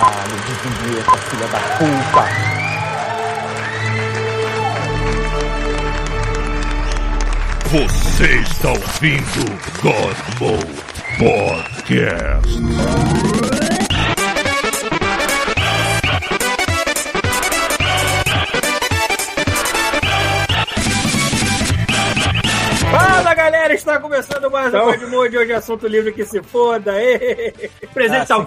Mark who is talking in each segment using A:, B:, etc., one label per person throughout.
A: Caralho, desvia essa filha da puta.
B: Você está ouvindo God Mode Podcast.
C: Fala galera, está começando mais um Podmode, hoje é assunto livre que se foda. Ê, Presente
A: Ah,
C: ao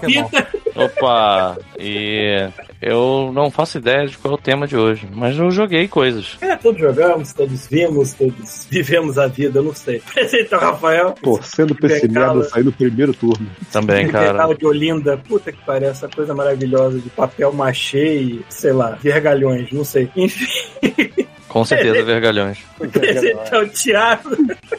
D: Opa, e eu não faço ideia de qual é o tema de hoje, mas eu joguei coisas.
C: É, todos jogamos, todos vimos, todos vivemos a vida, eu não sei. Presente ao Rafael.
E: Torcendo merda sair no primeiro turno.
D: Também, cara.
C: De Olinda, puta que parece, essa coisa maravilhosa de papel machê e, sei lá, vergalhões, não sei. Enfim,
D: Com certeza, vergalhões.
C: presente ao Thiago.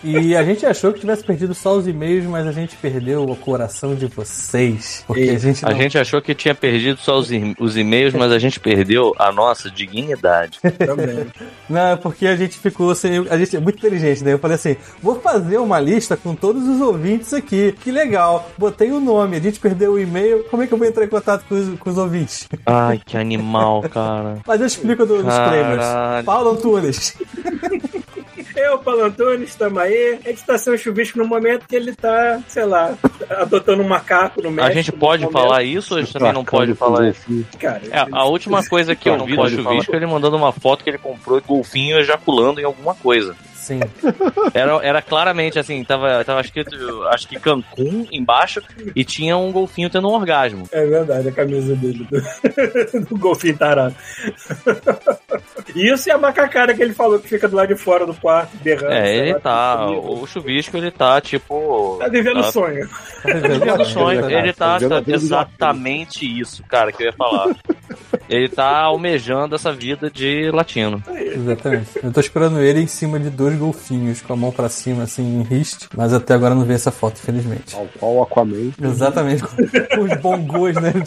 A: E a gente achou que tivesse perdido só os e-mails, mas a gente perdeu o coração de vocês. Porque a gente não...
D: A gente achou que tinha perdido só os, os e-mails, mas a gente perdeu a nossa dignidade.
C: Também.
A: Não, é porque a gente ficou sem. A gente é muito inteligente, né? Eu falei assim: vou fazer uma lista com todos os ouvintes aqui. Que legal. Botei o nome, a gente perdeu o e-mail. Como é que eu vou entrar em contato com os, com os ouvintes?
D: Ai, que animal, cara.
A: Mas eu explico do- nos
D: Caralho.
A: prêmios. Paulo Antunes.
C: Eu, Paulo Antônio, estamos aí. A gente tá sem o chuvisco no momento que ele tá, sei lá, adotando um macaco no
D: A
C: México.
D: gente pode falar isso ou a gente também não pode falar isso?
C: Cara,
D: É, a última coisa que eu
E: Não
D: vi do chuvisco
E: falar.
D: é ele mandando uma foto que ele comprou de golfinho ejaculando em alguma coisa.
A: Sim.
D: Era, era claramente assim, tava, tava escrito, acho que Cancún embaixo e tinha um golfinho tendo um orgasmo.
C: É verdade, a camisa dele do, do golfinho tarado. Isso e a macacada que ele falou que fica do lado de fora do quarto, berrando.
D: É, ele
C: lá,
D: tá. O chuvisco ele tá tipo.
C: Tá vivendo
D: tá-
C: sonho.
A: Tá
D: Vivendo sonho,
E: Tá
D: ele tá, tá
E: do
D: exatamente isso, cara, que eu ia falar. Ele tá almejando essa vida de latino.
A: Exatamente. Eu tô esperando ele em cima de dois golfinhos com a mão pra cima, assim, em riste. Mas até agora não vi essa foto, infelizmente.
E: Ao qual o Aquaman.
A: Exatamente, com, os bongos, né?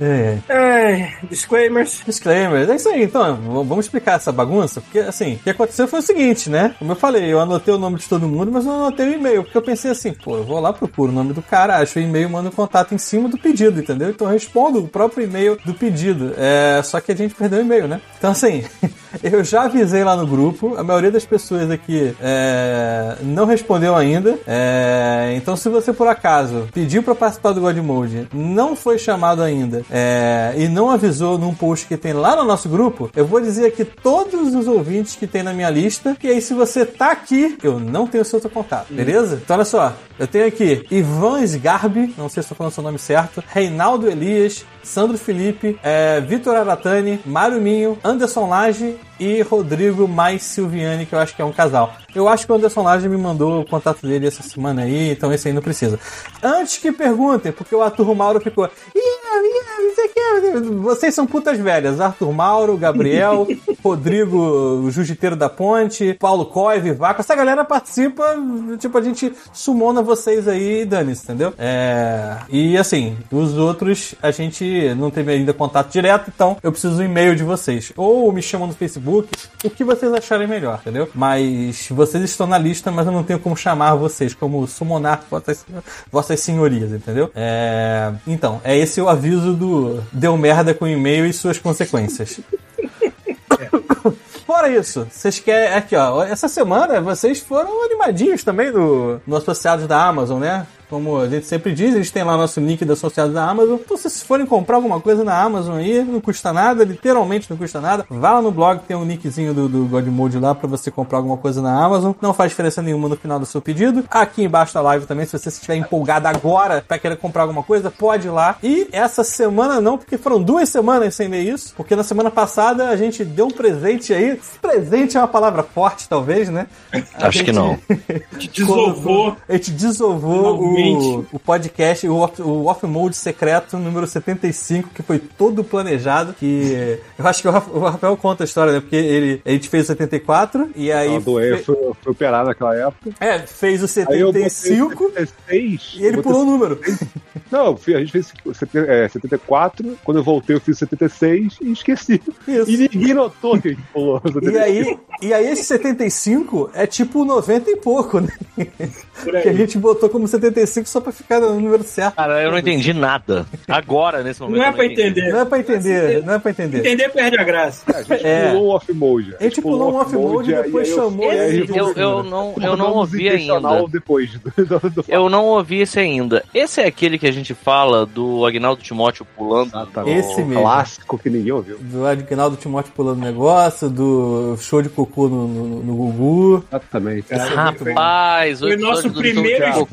A: É, é.
C: Ai, disclaimers.
A: Disclaimer, é isso aí, então, vamos explicar essa bagunça, porque assim, o que aconteceu foi o seguinte, né? Como eu falei, eu anotei o nome de todo mundo, mas não anotei o e-mail, porque eu pensei assim, pô, eu vou lá, procuro o nome do cara, acho o e-mail, mando o contato em cima do pedido, entendeu? Então eu respondo o próprio e-mail do pedido, é, só que a gente perdeu o e-mail, né? Então assim, eu já avisei lá no grupo, a maioria das pessoas aqui é, não respondeu ainda, é, então se você por acaso pediu pra participar do God Mode, não foi chamado ainda é, e não avisou num post que tem lá no nosso grupo, eu vou dizer aqui todos os ouvintes que tem na minha lista, que aí se você tá aqui, eu não tenho seu contato, beleza? Então olha só, eu tenho aqui Ivan Sgarbi, não sei se estou falando seu nome certo, Reinaldo Elias, Sandro Felipe, é, Vitor Aratani, Mário Minho, Anderson Lage e Rodrigo Mais Silviani, que eu acho que é um casal. Eu acho que o Anderson Lage me mandou o contato dele essa semana aí, então esse aí não precisa. Antes que perguntem, porque o Arthur Mauro ficou. "Ih, Vocês são putas velhas. Arthur Mauro, Gabriel, Rodrigo, Jiu-Jiteiro da Ponte, Paulo Coy, Vivaco. Essa galera participa, tipo, a gente sumona vocês aí e dane-se, entendeu? É... E assim, os outros a gente não teve ainda contato direto, então eu preciso do e-mail de vocês. Ou me chamam no Facebook, o que vocês acharem melhor, entendeu? Mas vocês estão na lista, mas eu não tenho como chamar vocês, como summonar vossas, vossas senhorias, entendeu? É... Então, é esse o aviso do deu merda com o e-mail e suas consequências. Fora isso, vocês querem. Aqui, ó. Essa semana vocês foram animadinhos também no, no Associados da Amazon, né? Como a gente sempre diz, eles têm lá nosso link do Associados da Amazon. Então, se vocês forem comprar alguma coisa na Amazon aí, não custa nada, literalmente não custa nada. Vá lá no blog, tem um linkzinho do, do God Mode lá pra você comprar alguma coisa na Amazon. Não faz diferença nenhuma no final do seu pedido. Aqui embaixo da live também, se você estiver empolgado agora pra querer comprar alguma coisa, pode ir lá. E essa semana não, porque foram duas semanas sem ler isso. Porque na semana passada a gente deu um presente aí. Presente é uma palavra forte, talvez, né? A
D: Acho que não.
C: Desovou.
A: A gente desovou
C: Finalmente.
A: O, o podcast, o off, o off Mode secreto número 75, que foi todo planejado. Que eu acho que o Raf- o Rafael conta a história, né? Porque ele, a gente fez o 74 e aí.
E: A doença
A: fe-
E: foi, foi operada naquela época.
A: é, fez o
E: Aí eu botei
A: 75
E: 76.
A: e ele
E: botei
A: pulou o número.
E: Não, eu fui- a gente fez é, 74, quando eu voltei eu fiz 76 e esqueci.
A: Isso.
E: E ninguém notou que a gente pulou.
A: E aí, e aí esse 75 é tipo 90 e pouco, né? Que a gente botou como 75 só pra ficar no número certo.
D: Cara, eu não entendi nada. Agora, nesse momento.
C: Não é pra entender.
A: Não é pra entender, não é pra entender.
C: Entender perde a graça.
E: A gente
A: É.
E: pulou um off-mode.
A: A gente pulou um off-mode e depois chamou
E: eu-
D: Eu, não, eu não ouvi ainda.
E: depois do, do, do
D: Eu não ouvi esse ainda. Esse é aquele que a gente fala do Agnaldo Timóteo pulando.
E: Exatamente.
A: Esse mesmo.
E: clássico que ninguém ouviu.
A: Do Agnaldo Timóteo pulando negócio, do show de cocô no, no, no Gugu.
E: Exatamente.
D: Rapaz, o episódio
C: nosso primeiro
D: Show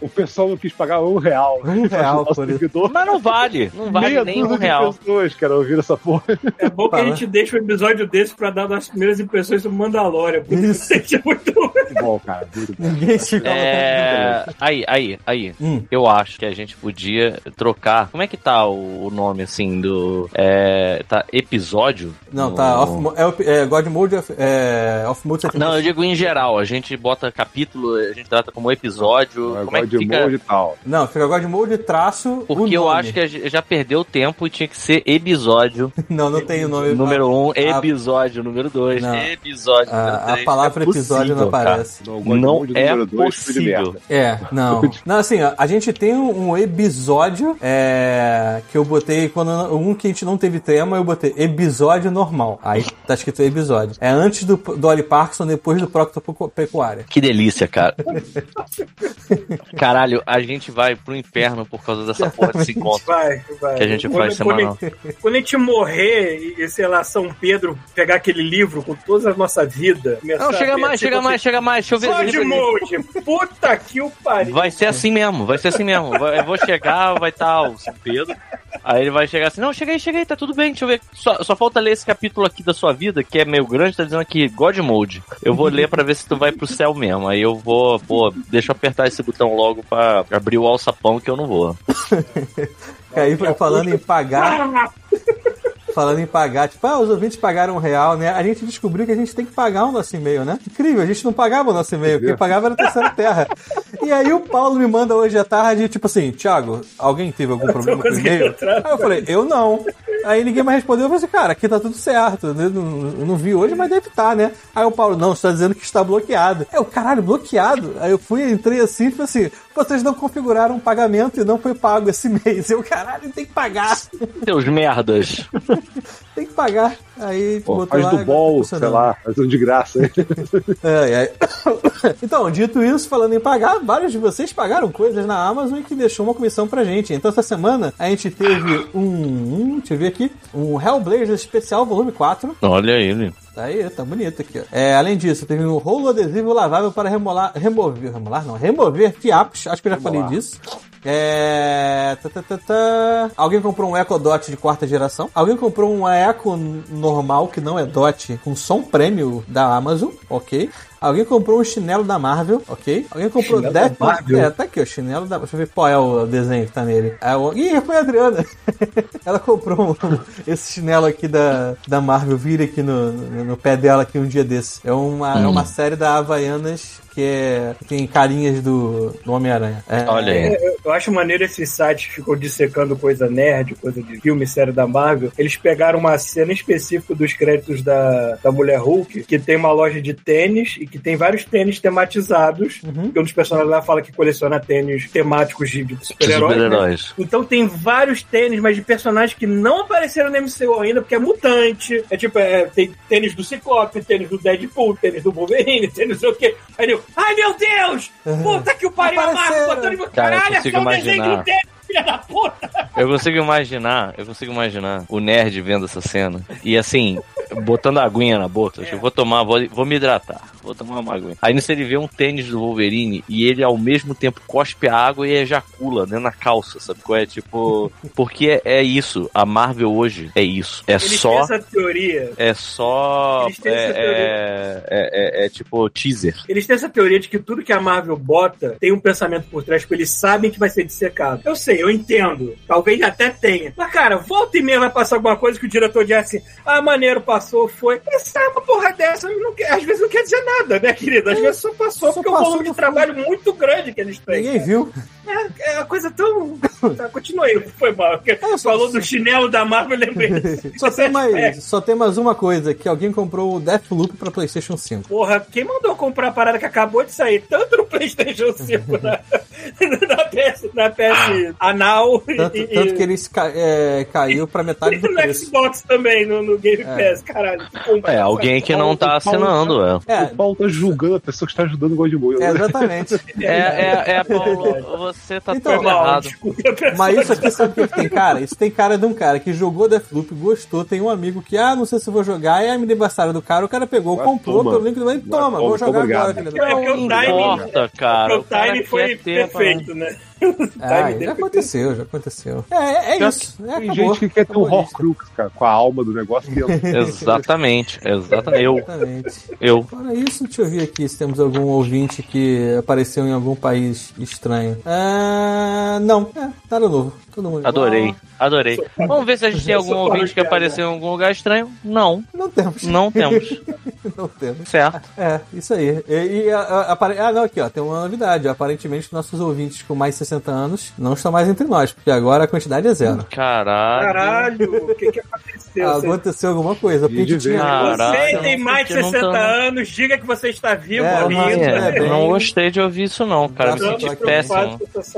E: O pessoal não quis pagar um real.
A: Um real por isso.
E: seguidor.
D: Mas não vale, não vale
E: Meia
D: nem um real.
E: pessoas, cara, ouviram essa porra.
C: É bom que a gente deixa um episódio desse pra dar nossas primeiras impressões sobre Mandalorian. Porque
A: Isso.
C: é muito
E: Muito bom, cara. Muito bom.
A: Ninguém se
D: É. Aí, aí, aí.
A: Hum.
D: Eu acho que a gente podia trocar. Como é que tá o, nome assim do. É. Tá episódio?
A: Não,
D: No-
A: tá. Off, é, é God Mode, é, off Mode 75.
D: Não, eu digo em geral. A gente bota capítulo, a gente trata como episódio. Como é que
E: de
D: fica?
E: molde e tal.
A: Não, fica God Mode traço. o
D: Porque eu acho que a já perdeu o tempo e tinha que ser episódio
A: Não, não tem o nome.
D: número 1, um,
A: a-
D: episódio número 2,
A: Não.
D: episódio número
A: A, a
D: 3.
A: palavra episódio não aparece.
E: Não, o God
D: Não
E: Mode
D: é possível.
A: É, não. Não, assim, ó, a gente tem um, um episódio é, que eu botei quando um que a gente não teve tema, eu botei episódio normal. Aí tá escrito episódio. É antes do Dolly Parkinson, depois do Proctor Pecuária.
D: Que delícia, cara. Caralho, a gente vai pro inferno por causa dessa porra desse encontro.
C: Vai, vai.
D: Que a gente
C: quando,
D: faz semanal.
C: Quando, quando a gente morrer e, sei lá, São Pedro pegar aquele livro com toda a nossa vida.
D: Não, chega mais, chega
C: você-
D: mais, chega mais. Deixa eu ver.
C: Só
D: deixa
C: de
D: eu ver.
C: molde. Puta que o pariu.
D: Vai ser assim mesmo, vai ser assim mesmo. Vai- Eu vou chegar, vai estar o São Pedro. Aí ele vai chegar assim: Não, cheguei, cheguei, tá tudo bem, deixa eu ver. Só, só falta ler esse capítulo aqui da sua vida, que é meio grande, tá dizendo aqui God Mode. Eu vou ler pra ver se tu vai pro céu mesmo. Aí eu vou, pô, deixa eu apertar esse botão logo pra abrir o alçapão que eu não vou.
A: Aí falando em pagar. Falando em pagar, tipo, ah, os ouvintes pagaram um real, né? A gente descobriu que a gente tem que pagar o nosso e-mail, né? Incrível, a gente não pagava o nosso e-mail, quem pagava era a Terceira Terra. E aí o Paulo me manda hoje à tarde, tipo assim, Thiago, alguém teve algum problema com o e-mail?
C: entrar.
A: Aí eu falei, eu não. Aí ninguém mais respondeu, eu falei assim, cara, aqui tá tudo certo. Eu não, eu não vi hoje, mas deve estar, né? Aí o Paulo, não, você tá dizendo que está bloqueado. Eu, caralho, bloqueado? Aí eu fui, entrei assim e falei assim, vocês não configuraram um pagamento e não foi pago esse mês. Eu, caralho, tem que pagar.
D: Seus merdas.
A: Tem que pagar. Aí
E: Pô,
A: botou
E: faz
A: lá,
E: do bol,
A: tá
E: sei lá, faz um de graça.
A: Ai, ai. Então, dito isso, falando em pagar, vários de vocês pagaram coisas na Amazon e que deixou uma comissão pra gente. Então, essa semana a gente teve um, um deixa eu ver aqui, um Hellblazer especial volume 4.
D: Olha ele.
A: Tá aí, tá bonito aqui, ó. É, além disso, teve um rolo adesivo lavável para remolar, remover, remolar não, remover fiapos, acho que eu já falei disso. É. tá, tá, tá, tá. Alguém comprou um Echo Dot de quarta geração. Alguém comprou um Echo normal, que não é Dot, com som prêmio da Amazon, ok. Alguém comprou um chinelo da Marvel, ok. Alguém comprou
C: Chinelo
A: Death
C: da Marvel?
A: É, tá aqui, o chinelo da. Deixa eu ver qual é o desenho que tá nele. É o... Ih, foi a Adriana. Ela comprou um- esse chinelo aqui da, da Marvel, vira aqui no, no, no pé dela aqui um dia desse. É uma, é uma série da Havaianas que é, que tem carinhas do, do Homem-Aranha. É,
D: Olha aí.
C: É, Eu acho maneiro esses sites que ficam dissecando coisa nerd, coisa de filme, série da Marvel. Eles pegaram uma cena específica dos créditos da, da Mulher Hulk, que tem uma loja de tênis e que tem vários tênis tematizados. Porque um dos personagens lá fala que coleciona tênis temáticos de, de super-heróis. né?
D: Super-heróis.
C: Então tem vários tênis, mas de personagens que não apareceram no MCU ainda, porque é mutante. É tipo, é, tem tênis do Ciclope, tênis do Deadpool, tênis do Wolverine, tênis não sei o quê. Aí eu, ai meu Deus! Puta que o pariu, a Marvel
A: Apareceram.
C: botando em meu
D: Cara, eu
C: caralho, é
D: consigo
C: só um desenho filha da puta!
D: Eu consigo imaginar, eu consigo imaginar o nerd vendo essa cena. E assim, botando a aguinha na boca. Eu vou tomar, vou, vou me hidratar. Vou tomar uma aguinha. Aí nisso ele vê um tênis do Wolverine e ele ao mesmo tempo cospe a água e ejacula dentro da calça, sabe qual é? Tipo, porque é, é isso. A Marvel hoje é isso. É
C: Eles
D: só.
C: essa teoria.
D: É só.
C: Eles têm
D: É,
C: essa teoria.
D: é, é- é- é tipo teaser.
C: Eles têm essa teoria de que tudo que a Marvel bota tem um pensamento por trás, porque eles sabem que vai ser dissecado. Eu sei, eu entendo. Talvez até tenha. Mas, cara, volta e meia vai passar alguma coisa que o diretor diz assim: ah, maneiro, passou, foi. Essa é uma porra dessa, não às vezes não quer dizer nada, né, querido? Às vezes só passou
A: Só
C: porque é um
A: passou
C: volume de trabalho muito grande que eles têm.
A: Ninguém viu.
C: É, é uma coisa tão. Tá, continua aí, foi mal. Porque
A: É, só-
C: Falou do chinelo da Marvel, eu lembrei.
A: Só tem, mais,
C: aspecto.
A: só tem mais uma coisa, que alguém comprou o Deathloop pra Playstation 5.
C: Porra, quem mandou comprar a parada que acabou de sair, tanto no PlayStation 5 na, na PS, na PS Anal
A: Tanto,
C: e,
A: tanto
C: e-
A: que ele é, caiu pra metade
C: e
A: do
C: no
A: preço.
C: Xbox também, no, no Game Pass, caralho.
D: É, alguém que não tá assinando, é.
A: É,
E: O Paulo tá julgando a pessoa que está ajudando o Godmode.
A: é, exatamente.
D: É, é, é, Paulo, você tá
A: Então,
D: todo errado.
A: Mas isso aqui sabe o que tem cara? Isso tem cara de um cara que jogou Deathloop, gostou, tem um amigo que, ah, não sei se eu vou jogar, é aniversário do cara, o cara pegou,
E: Ah,
A: comprou
E: toma.
A: pelo link do e
E: Ah,
A: toma, vou
E: toma,
A: jogar agora, filho
C: É, o
D: Não
C: timing-
D: importa, cara.
C: o timing
D: cara
C: foi perfeito, né?
A: Ah, já aconteceu, já aconteceu. É, é, é isso. É,
E: Tem
A: acabou.
E: gente que quer ter um. Horcrux, cara, com a alma do negócio.
D: Exatamente, exatamente. Eu,
A: Exatamente.
D: eu.
A: Fora isso, deixa eu ver aqui se temos algum ouvinte que apareceu em algum país estranho. Ah, não, é, nada novo. Todo mundo igual.
D: Adorei, adorei. Vamos ver se a gente tem algum ouvinte que
C: piada.
D: apareceu em algum lugar estranho. Não,
A: Não temos.
D: não temos.
A: Não temos.
D: Certo.
A: É, isso aí. E, e a- a- apare- ah, não, aqui, ó, tem uma novidade. Aparentemente, nossos ouvintes com mais de 60 anos não estão mais entre nós, porque agora a quantidade é zero.
D: Caralho.
C: Caralho, o que que aconteceu? Você-
A: Aconteceu alguma coisa. A tinha.
C: Você tem mais de
D: porque não
C: 60
D: tá-
C: anos, diga que você está vivo,
A: É, mas-
D: É,
A: É, bem-
D: não gostei de ouvir isso não, cara. Me senti péssimo.
C: a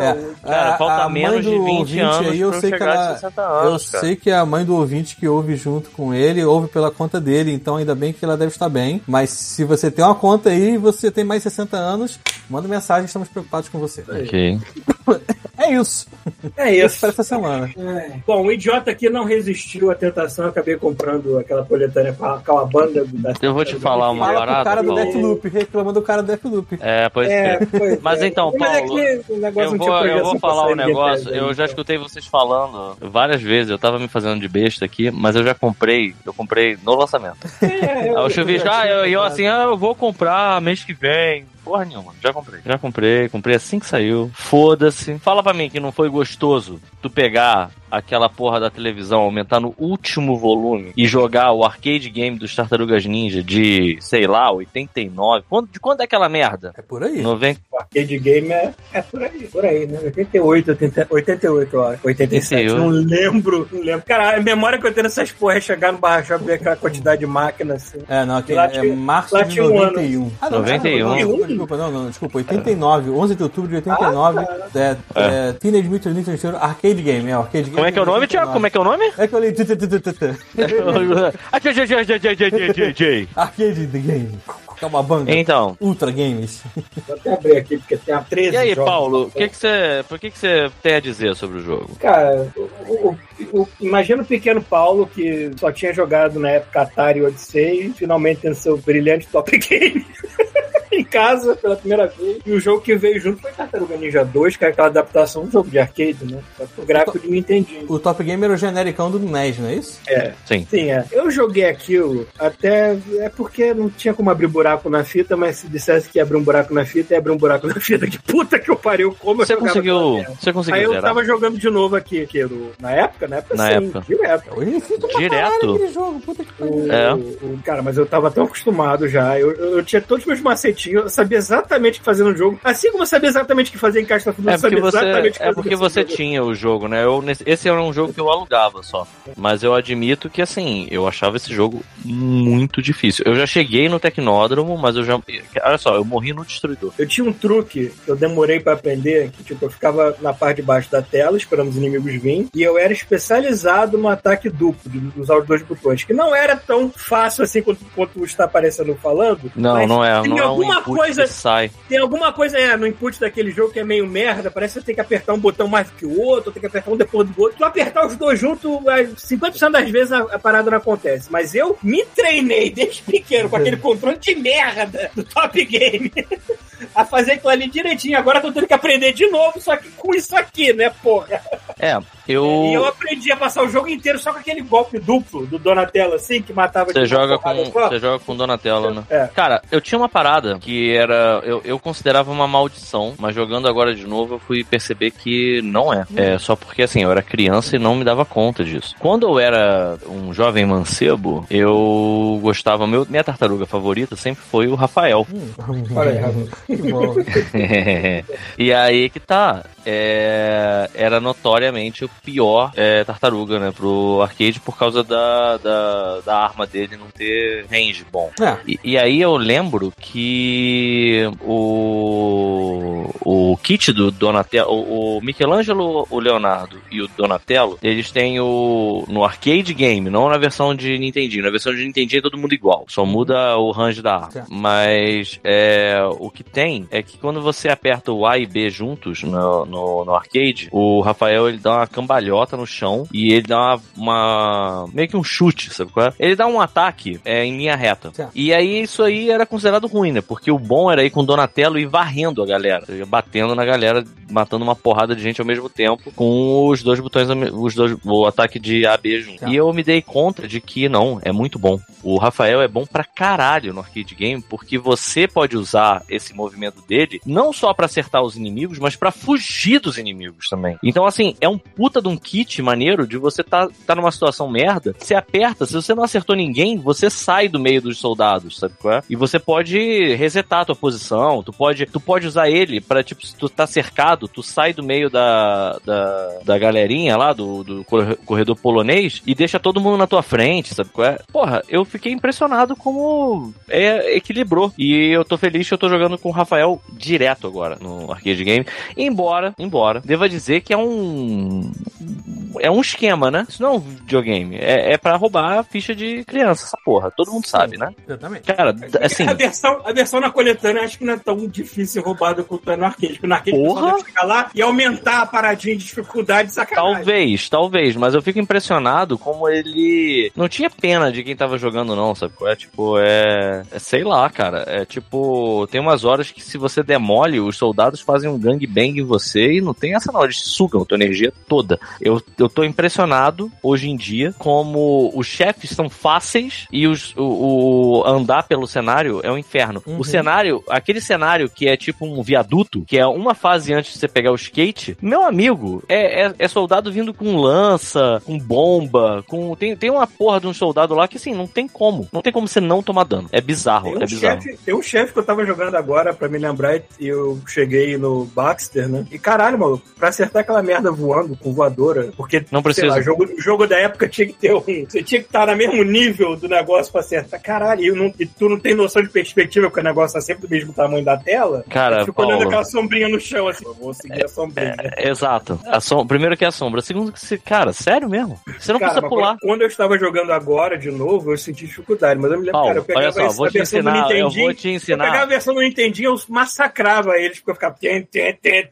A: É.
D: Cara,
A: a-
D: falta
A: a mãe
D: menos de
A: do
D: 20
A: ouvinte
D: anos
A: aí, eu sei que
D: a
A: ela,
D: 60 anos,
A: eu
D: cara.
A: sei que a mãe do ouvinte que ouve junto com ele, ouve pela conta dele, então ainda bem que ela deve estar bem. Mas se você tem uma conta aí e você tem mais de 60 anos, manda mensagem, estamos preocupados com você.
D: Ok.
A: É isso.
C: É
A: Isso
C: isso.
A: para essa semana.
C: É. Bom, o idiota aqui não resistiu à tentação, eu acabei comprando aquela coletânea com a, com a banda da.
D: Eu vou te falar uma
A: Fala pro
D: parada,
A: cara do
D: Paulo.
A: Deathloop, reclama do cara do Deathloop.
D: É, pois
C: É,
D: é.
C: pois
D: Mas
C: é.
D: então,
C: Mas é
D: Paulo,
C: que o negócio
D: Eu vou, eu vou falar um negócio. Eu
C: Pass,
D: já
C: né?
D: escutei vocês falando várias vezes. Eu tava me fazendo de besta aqui, mas eu já comprei. Eu comprei no lançamento.
C: É,
D: Aí o Chuvisco, ah, eu, eu assim, ah, eu vou comprar mês que vem. Porra nenhuma, já comprei. Já comprei, comprei assim que saiu. Foda-se. Fala pra mim que não foi gostoso tu pegar aquela porra da televisão, aumentar no último volume e jogar o arcade game dos Tartarugas Ninja de, sei lá, 89. Quando, de quando é aquela merda?
A: É por aí.
D: 90,
C: O arcade game é, é por aí, por aí, né? 88, 80, 88, ó. 87,
D: 88.
C: não lembro, não lembro. Cara, a memória que eu tenho nessas porra é chegar no barra shop e ver aquela quantidade de máquina, assim.
A: É, não, aqui é
C: tinha-
A: março de
C: tinha um ano.
A: 91. Ah, não,
D: 91.
A: Desculpa, desculpa, não, não, desculpa. 89, 11 de outubro de 89. Ah, é, é. é Teenage Mutant Ninja Turtles Arcade Game. É, arcade game
D: Como é que é o nome, Tiago? Como é que é o nome?
A: É que eu li. Arcade Game. É Calma,
D: Então.
A: Ultra Games.
C: Vou até abrir aqui, porque tem a 13
D: E aí, Paulo, que que cê, por que você tem a dizer sobre o jogo?
C: Cara, o, o, o, imagina o pequeno Paulo, que só tinha jogado na época Atari Odyssey, e finalmente tem seu brilhante top game em casa pela primeira vez. E o jogo que veio junto foi Tartaruga Ninja 2, que é aquela adaptação do jogo de arcade, né? Só que o gráfico de Nintendinho.
A: O Top Game era o genericão do NES, não é isso?
C: É,
D: Sim.
C: sim, é. Eu joguei aquilo até. É porque não tinha como abrir buraco na fita, mas se dissesse que ia abrir um buraco na fita, ia abrir um buraco na fita. Que puta que eu pariu, como eu
D: Você
C: aquela
D: conseguiu, você conseguiu
C: Aí eu
D: zerar?
C: tava jogando de novo aqui, que no- na época, na época
D: Na
C: sim,
D: época.
C: direto.
A: Hoje
D: Direto?
A: jogo.
C: O-
D: É.
C: o- cara, mas eu tava tão acostumado já. Eu, eu, eu tinha todos os meus macetinhos, eu sabia exatamente o que fazer no jogo. Assim como eu sabia exatamente o que fazer em Caixa Fundo,
D: É
C: eu
D: porque
C: sabia
D: você,
C: exatamente o que
D: é porque você
C: jogo.
D: tinha o jogo, né? Eu, esse era um jogo que eu alugava só. Mas eu admito que, assim, eu achava esse jogo muito difícil. Eu já cheguei no Tecnódromo, mas eu já. Olha só, eu morri no Destruidor.
C: Eu tinha um truque que eu demorei pra aprender, que tipo, eu ficava na parte de baixo da tela, esperando os inimigos virem, e eu era especializado no ataque duplo, de usar os dois botões, que não era tão fácil assim quanto, quanto está aparecendo falando.
D: Não, não é. Não é um
C: alguma coisa
D: sai.
C: Tem alguma coisa é, no input daquele jogo que é meio merda, parece que você tem que apertar um botão mais que o outro, tem que apertar um depois do outro. Tu apertar os dois juntos, é, 50% das vezes a, a parada não acontece. Mas eu me treinei desde pequeno com aquele controle de merda do Top Game. A fazer aquilo ali direitinho. Agora tô tendo que aprender de novo, só que com isso aqui, né, porra?
D: É, Eu.
C: E eu aprendi a passar o jogo inteiro só com aquele golpe duplo do Donatello, assim, que matava
D: Você joga com, você joga com Donatello, né?
C: É.
D: Cara, eu tinha uma parada que era. Eu, eu considerava uma maldição, mas jogando agora de novo eu fui perceber que não é. É só porque assim, eu era criança e não me dava conta disso. Quando eu era um jovem mancebo, eu gostava. Meu, minha tartaruga favorita sempre foi o Rafael.
C: Olha aí, Rafa.
A: Que bom.
D: e aí que tá. é, era notoriamente o pior é, tartaruga, né? Pro arcade por causa da, da, da arma dele não ter range bom.
A: É.
D: E, e aí eu lembro que o, o kit do Donatello, o, o Michelangelo, o Leonardo e o Donatello, eles têm o no arcade game, não na versão de Nintendinho. Na versão de Nintendinho é todo mundo igual, só muda o range da arma. Mas é, o que tem é que quando você aperta o A e B juntos no, no, no arcade, o Rafael ele dá uma cambalhota no chão e ele dá uma, uma- meio que um chute, sabe qual é? Ele dá um ataque é, em linha reta. E aí isso aí era considerado ruim, né? Porque o bom era ir com o Donatello e varrendo a galera, batendo na galera, matando uma porrada de gente ao mesmo tempo com os dois botões, os dois, o ataque de A, B junto.
A: Certo.
D: E eu me dei conta de que não, é muito bom. O Rafael é bom pra caralho no arcade game, porque você pode usar esse movimento dele não só pra acertar os inimigos, mas pra fugir dos inimigos também. Então, assim, é um puta de um kit maneiro de você tá, tá numa situação merda, você aperta, se você não acertou ninguém, você sai do meio dos soldados, sabe qual é? E você pode resetar a tua posição, tu pode, tu pode usar ele pra, tipo, se tu tá cercado, tu sai do meio da, da, da galerinha lá, do, do corre- corredor polonês, e deixa todo mundo na tua frente, sabe qual é? Porra, eu fiquei impressionado como é, equilibrou. E eu tô feliz que eu tô jogando com o Rafael direto agora no arcade game. Embora, embora, deva dizer que é um. É um esquema, né? Isso não é um videogame. É, é pra roubar a ficha de criança, essa porra. Todo mundo sabe, né?
A: Exatamente.
D: Cara, assim.
C: A versão, a versão na coletânea acho que não é tão difícil roubada quanto é no arcade. Porque no arcade
D: Porra!
C: deve chegar lá e aumentar a paradinha de dificuldade de sacanagem.
D: Talvez, talvez, mas eu fico impressionado como ele não tinha pena de quem tava jogando, não, sabe? É tipo, é, é. Sei lá, cara. É tipo, tem umas horas que se você demole, os soldados fazem um gangbang em você e não tem essa não, eles sugam a tua energia toda. Eu, eu tô impressionado hoje em dia como os chefes são fáceis e os, o, o andar pelo cenário é um inferno.
A: Uhum.
D: O cenário, aquele cenário que é tipo um viaduto, que é uma fase antes de você pegar o skate, meu amigo, é, é, é soldado vindo com lança, com bomba, com. Tem, tem uma porra de um soldado lá que assim, não tem como. Não tem como você não tomar dano. É bizarro,
C: Tem um,
D: é bizarro.
C: chefe, tem um chefe que eu tava jogando agora, pra me lembrar, e eu cheguei no Baxter, né? E caralho, mano, pra acertar aquela merda voando com voadora, porque,
D: Não
C: sei
D: precisa.
C: lá, jogo, jogo da época tinha que ter um. Você tinha que estar no mesmo nível do negócio pra acertar. Caralho, e, eu não- e tu não tem noção de perspectiva, porque o negócio tá sempre do mesmo tamanho da tela.
D: Cara,
C: eu fico olhando aquela sombrinha no chão, assim, eu vou seguir a sombrinha.
D: É, Exato. A som... Primeiro que é a sombra. Segundo que você. Cara, sério mesmo? Você não
C: Cara,
D: precisa pular.
C: Quando, eu estava jogando agora de novo, eu senti dificuldade. Mas eu me lembro,
D: Paulo,
C: cara, eu pegava
D: olha só,
C: esse-
D: vou
C: a
D: te
C: versão do
D: ensinar, eu vou te
C: Eu pegava a
D: ensinar.
C: versão do Nintendinho, eu massacrava eles, porque eu ficava tem, tem, tem,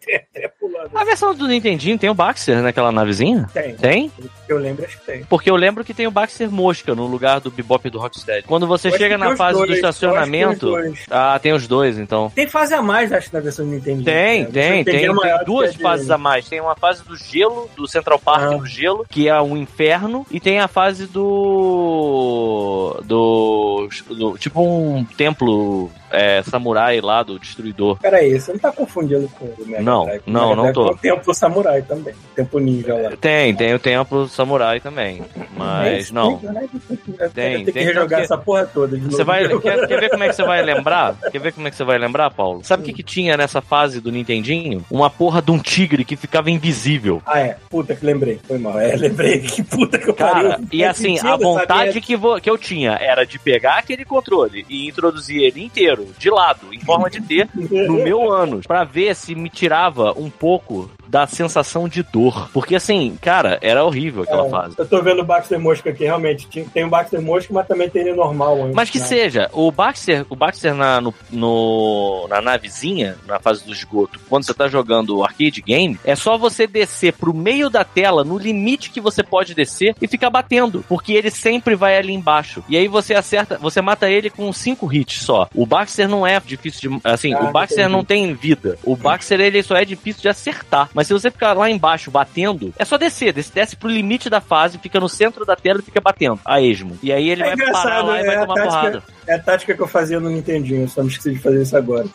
C: pulando.
D: A versão do Nintendinho tem o Baxter naquela navezinha?
C: Tem,
D: Tem?
C: eu lembro, acho que tem.
D: Porque eu lembro que tem o Baxter Mosca no lugar do Bebop e do Rocksteady. Quando você
C: Eu
D: chega na fase
C: dois,
D: do estacionamento. Ah, tem os dois, então.
C: Tem fase a mais, acho, na versão do Nintendinho.
D: Tem,
C: né?
D: Tem, tem, tem duas fases
C: dele.
D: a mais. Tem uma fase do gelo, do Central Park
C: Ah.
D: no gelo, que é um inferno, e tem a fase do. do. do- tipo um templo é, samurai lá do destruidor.
C: Peraí, você não tá confundindo com o Mega
D: Não,
C: Drive.
D: Não,
C: Mega
D: não
C: Drive
D: tô.
C: tem o Templo Samurai também. o Templo Ninja lá.
D: Tem, tem o templo samurai também. Mas
C: Esse
D: não.
C: Tem,
D: Tem,
C: tem que rejogar
D: porque-
C: essa porra toda de novo.
D: Você vai, quer, quer ver como é que você vai lembrar? Quer ver como é que você vai lembrar, Paulo? Sabe o que, que tinha nessa fase do Nintendinho? Uma porra de um tigre que ficava invisível.
C: Ah, é. Puta que lembrei. Foi mal. É, lembrei. Que puta que eu
D: Cara,
C: pariu.
D: e assim,
C: sentido,
D: a vontade
C: sabia?
D: que, vo- que eu tinha era de pegar aquele controle e introduzir ele inteiro, de lado, em forma de T, no meu ânus, pra ver se me tirava um pouco da sensação de dor. Porque assim, cara, era horrível aquela
C: É,
D: fase.
C: Eu tô vendo o Baxter Mosca aqui, realmente. Tem o Baxter Mosca, mas também tem ele normal. antes,
D: Mas que
C: né?
D: seja, o Baxter, o Baxter na, no, no- na navezinha, na fase do esgoto, quando você tá jogando o arcade game, é só você descer pro meio da tela, no limite que você pode descer, e ficar batendo. Porque ele sempre vai ali embaixo. E aí você acerta, você mata ele com cinco hits só. O Baxter não é difícil de. Assim,
C: Ah,
D: o Baxter não tem vida. O Baxter ele só é difícil de acertar. Mas Mas se você ficar lá embaixo batendo, é só descer. Desce, desce pro limite da fase, fica no centro da tela e fica batendo a esmo. E aí ele
C: É
D: vai parar lá e
C: é
D: vai tomar
C: tática-
D: porrada.
C: É a tática que eu fazia no Nintendinho, só me esqueci de fazer isso agora.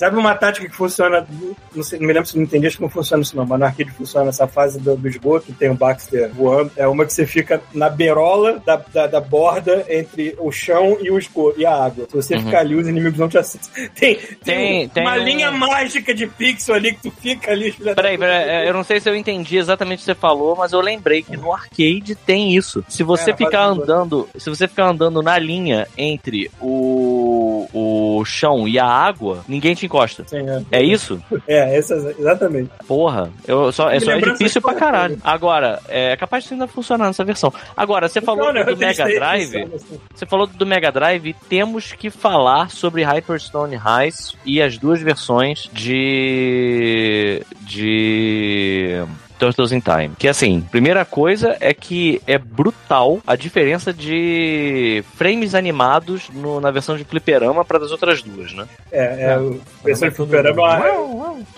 C: Sabe uma tática que funciona, não, sei, não me lembro se no Nintendo acho que não funciona isso não, mas no arcade funciona essa fase do, do esgoto, tem o Baxter voando, é uma que você fica na beirola da, da, da borda entre o chão e o esgoto, e a água. Se você
D: Uhum.
C: ficar ali, os inimigos não te acertam. Tem,
D: Tem- tem
C: uma
D: um-
C: linha mágica de pixel ali que tu fica ali.
D: Peraí, peraí, eu não sei se eu entendi exatamente o que você falou, mas eu lembrei que no arcade tem isso. Se você
C: É,
D: ficar andando, se você ficar andando na linha entre o, o chão e a água, ninguém te encosta.
C: Sim, é.
D: É isso?
C: É, essa, exatamente.
D: Porra, eu só, é, só é difícil
C: de
D: pra caralho. Agora, é capaz de ainda funcionar nessa versão. Agora, você falou
C: Funciona,
D: do
C: eu
D: Mega Drive.
C: assim.
D: Você falou do Mega Drive e temos que falar sobre Hyperstone Heist e as duas versões de. de. Turtles in Time. Que assim, primeira coisa é que é brutal a diferença de frames animados no- na versão de fliperama para das outras duas, né?
C: É, é, o versão de
A: Tudo-
C: fliperama é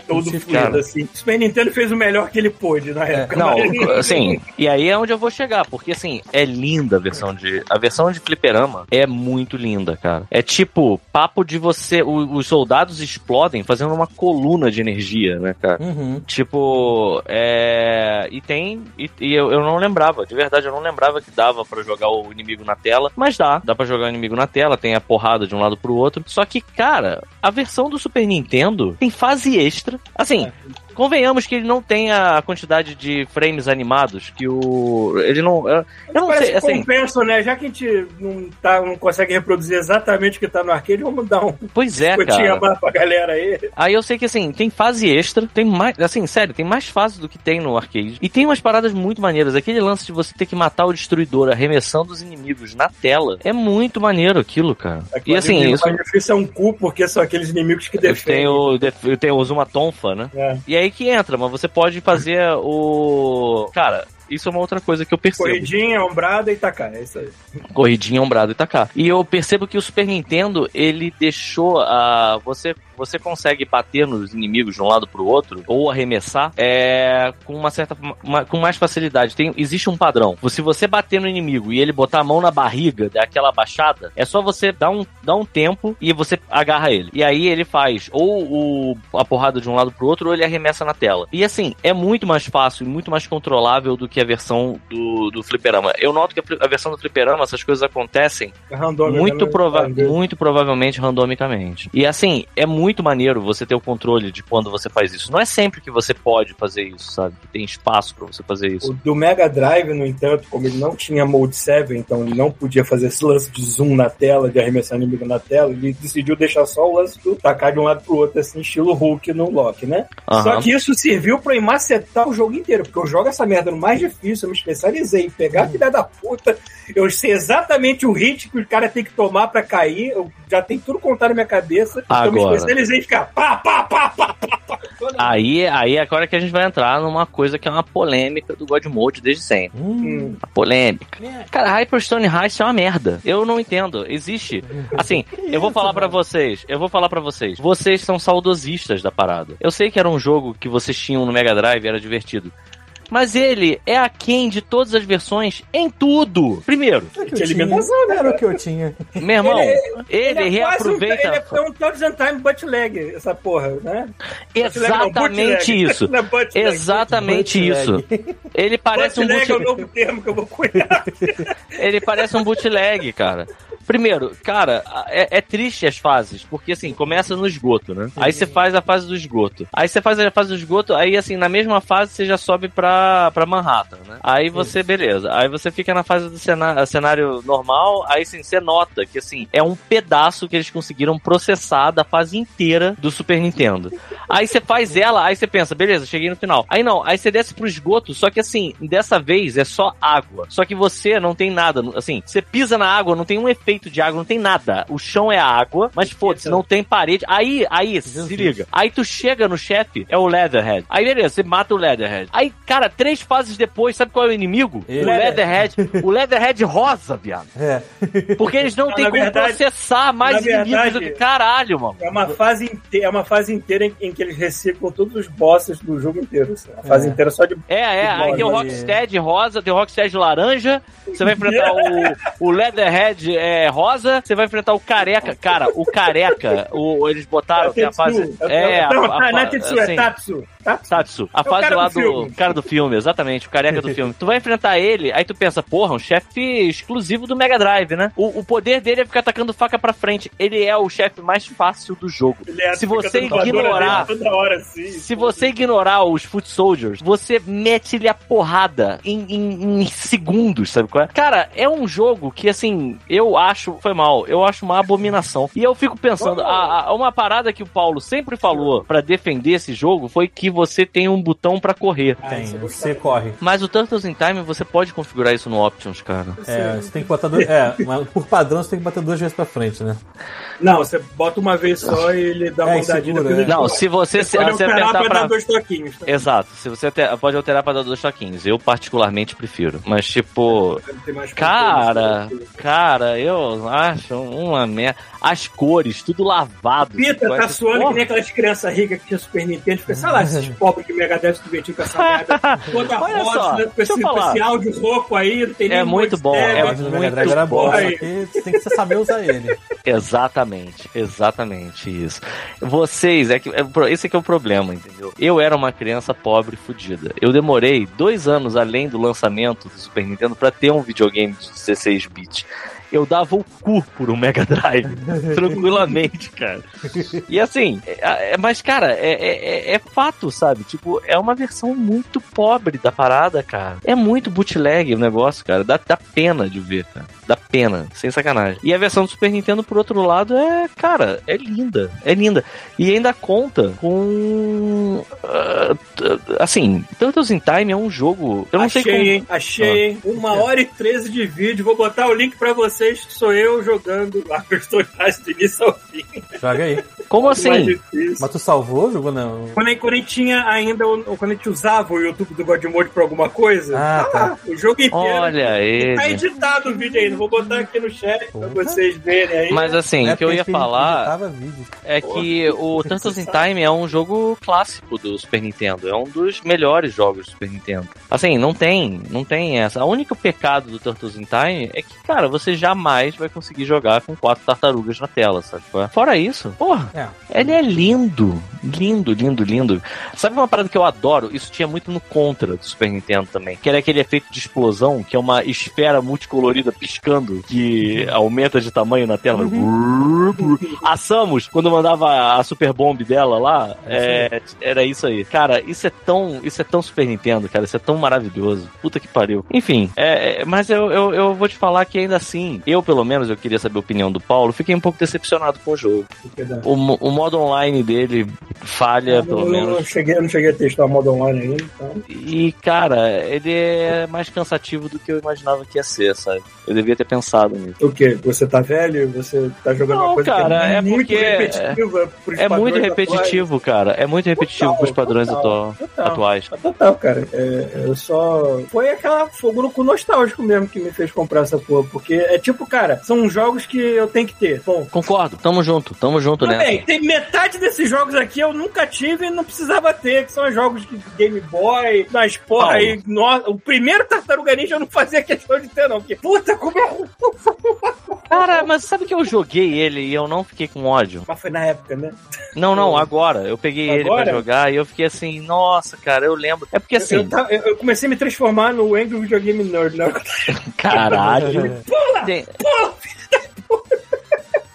C: todo fluido, assim. O Super Nintendo fez o melhor que ele pôde na época.
D: Não,
C: mas-
D: assim, e aí é onde eu vou chegar, porque assim, é linda a versão de. A versão de fliperama é muito linda, cara. É tipo, papo de você. o- os soldados explodem fazendo uma coluna de energia, né, cara?
A: Uhum.
D: Tipo, é. E tem. E, e eu, eu não lembrava, de verdade, eu não lembrava que dava pra jogar o inimigo na tela. Mas dá, dá pra jogar o inimigo na tela, tem a porrada de um lado pro outro. Só que, cara, a versão do Super Nintendo tem fase extra. Assim. Convenhamos que ele não tem a quantidade de frames animados que o. Ele não. Eu eu não
C: Parece
D: sei, assim.
C: compensa, né? Já que a gente não, tá, não consegue reproduzir exatamente o que tá no arcade, vamos dar um
D: Pois é, cara.
C: pra galera aí.
D: Aí eu sei que assim, tem fase extra, tem mais. Assim, sério, tem mais fases do que tem no arcade. E tem umas paradas muito maneiras. Aquele lance de você ter que matar o destruidor arremessando os inimigos na tela. É muito maneiro aquilo, cara. E assim,
C: o
D: isso.
C: mais difícil é um cu, porque são aqueles inimigos que
D: Eu tenho,
C: defendem.
D: o- def- eu tenho uso uma tonfa, né?
C: É.
D: E aí que entra, mas você pode fazer o. Cara, isso é uma outra coisa que eu percebo.
C: Corridinha, ombrada e tacar. É isso aí.
D: Corridinha, ombrado e tacar. E eu percebo que o Super Nintendo, ele deixou a. Você, você consegue bater nos inimigos de um lado pro outro, ou arremessar, é, com uma certa. uma- com mais facilidade. Tem, existe um padrão. Se você bater no inimigo e ele botar a mão na barriga, dar aquela baixada, é só você dar um, dar um tempo e você agarra ele. E aí ele faz ou o, a porrada de um lado pro outro, ou ele arremessa na tela. E assim, é muito mais fácil e muito mais controlável do que a versão do, do fliperama. Eu noto que a, a versão do fliperama, essas coisas acontecem
C: Randômico,
D: muito,
C: né?
D: prova muito provavelmente randomicamente. E assim, é muito maneiro você ter o controle de quando você faz isso. Não é sempre que você pode fazer isso, sabe? Que tem espaço pra você fazer isso.
C: O do Mega Drive, no entanto, como ele não tinha Mode 7, então ele não podia fazer esse lance de zoom na tela, de arremessar inimigo na tela, ele decidiu deixar só o lance do tacar de um lado pro outro, assim, estilo Hulk no Loki, né? Só
D: Aham.
C: que isso serviu pra eu macetar o jogo inteiro, porque eu jogo essa merda no mais difícil, eu me especializei em pegar a filha da puta, eu sei exatamente o hit que o cara tem que tomar pra cair, eu já tenho tudo contado na minha cabeça, então eu me Especializei em ficar pá, pá, pá, pá, pá, pá.
D: Aí, aí é agora que a gente vai entrar numa coisa que é uma polêmica do God Mode desde sempre.
C: Hum.
D: Uma polêmica. Cara, Hyperstone Heist é uma merda. Eu não entendo. Existe. Assim, eu vou falar pra vocês. Eu vou falar pra vocês. Vocês são saudosistas da parada. Eu sei que era um jogo que vocês tinham no Mega Drive, era divertido. Mas ele é aquém de todas as versões em tudo. Primeiro,
A: Era o que eu tinha.
C: né?
A: Era o que eu tinha.
D: meu irmão, ele,
C: é quase um-
D: reaproveita.
C: ele é um Todd's and Time butt leg, essa porra, né? Não,
D: Exatamente isso.
C: Não é leg.
D: Exatamente isso. Ele parece um
C: Bootleg é o novo termo que eu vou cunhar.
D: Ele parece um bootleg, cara. Primeiro, cara, é, é triste as fases, porque assim, começa no esgoto, né? Aí você faz a fase do esgoto. Aí você faz a fase do esgoto, aí assim, na mesma fase você já sobe pra, pra Manhattan, né? Aí você, beleza. Aí você fica na fase do cenário, cenário normal, aí assim, você nota que assim, é um pedaço que eles conseguiram processar da fase inteira do Super Nintendo. Aí você faz ela, aí você pensa, beleza, cheguei no final. Aí não, aí você desce pro esgoto, só que assim, dessa vez é só água. Só que você não tem nada, assim, você pisa na água, não tem um efeito de água, não tem nada. O chão é água, mas foda-se, não tem parede. Aí, aí, se liga. Aí tu chega no chefe, é o Leatherhead. Aí beleza, você mata o Leatherhead. Aí, cara, três fases depois, sabe qual é o inimigo?
A: Ele.
D: O Leatherhead. o Leatherhead rosa, viado.
A: É.
D: Porque eles não
C: Na
D: têm como
C: verdade-
D: processar mais inimigos do
C: verdade-
D: que caralho, mano.
C: É uma fase inteira, é uma fase inteira em, em que eles reciclam todos os bosses do jogo inteiro. assim. A fase
A: É.
C: inteira só de.
D: É, é, aí tem o Rockstead rosa, tem o Rockstead laranja, você vai enfrentar o, o Leatherhead é, rosa, você vai enfrentar o careca. Cara, o careca, o, eles botaram tem a fase. É, a,
C: não,
D: a,
C: tá, não é Tetsu, é
D: assim,
C: Tatsu. Tatsu.
D: Tatsu. A
C: É
D: fase
C: cara
D: lá
C: do
D: do, cara do filme, exatamente, o careca do filme. Tu vai enfrentar ele, aí tu pensa, porra, um chefe exclusivo do Mega Drive, né? O, o poder dele é ficar atacando faca pra frente. Ele é o chefe mais fácil do jogo.
C: É-
D: Se você ignorar
C: hora, assim.
D: se você ignorar os Foot Soldiers, você mete-lhe a porrada em, em- em segundos, sabe qual é? Cara, é um jogo que, assim, eu acho. Foi mal, eu acho uma abominação. E eu fico pensando, a- a- uma parada que o Paulo sempre falou pra defender esse jogo foi que você tem um botão pra correr.
A: Tem,
C: eu
A: você corre.
D: Mas o Turtles in Time você pode configurar isso no Options, cara.
A: É, você tem que botar dois. É, mas por padrão você tem que bater duas vezes pra frente, né?
C: Não, você bota uma vez só e ele dá uma
A: É, segura, né?
D: Não, se você, se,
C: Pode
D: você
C: alterar pra
D: pra.
C: dar dois toquinhos. Tá?
D: Exato, se você pode alterar pra dar dois toquinhos. Eu particularmente prefiro. Mas, tipo,
C: mais
D: Cara,
C: controle.
D: cara, eu acho uma merda. As cores, tudo lavado.
C: Pita tá suando que
D: Porra.
C: nem aquelas crianças ricas que tinha Super Nintendo. Fica, sei lá, esses pobres de Mega Drive se divertiam com essa merda. Toda
D: Olha
C: rosa,
D: só,
C: né,
D: deixa
C: esse, com
D: falar.
C: esse áudio rouco aí. Não tem
D: É
C: nem
D: muito bom, é
A: Mega
D: muito
A: Drive era bom, só que você tem que saber usar ele.
D: Exatamente, exatamente isso. Vocês, é que, é, esse aqui é o problema, entendeu? Eu era uma criança pobre fudida. Eu demorei dois anos além do lançamento do Super Nintendo pra ter um videogame de 16 bits. Eu dava o cu por um Mega Drive, tranquilamente, cara. E assim, é- é- mas cara, é, é- é- é fato, sabe? Tipo, é uma versão muito pobre da parada, cara. É muito bootleg o negócio, cara. Dá, dá pena de ver, cara. Dá pena, sem sacanagem. E a versão do Super Nintendo, por outro lado, é, cara, é linda. É linda. E ainda conta com. ah, t- assim, Turtles in Time é um jogo. Eu não
C: achei,
D: sei como.
C: hein? Achei, hein? Uma hora e treze de vídeo. Vou botar o link pra vocês, que sou eu jogando eu estou do início ao fim.
A: Joga aí.
D: Como assim?
C: difícil.
A: Mas tu salvou, jogou não?
C: Quando a, gente, quando a tinha ainda, o- quando a gente usava o YouTube do God Mode pra alguma coisa,
A: Ah,
C: tá lá, o jogo inteiro.
D: Olha
C: Tá
D: ele.
C: editado o vídeo ainda, vou botar aqui no chat pra vocês verem aí.
D: Mas assim, o que eu ia
A: a
D: falar é que o Turtles in Time é um jogo clássico do Super Nintendo. É um dos melhores jogos do Super Nintendo. Assim, não tem, não tem essa. O único pecado do Turtles in Time é que, cara, você jamais vai conseguir jogar com quatro tartarugas na tela, sabe? é? Fora isso, porra,
A: É.
D: ele é lindo. Lindo, lindo, lindo. Sabe uma parada que eu adoro? Isso tinha muito no Contra do Super Nintendo também. Que era aquele efeito de explosão, que é uma esfera multicolorida piscando, que aumenta de tamanho na tela. A Samus, quando mandava a Super Bomb dela lá, é, era isso aí. Cara, isso é tão. Isso é tão Super Nintendo, cara. Isso é tão maravilhoso. Puta que pariu. Enfim, é, é, mas eu, eu, eu vou te falar que ainda assim, eu pelo menos, eu queria saber a opinião do Paulo, fiquei um pouco decepcionado com o jogo. O, o modo online dele falha,
C: eu,
D: pelo
C: eu não
D: menos.
C: cheguei, eu não cheguei a testar o modo online ainda, então.
D: E, cara, ele é mais cansativo do que eu imaginava que ia ser, sabe? Eu devia ter pensado nisso.
C: O quê? Você tá velho? Você tá jogando
D: Não,
C: uma coisa
D: cara,
C: que é,
D: é
C: muito
D: porque
C: repetitiva
D: É muito repetitivo, cara. É muito repetitivo
C: Total,
D: pros padrões
C: total,
D: atual-
C: total.
D: atuais.
C: atuais. Total, cara. É, eu só. Foi aquela fogo no cu nostálgico mesmo que me fez comprar essa porra. Porque é tipo, cara, são jogos que eu tenho que ter. Bom.
D: Concordo, tamo junto, tamo junto
C: bem, tem metade desses jogos aqui eu nunca tive e não precisava ter, que são os jogos de Game Boy, nas porra aí. no- o primeiro Tartaruga Ninja eu não fazia questão de ter, não. Porque, puta, como é.
D: Cara, mas sabe que eu joguei ele e eu não fiquei com ódio?
C: Mas foi na época, né?
D: Não, não, agora. Eu peguei ele
C: Agora?
D: pra jogar e eu fiquei assim, nossa, cara, eu lembro. É porque
C: Eu,
D: assim,
C: eu, ta- eu- eu comecei a me transformar no Angry Videogame Nerd, né?
D: caralho. Tem...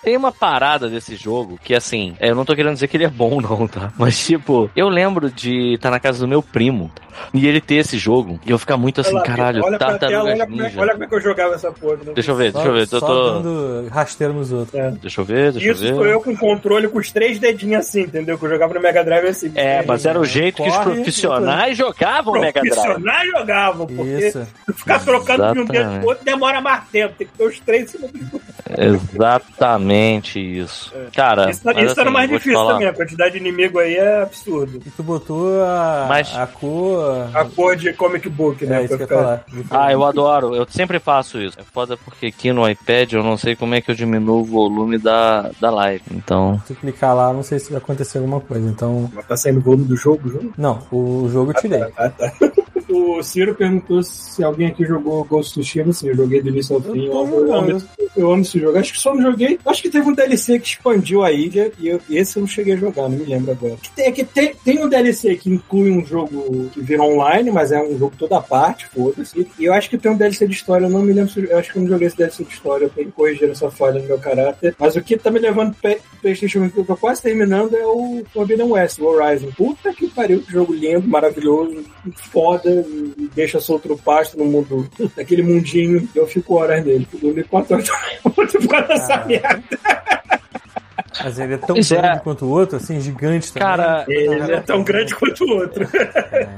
D: Tem uma parada desse jogo que, assim, eu não tô querendo dizer que ele é bom, não, tá? Mas, tipo, eu lembro de estar na casa do meu primo e ele ter esse jogo e eu ficar muito assim,
C: Olha lá,
D: caralho,
C: olha tela, olha, como é, olha como é que eu jogava essa porra. Né?
D: Deixa eu ver,
A: Só,
D: deixa eu ver. Eu
A: só
D: tô...
A: dando rasteiro nos outros.
C: É.
D: Deixa eu ver, deixa
C: Isso
D: eu
C: foi
D: ver.
C: eu com controle com os três dedinhos assim, entendeu? Que eu jogava no Mega Drive assim.
D: É, mas era o jeito que os
A: Corre,
D: profissionais jogavam o Mega Drive.
C: Profissionais jogavam, porque
A: Isso.
C: ficar trocando de um dedo
D: Exatamente.
C: pro outro demora mais tempo. Tem que ter os três em cima do
D: Exatamente isso. Cara,
C: Isso, tá-
D: mas
C: isso tá
D: assim,
C: mais
D: vou te
C: difícil
D: falar.
C: também. A quantidade de inimigo aí é absurdo.
A: E tu botou a,
D: Mas-
A: a cor.
C: A cor de comic book, né?
A: é
C: pra ficar-
A: falar.
D: Ah, eu adoro, eu sempre faço isso. É foda porque aqui no iPad eu não sei como é que eu diminuo o volume da, da live. Então.
A: Se tu clicar lá, não sei se vai acontecer alguma coisa. Então.
C: Mas Tá saindo o volume do jogo, jogo?
A: Não, o jogo eu tirei.
C: Ah, tá. O Ciro perguntou se alguém aqui jogou Ghost of Tsushima. Sim, eu joguei do início ao fim. Eu. Eu amo esse jogo. Acho que só não joguei. Acho que teve um DLC que expandiu a ilha e, eu- esse eu não cheguei a jogar, não me lembro agora. Que tem, é que tem, tem um DLC que inclui um jogo que vira online, mas é um jogo toda parte, foda-se. E eu acho que tem um DLC de história, eu não me lembro se eu acho que eu não joguei esse DLC de história, eu tenho que corrigir essa falha no meu caráter. Mas o que tá me levando pro PlayStation 5 que eu tô quase terminando é o Forbidden West, o Horizon. Puta que pariu, que jogo lindo, maravilhoso, foda, deixa solto no pasto no mundo, naquele mundinho, eu fico horas nele. Dormi 4 horas por causa dessa
A: Ah.
C: merda.
A: Mas ele é tão
D: é.
A: grande quanto o outro, assim, gigante também.
D: Cara,
C: Ele é tão grande quanto o outro.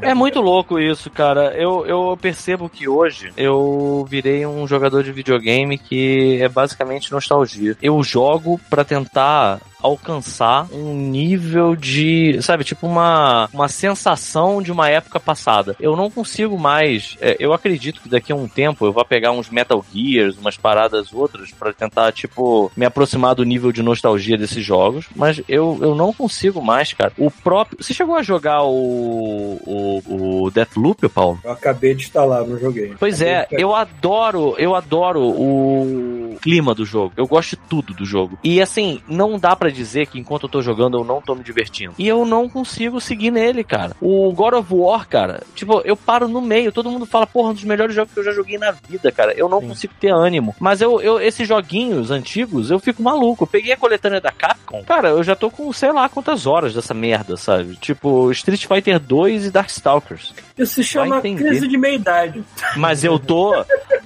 D: É muito louco isso, cara. Eu, eu percebo que hoje eu virei um jogador de videogame que é basicamente nostalgia. Eu jogo pra tentar alcançar um nível de, sabe, tipo uma, uma sensação de uma época passada. Eu não consigo mais, é, eu acredito que daqui a um tempo eu vou pegar uns Metal Gears, umas paradas outras pra tentar, tipo, me aproximar do nível de nostalgia desses jogos, mas eu, eu não consigo mais, cara. O próprio, você chegou a jogar o, o, o Deathloop, Paulo?
C: Eu acabei de instalar, não joguei.
D: Pois é, eu adoro, eu adoro o clima do jogo. Eu gosto de tudo do jogo. E assim, não dá pra dizer que enquanto eu tô jogando eu não tô me divertindo. E eu não consigo seguir nele, cara. O God of War, cara, tipo, eu paro no meio, todo mundo fala, porra, um dos melhores jogos que eu já joguei na vida, cara. Eu não
A: Sim.
D: consigo ter ânimo. Mas eu, eu esses joguinhos antigos, eu fico maluco. Eu peguei a coletânea da Capcom. Cara, eu já tô com sei lá quantas horas dessa merda, sabe? Tipo, Street Fighter 2 e Darkstalkers.
C: Isso se chama crise de meia-idade.
D: Mas eu tô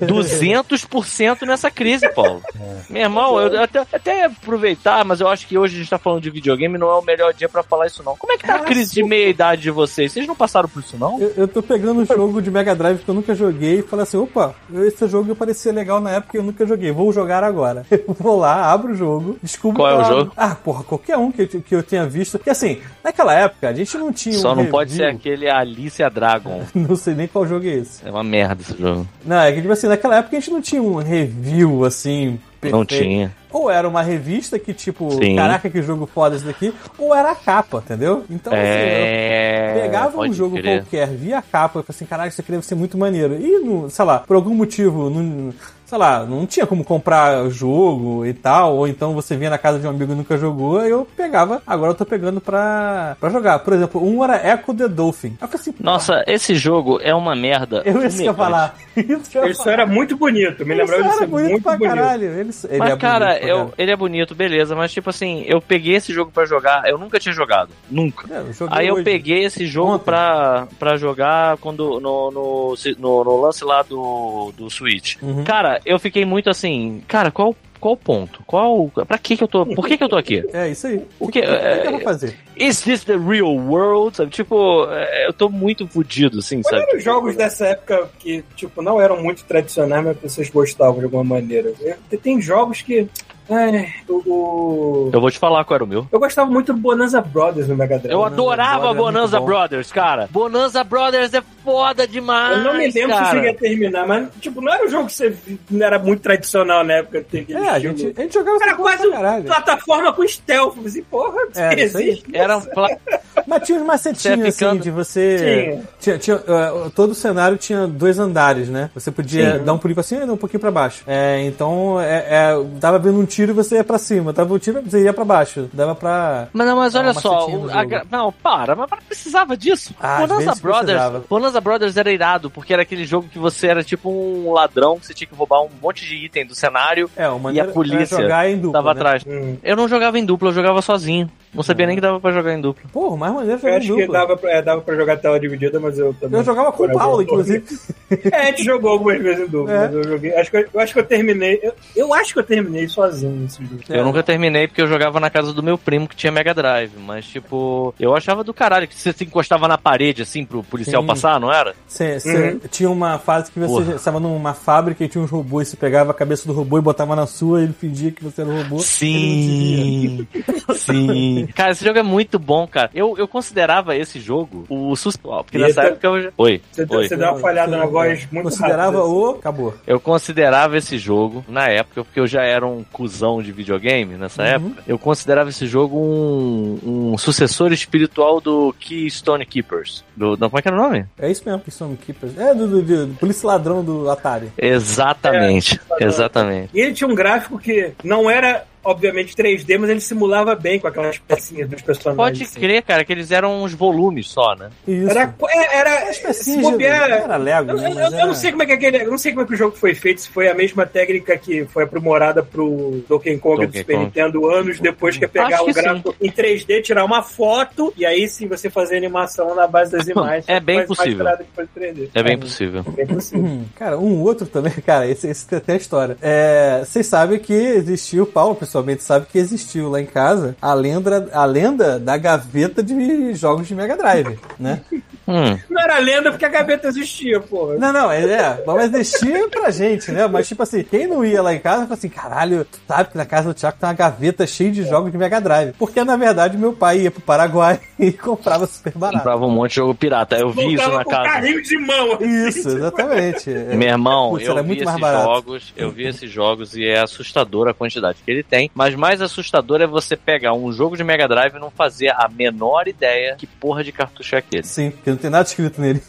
D: 200% nessa crise, Paulo. Meu irmão, eu até, até ia aproveitar, mas eu acho que hoje a gente tá falando de videogame não é o melhor dia pra falar isso, não. Como é que tá a crise de meia-idade de vocês? Vocês não passaram por isso, não?
A: Eu, eu tô pegando um jogo de Mega Drive que eu nunca joguei e falo assim, opa, esse jogo parecia legal na época e eu nunca joguei, vou jogar agora. Eu vou lá, abro o jogo, descubro...
D: Qual é o jogo?
A: Ah, porra, qualquer um que, eu- que eu tenha visto. Porque assim, naquela época a gente não tinha
D: Só
A: um
D: não pode ser
A: review-
D: aquele Alicia Dragon.
A: Não sei nem qual jogo é esse.
D: É uma merda esse jogo.
A: Não, é que tipo assim, naquela época a gente não tinha um review assim...
D: Não
A: perfeito.
D: tinha.
A: Ou era uma revista que, tipo,
D: Sim.
A: caraca, que jogo foda esse daqui, ou era a capa, entendeu? Então, assim, eu
D: É.
A: pegava um
D: pode
A: jogo
D: crer.
A: qualquer, via a capa, e falei assim, caralho, isso aqui deve ser muito maneiro. E, não, sei lá, por algum motivo, não, sei lá, não tinha como comprar jogo e tal, ou então você vinha na casa de um amigo e nunca jogou, eu pegava, agora eu tô pegando pra, pra jogar. Por exemplo, um era Echo the Dolphin. Eu assim,
D: Nossa, esse jogo é uma merda.
A: eu isso que eu ia falar. Isso, que eu
C: Isso era muito bonito, me
A: Isso
C: lembrava de
A: era
C: ser
A: bonito
C: muito
A: pra
C: bonito.
A: caralho. Ele, ele
D: Mas,
A: é
D: cara,
A: pra
D: eu, ele é bonito, beleza, mas tipo assim, eu peguei esse jogo pra jogar, eu nunca tinha jogado. Nunca.
A: É, eu
D: Aí eu
A: hoje.
D: peguei esse jogo
A: Ontem.
D: pra, pra jogar quando no, no, no, no lance lá do, do Switch.
A: Uhum.
D: Cara, eu fiquei muito assim, cara, qual qual o ponto? Qual. Pra que que eu tô. Por que que eu tô aqui?
A: É isso aí.
D: O que-
A: que, o que
D: é-
A: eu vou fazer?
D: Is this the real world? Sabe? Tipo, é, eu tô muito fudido, assim,
C: Quais
D: sabe?
C: eram os jogos dessa época que, tipo, não eram muito tradicionais, mas que vocês gostavam de alguma maneira? Tem jogos que. Ai, o,
D: Eu vou te falar qual era o meu.
C: Eu gostava muito do Bonanza Brothers no Mega Drive.
D: Eu adorava
A: é
D: Bonanza
A: bom.
D: Brothers, cara. Bonanza Brothers é foda demais.
C: Eu não me lembro se eu
D: cara.
C: cheguei a terminar, mas, tipo, não era um jogo que você não era muito tradicional na época. Aquele
A: É, a gente, a gente jogava
C: Era quase plataforma com stealth. Assim, porra,
A: É, isso
C: existe.
D: Era um pla-
A: Mas tinha uns macetinhos assim de você. Tinha, tinha, uh, todo o cenário tinha dois andares, né? Você podia dar um pulinho pra cima e dar um pouquinho pra baixo. É, então, é, é, dava vendo um tiro e você ia pra cima. Dava um tiro e você ia pra baixo. Dava pra.
D: Mas não, mas olha
A: uma
D: só, o- a não, para, mas precisava disso.
A: Ah,
D: Bonanza Brothers,
A: precisava.
D: Bonanza Brothers era irado, porque era aquele jogo que você era tipo um ladrão, que você tinha que roubar um monte de item do cenário
A: É, o maneiro
D: e a polícia
A: jogar em dupla.
D: tava
A: né?
D: atrás.
C: Hum.
D: Eu não jogava em dupla, eu jogava sozinho. Não sabia nem que dava pra jogar em dupla.
A: Porra, mais maneiro
C: Eu
A: foi em
C: acho que
A: dupla.
C: dava pra, é, dava pra jogar tela dividida, mas eu também.
A: Eu jogava com o Paulo, inclusive.
C: É, a gente jogou algumas vezes em dupla,
A: É.
C: mas eu joguei. Acho que eu, eu acho que eu terminei. Eu, eu acho que eu terminei sozinho esse jogo.
A: É.
D: Eu nunca terminei porque eu jogava na casa do meu primo que tinha Mega Drive. Mas, tipo, eu achava do caralho que você se encostava na parede, assim, pro policial
A: Sim.
D: passar, não era?
A: Cê, cê
C: Uhum.
A: Tinha uma fase que você
D: Porra.
A: estava numa fábrica e tinha uns robôs, você pegava a cabeça do robô e botava na sua e ele fingia que você era o robô.
D: Sim, sim. Cara, esse jogo é muito bom, cara. Eu, eu considerava esse jogo o suspensão. Porque nessa
C: Eita.
D: época eu já... Oi,
C: Você,
D: oi.
C: você deu uma falhada
A: Você
C: na voz muito
A: Considerava
C: rápida, assim.
A: o. Acabou.
D: Eu considerava esse jogo, na época, porque eu já era um cuzão de videogame nessa época, eu considerava esse jogo um, um sucessor espiritual do Keystone Keepers. Do, não, como é que era o nome?
A: É isso mesmo, são Keepers. É do, do, do, do Polícia Ladrão do Atari.
D: Exatamente,
C: É.
D: exatamente.
C: E ele tinha um gráfico que não era, obviamente, 3D, mas ele simulava bem com aquelas pecinhas dos personagens.
D: Pode
C: assim.
D: crer, cara, que eles eram uns volumes só, né?
A: Isso.
C: Era. é, era se
A: de- era Lego,
C: Eu,
A: né?
C: eu- eu
A: era-
C: não sei como é que aquele, eu não sei como é que o jogo foi feito, se foi a mesma técnica que foi aprimorada pro Donkey Kong do
D: Donkey
C: Super
D: Kong.
C: Nintendo anos depois que é pegar
D: Acho que
C: gráfico em 3D, tirar uma foto e aí sim você fazer animação na base das imagens.
D: É bem possível.
C: parada que foi 3D.
D: É bem possível.
C: bem possível.
A: Hum, Cara, um outro também, cara, esse, esse tem até a história. É, vocês sabem que existiu, o Paulo pessoalmente sabe que existiu lá em casa a lenda, a lenda da gaveta de jogos de Mega Drive, né?
D: Hum,
C: Não era lenda porque a gaveta existia, porra.
A: Não, não, é, é, mas existia pra gente, né? Mas tipo assim, quem não ia lá em casa fala assim, caralho, tu sabe que na casa do Thiago tem uma gaveta cheia de jogos de Mega Drive. Porque na verdade meu pai ia pro Paraguai e comprava super barato.
D: comprava um monte de jogo pirata. Eu vi isso na
C: com
D: casa.
C: carrinho de mão. assim.
A: Isso, exatamente. É,
D: Meu irmão,
A: Putz,
D: eu
A: era
D: vi
A: muito mais
D: esses
A: barato.
D: jogos, eu vi esses jogos e é assustadora a quantidade que ele tem. Mas mais assustador é você pegar um jogo de Mega Drive e não fazer a menor ideia que porra de cartucho é aquele.
A: Sim, porque não tem nada escrito nele.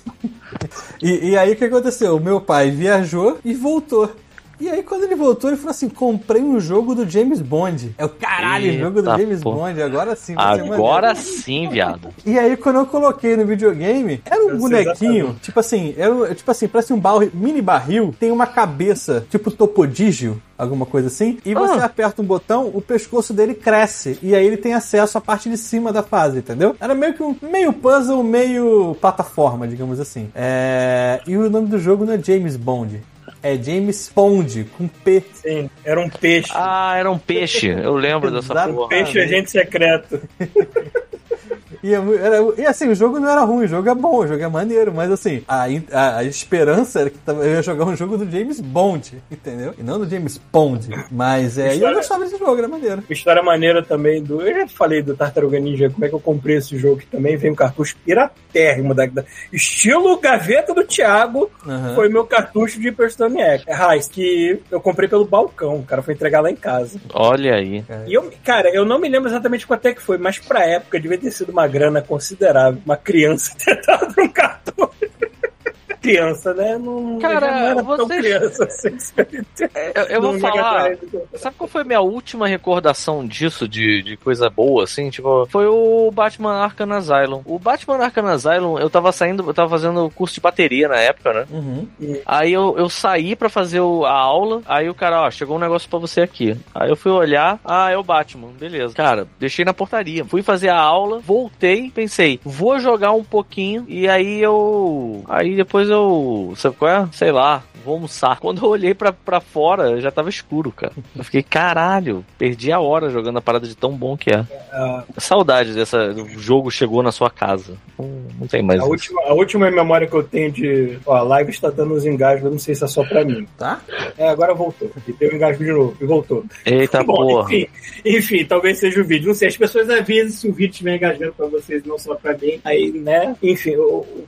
A: e, e aí o que aconteceu? O meu pai viajou e voltou. E aí, quando ele voltou, ele falou assim: comprei um jogo do James Bond. É o caralho,
D: Eita,
A: jogo do James
D: pô.
A: Bond, agora sim vai
D: Agora sim, viado.
A: E aí, quando eu coloquei no videogame, era um
C: Eu
A: bonequinho, tipo assim, era, um- tipo assim, parece um mini barril, tem uma cabeça, tipo topodígio, alguma coisa assim, e você
D: Ah.
A: aperta um botão, o pescoço dele cresce, e aí ele tem acesso à parte de cima da fase, entendeu? Era meio que um meio puzzle, meio plataforma, digamos assim. É... E o nome do jogo não é James Bond, é James Pond, com P.
C: Sim, era um peixe.
D: Ah, era um peixe. Eu lembro dessa porra.
C: peixe agente secreto.
A: E, é era- e, assim, o jogo não era ruim, o jogo é bom, o jogo é maneiro, mas assim, a, a- a esperança era que eu ia jogar um jogo do James Bond, entendeu? E não do James Pond. Mas é, e eu
C: História-
A: gostava desse jogo, era maneiro.
C: História maneira também do. Eu já te falei do Tartaruga Ninja, como é que eu comprei esse jogo que também vem um cartucho piratérrimo da, da- estilo gaveta do Thiago.
A: Aham.
C: Foi meu cartucho de Hearthstone X. É Raiz, que eu comprei pelo balcão. O cara foi entregar lá em casa.
D: Olha aí.
C: E eu, cara, eu não me lembro exatamente quanto é que foi, mas pra época devia ter sido uma grana considerável. Uma criança ter dado um cartucho. Criança, né? Não,
D: Cara,
C: não era tão
D: vocês-
C: criança assim.
D: Eu, eu vou falar. Sabe qual foi a minha última recordação disso, de, de coisa boa, assim? Tipo, foi o Batman Arkham Asylum. O Batman Arkham Asylum, eu tava saindo, eu tava fazendo curso de bateria na época, né?
A: Uhum.
D: Aí eu, eu saí pra fazer o- a aula, aí o cara, ó, chegou um negócio pra você aqui. Aí eu fui olhar, ah, é o Batman, beleza. Cara, deixei na portaria. Fui fazer a aula, voltei, pensei, vou jogar um pouquinho, e aí eu. Aí depois eu. Sabe qual é? Sei lá. Vou almoçar. Quando eu olhei pra, pra fora, já tava escuro, cara. Eu fiquei, caralho, perdi a hora jogando a parada de tão bom que é.
C: Ah,
D: Saudade dessa. O jogo chegou na sua casa. Não, não tem mais
C: a,
D: isso.
C: última, a última memória que eu tenho de. Ó, a live está dando uns engasgos, eu não sei se é só pra mim.
A: Tá?
C: É, agora voltou. E deu um engasgo de novo, e voltou.
D: Eita
C: Bom,
D: porra.
C: enfim, enfim, talvez seja o vídeo. Não sei, as pessoas avisam se o vídeo estiver engajando pra vocês, não só pra mim. Aí, né? Enfim,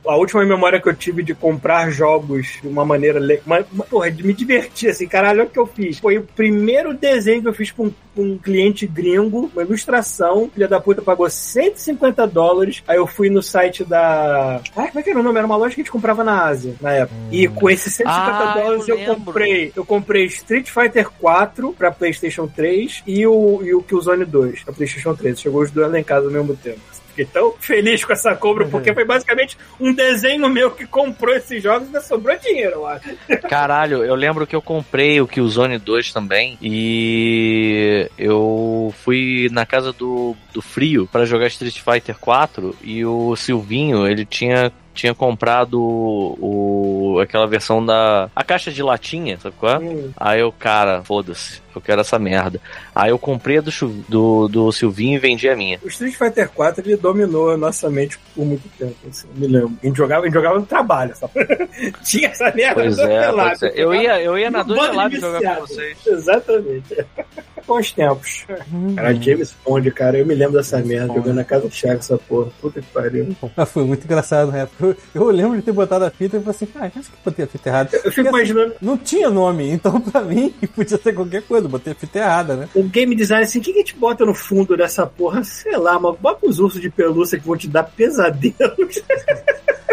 C: a última memória que eu tive de comprar jogos de uma maneira. Le... Uma, uma- porra, de me divertir, assim, caralho, olha o que eu fiz. Foi o primeiro desenho que eu fiz pra um, um cliente gringo, uma ilustração. Filha da puta pagou 150 dólares. Aí eu fui no site da. Ah, como é que era o nome? Era uma loja que a gente comprava na Ásia, na época. E com esses 150
D: Ah,
C: dólares
D: eu
C: eu, comprei. Eu comprei Street Fighter 4 pra PlayStation 3 e o, e o Killzone 2 pra PlayStation 3. Chegou os dois lá em casa ao mesmo tempo. Fiquei tão feliz com essa compra,
A: Uhum.
C: porque foi basicamente um desenho meu que comprou esses jogos e ainda sobrou dinheiro, eu acho.
D: Caralho, eu lembro que eu comprei o Killzone 2 também e eu fui na casa do, do Frio pra jogar Street Fighter 4 e o Silvinho, ele tinha tinha comprado o, aquela versão da a caixa de latinha, sabe qual é?
C: Hum.
D: Aí eu, cara, foda-se, eu quero essa merda. Aí eu comprei a do, do, do Silvinho e vendi a minha.
C: O Street Fighter 4 ele dominou a nossa mente por muito tempo, assim, me lembro. A gente jogava, a gente jogava no trabalho, só. Tinha essa merda
D: Pois
C: do
D: é,
C: outro lado.
D: pois é. Eu ia, eu ia na
C: de
D: Gelados jogar com vocês.
C: Exatamente. Bons tempos. Cara, James Bond, cara, eu me lembro dessa merda, jogando na casa do Thiago essa porra. Puta que pariu.
A: Foi muito engraçado na época. Eu, eu lembro de ter botado a fita e falei assim, ah, acho que botei a fita errada.
C: Eu fico
A: Porque, assim,
C: imaginando
A: não tinha nome, então pra mim podia ser qualquer coisa, eu botei a fita errada, né?
C: o game design assim, o que, que a gente bota no fundo dessa porra? Sei lá, mas bota os ursos de pelúcia que vão te dar pesadelos.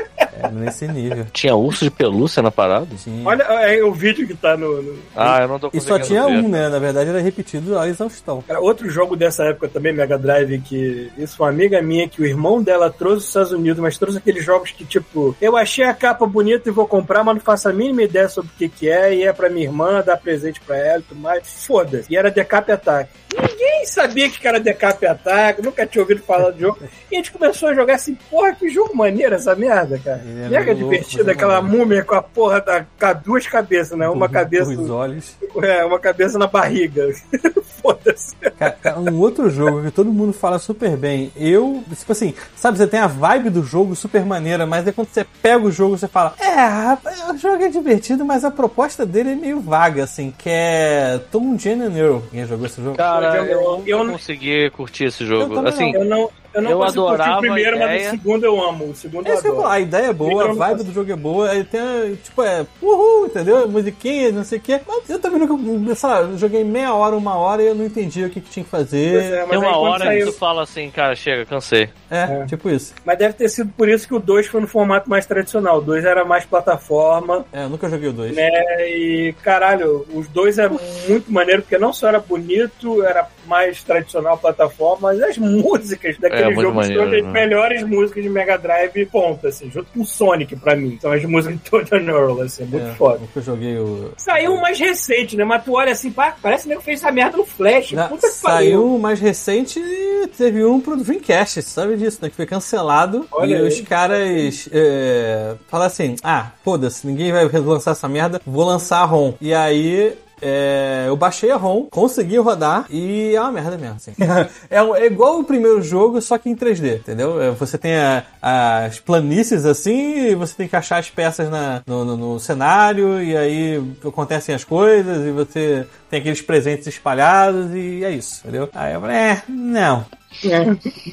A: É, nesse nível.
D: Tinha urso de pelúcia na parada?
A: Tinha.
C: Olha aí o vídeo que tá no. no-
D: Ah, eu não tô
A: E só
D: conseguindo
A: tinha
D: ver.
A: um, né? Na verdade era repetido a exaustão.
C: Cara, outro jogo dessa época também, Mega Drive, que isso foi uma amiga minha que o irmão dela trouxe dos Estados Unidos, mas trouxe aqueles jogos que, tipo, eu achei a capa bonita e vou comprar, mas não faço a mínima ideia sobre o que, que é, e é pra minha irmã, dar presente pra ela e tudo mais. Foda-se. E era Decap Attack. Ninguém sabia que era Decap Attack, nunca tinha ouvido falar do jogo. E a gente começou a jogar assim, porra, que jogo maneiro essa merda, cara.
A: Ele é
C: Mega
A: louco,
C: divertido,
A: é
C: aquela
A: maneiro.
C: múmia com a porra da, com as duas cabeças, né? Uma cabeça.
A: Os olhos.
C: É, uma cabeça na barriga. Foda-se.
A: Cara, cara, um outro jogo que todo mundo fala super bem. Eu, tipo assim, sabe, você tem a vibe do jogo super maneira, mas aí quando você pega o jogo, você fala: É, o jogo é divertido, mas a proposta dele é meio vaga, assim, que é Tom Jane Earl. Quem jogou esse jogo?
D: Cara,
C: Eu-
D: eu,
C: eu
D: não
C: não-
D: consegui curtir esse
A: Eu
D: jogo.
A: também
D: Assim,
C: Eu não, eu não
D: Eu
C: consigo curtir
D: adorava
C: o primeiro,
D: a
C: mas
D: ideia.
C: o segundo eu amo. O segundo
A: É
C: eu
A: eu ia
C: adoro.
A: a ideia é boa,
C: Eu
A: a
C: não
A: vibe do jogo é boa, aí tem, tipo, é, uhul, entendeu? Musiquinha, não sei o quê. Mas eu também nunca, sei lá, eu joguei meia hora, uma hora e eu não entendi o que, que tinha que
C: Pois
A: fazer.
C: é, mas
D: tem uma hora que
C: saiu-
D: tu fala assim, cara, chega, cansei.
A: É, tipo isso.
C: Mas deve ter sido por isso que o 2 foi no formato mais tradicional. O 2 era mais plataforma,
A: É, eu nunca joguei o 2.
C: né? E, caralho, os dois eram muito maneiro, porque não só era bonito, era mais tradicional plataforma, mas as músicas
D: É,
C: daquele
D: muito
C: jogo
D: maneiro,
C: são as
D: né?
C: melhores músicas de Mega Drive, ponta, assim, junto com o Sonic, pra mim. São as músicas de and Earl, assim, muito
A: É,
C: foda.
A: nunca joguei o.
C: Saiu um mais recente, né? Mas tu olha assim, pá, parece que o fez essa merda no Flash.
A: Na-
C: Puta que pariu.
A: saiu um mais recente e teve um pro Dreamcast, sabe disso, né? Que foi cancelado.
C: Olha
A: e
C: aí.
A: os caras é, falaram assim: ah, foda-se, ninguém vai lançar essa merda, vou lançar a ROM. E aí. é, eu baixei a ROM, consegui rodar e é uma merda mesmo. Assim. é, é igual o primeiro jogo, só que em 3D, entendeu? É, Você tem a- as planícies assim, e você tem que achar as peças na- no, no- no cenário, e aí acontecem as coisas, e você tem aqueles presentes espalhados, e é isso, entendeu? Aí eu falei, é, não.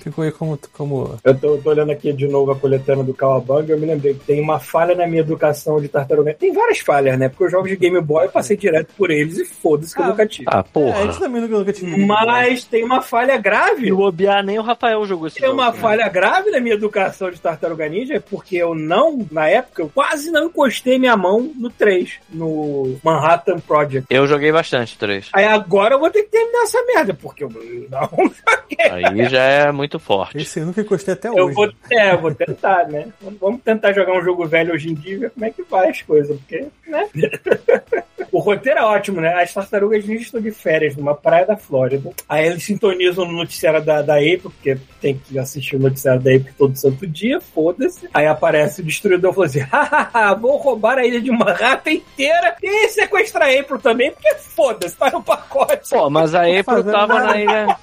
A: Ficou aí como. como...
C: Eu tô, tô olhando aqui de novo a coletânea do Cowabunga e eu me lembrei que tem uma falha na minha educação de tartaruga. Tem várias falhas, né? Porque os jogos de Game Boy eu passei direto por eles e foda-se que eu
A: Ah.
C: nunca tive.
D: Ah,
A: É,
D: porra.
A: gente também nunca, nunca tive.
C: Mas tem uma falha grave.
D: E o Obiá nem o Rafael jogou esse
C: Tem
D: jogo.
C: uma
D: né?
C: falha grave na minha educação de Tartaruga Ninja, porque eu não, na época, eu quase não encostei minha mão no 3, no Manhattan Project.
D: Eu joguei bastante, três.
C: Aí agora eu vou ter que terminar essa merda, porque eu não joguei.
D: Aí já é muito forte.
A: Esse eu nunca encostei até
C: Eu
A: hoje.
C: vou, é, eu vou tentar, né? Vamos tentar jogar um jogo velho hoje em dia e ver como é que vai as coisas, porque, né? O roteiro é ótimo, né? As tartarugas ninja estão de férias numa praia da Flórida. Aí eles sintonizam no noticiário da, da April, porque tem que assistir o noticiário da April todo santo dia, foda-se. Aí aparece o destruidor e falou assim: hahaha, vou roubar a ilha de Manhattan inteira e sequestrar a April também, porque foda-se, tá no pacote.
D: Pô, mas a April
A: fazendo
D: tava
A: nada.
D: na ilha.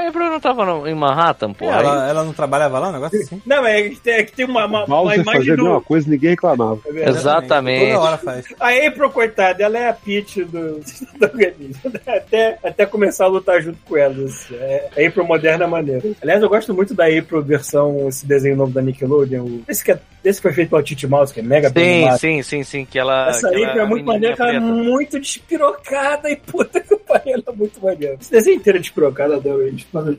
D: A April não tava no- em Manhattan, pô. Aí-
A: Ela, ela não trabalhava lá, um negócio assim?
C: Não, é que tem, é que tem uma, uma, uma imagem do.
E: coisa e ninguém reclamava.
C: É verdade.
D: Exatamente.
A: Toda hora faz.
C: A April, coitada, ela é a Peach do, do organismo. Até, até começar a lutar junto com elas. É a April moderna maneira. Aliás, eu gosto muito da April versão, esse desenho novo da Nickelodeon. Esse que, é, esse foi feito pela Titi Mouse, que é mega bem
D: Sim, sim, sim, sim, que ela.
C: Essa
D: que ela
C: April é muito maneira, que ela é
D: preta.
C: muito despirocada e puta que ela é muito maneiro. Esse desenho inteiro é desprocado, adoro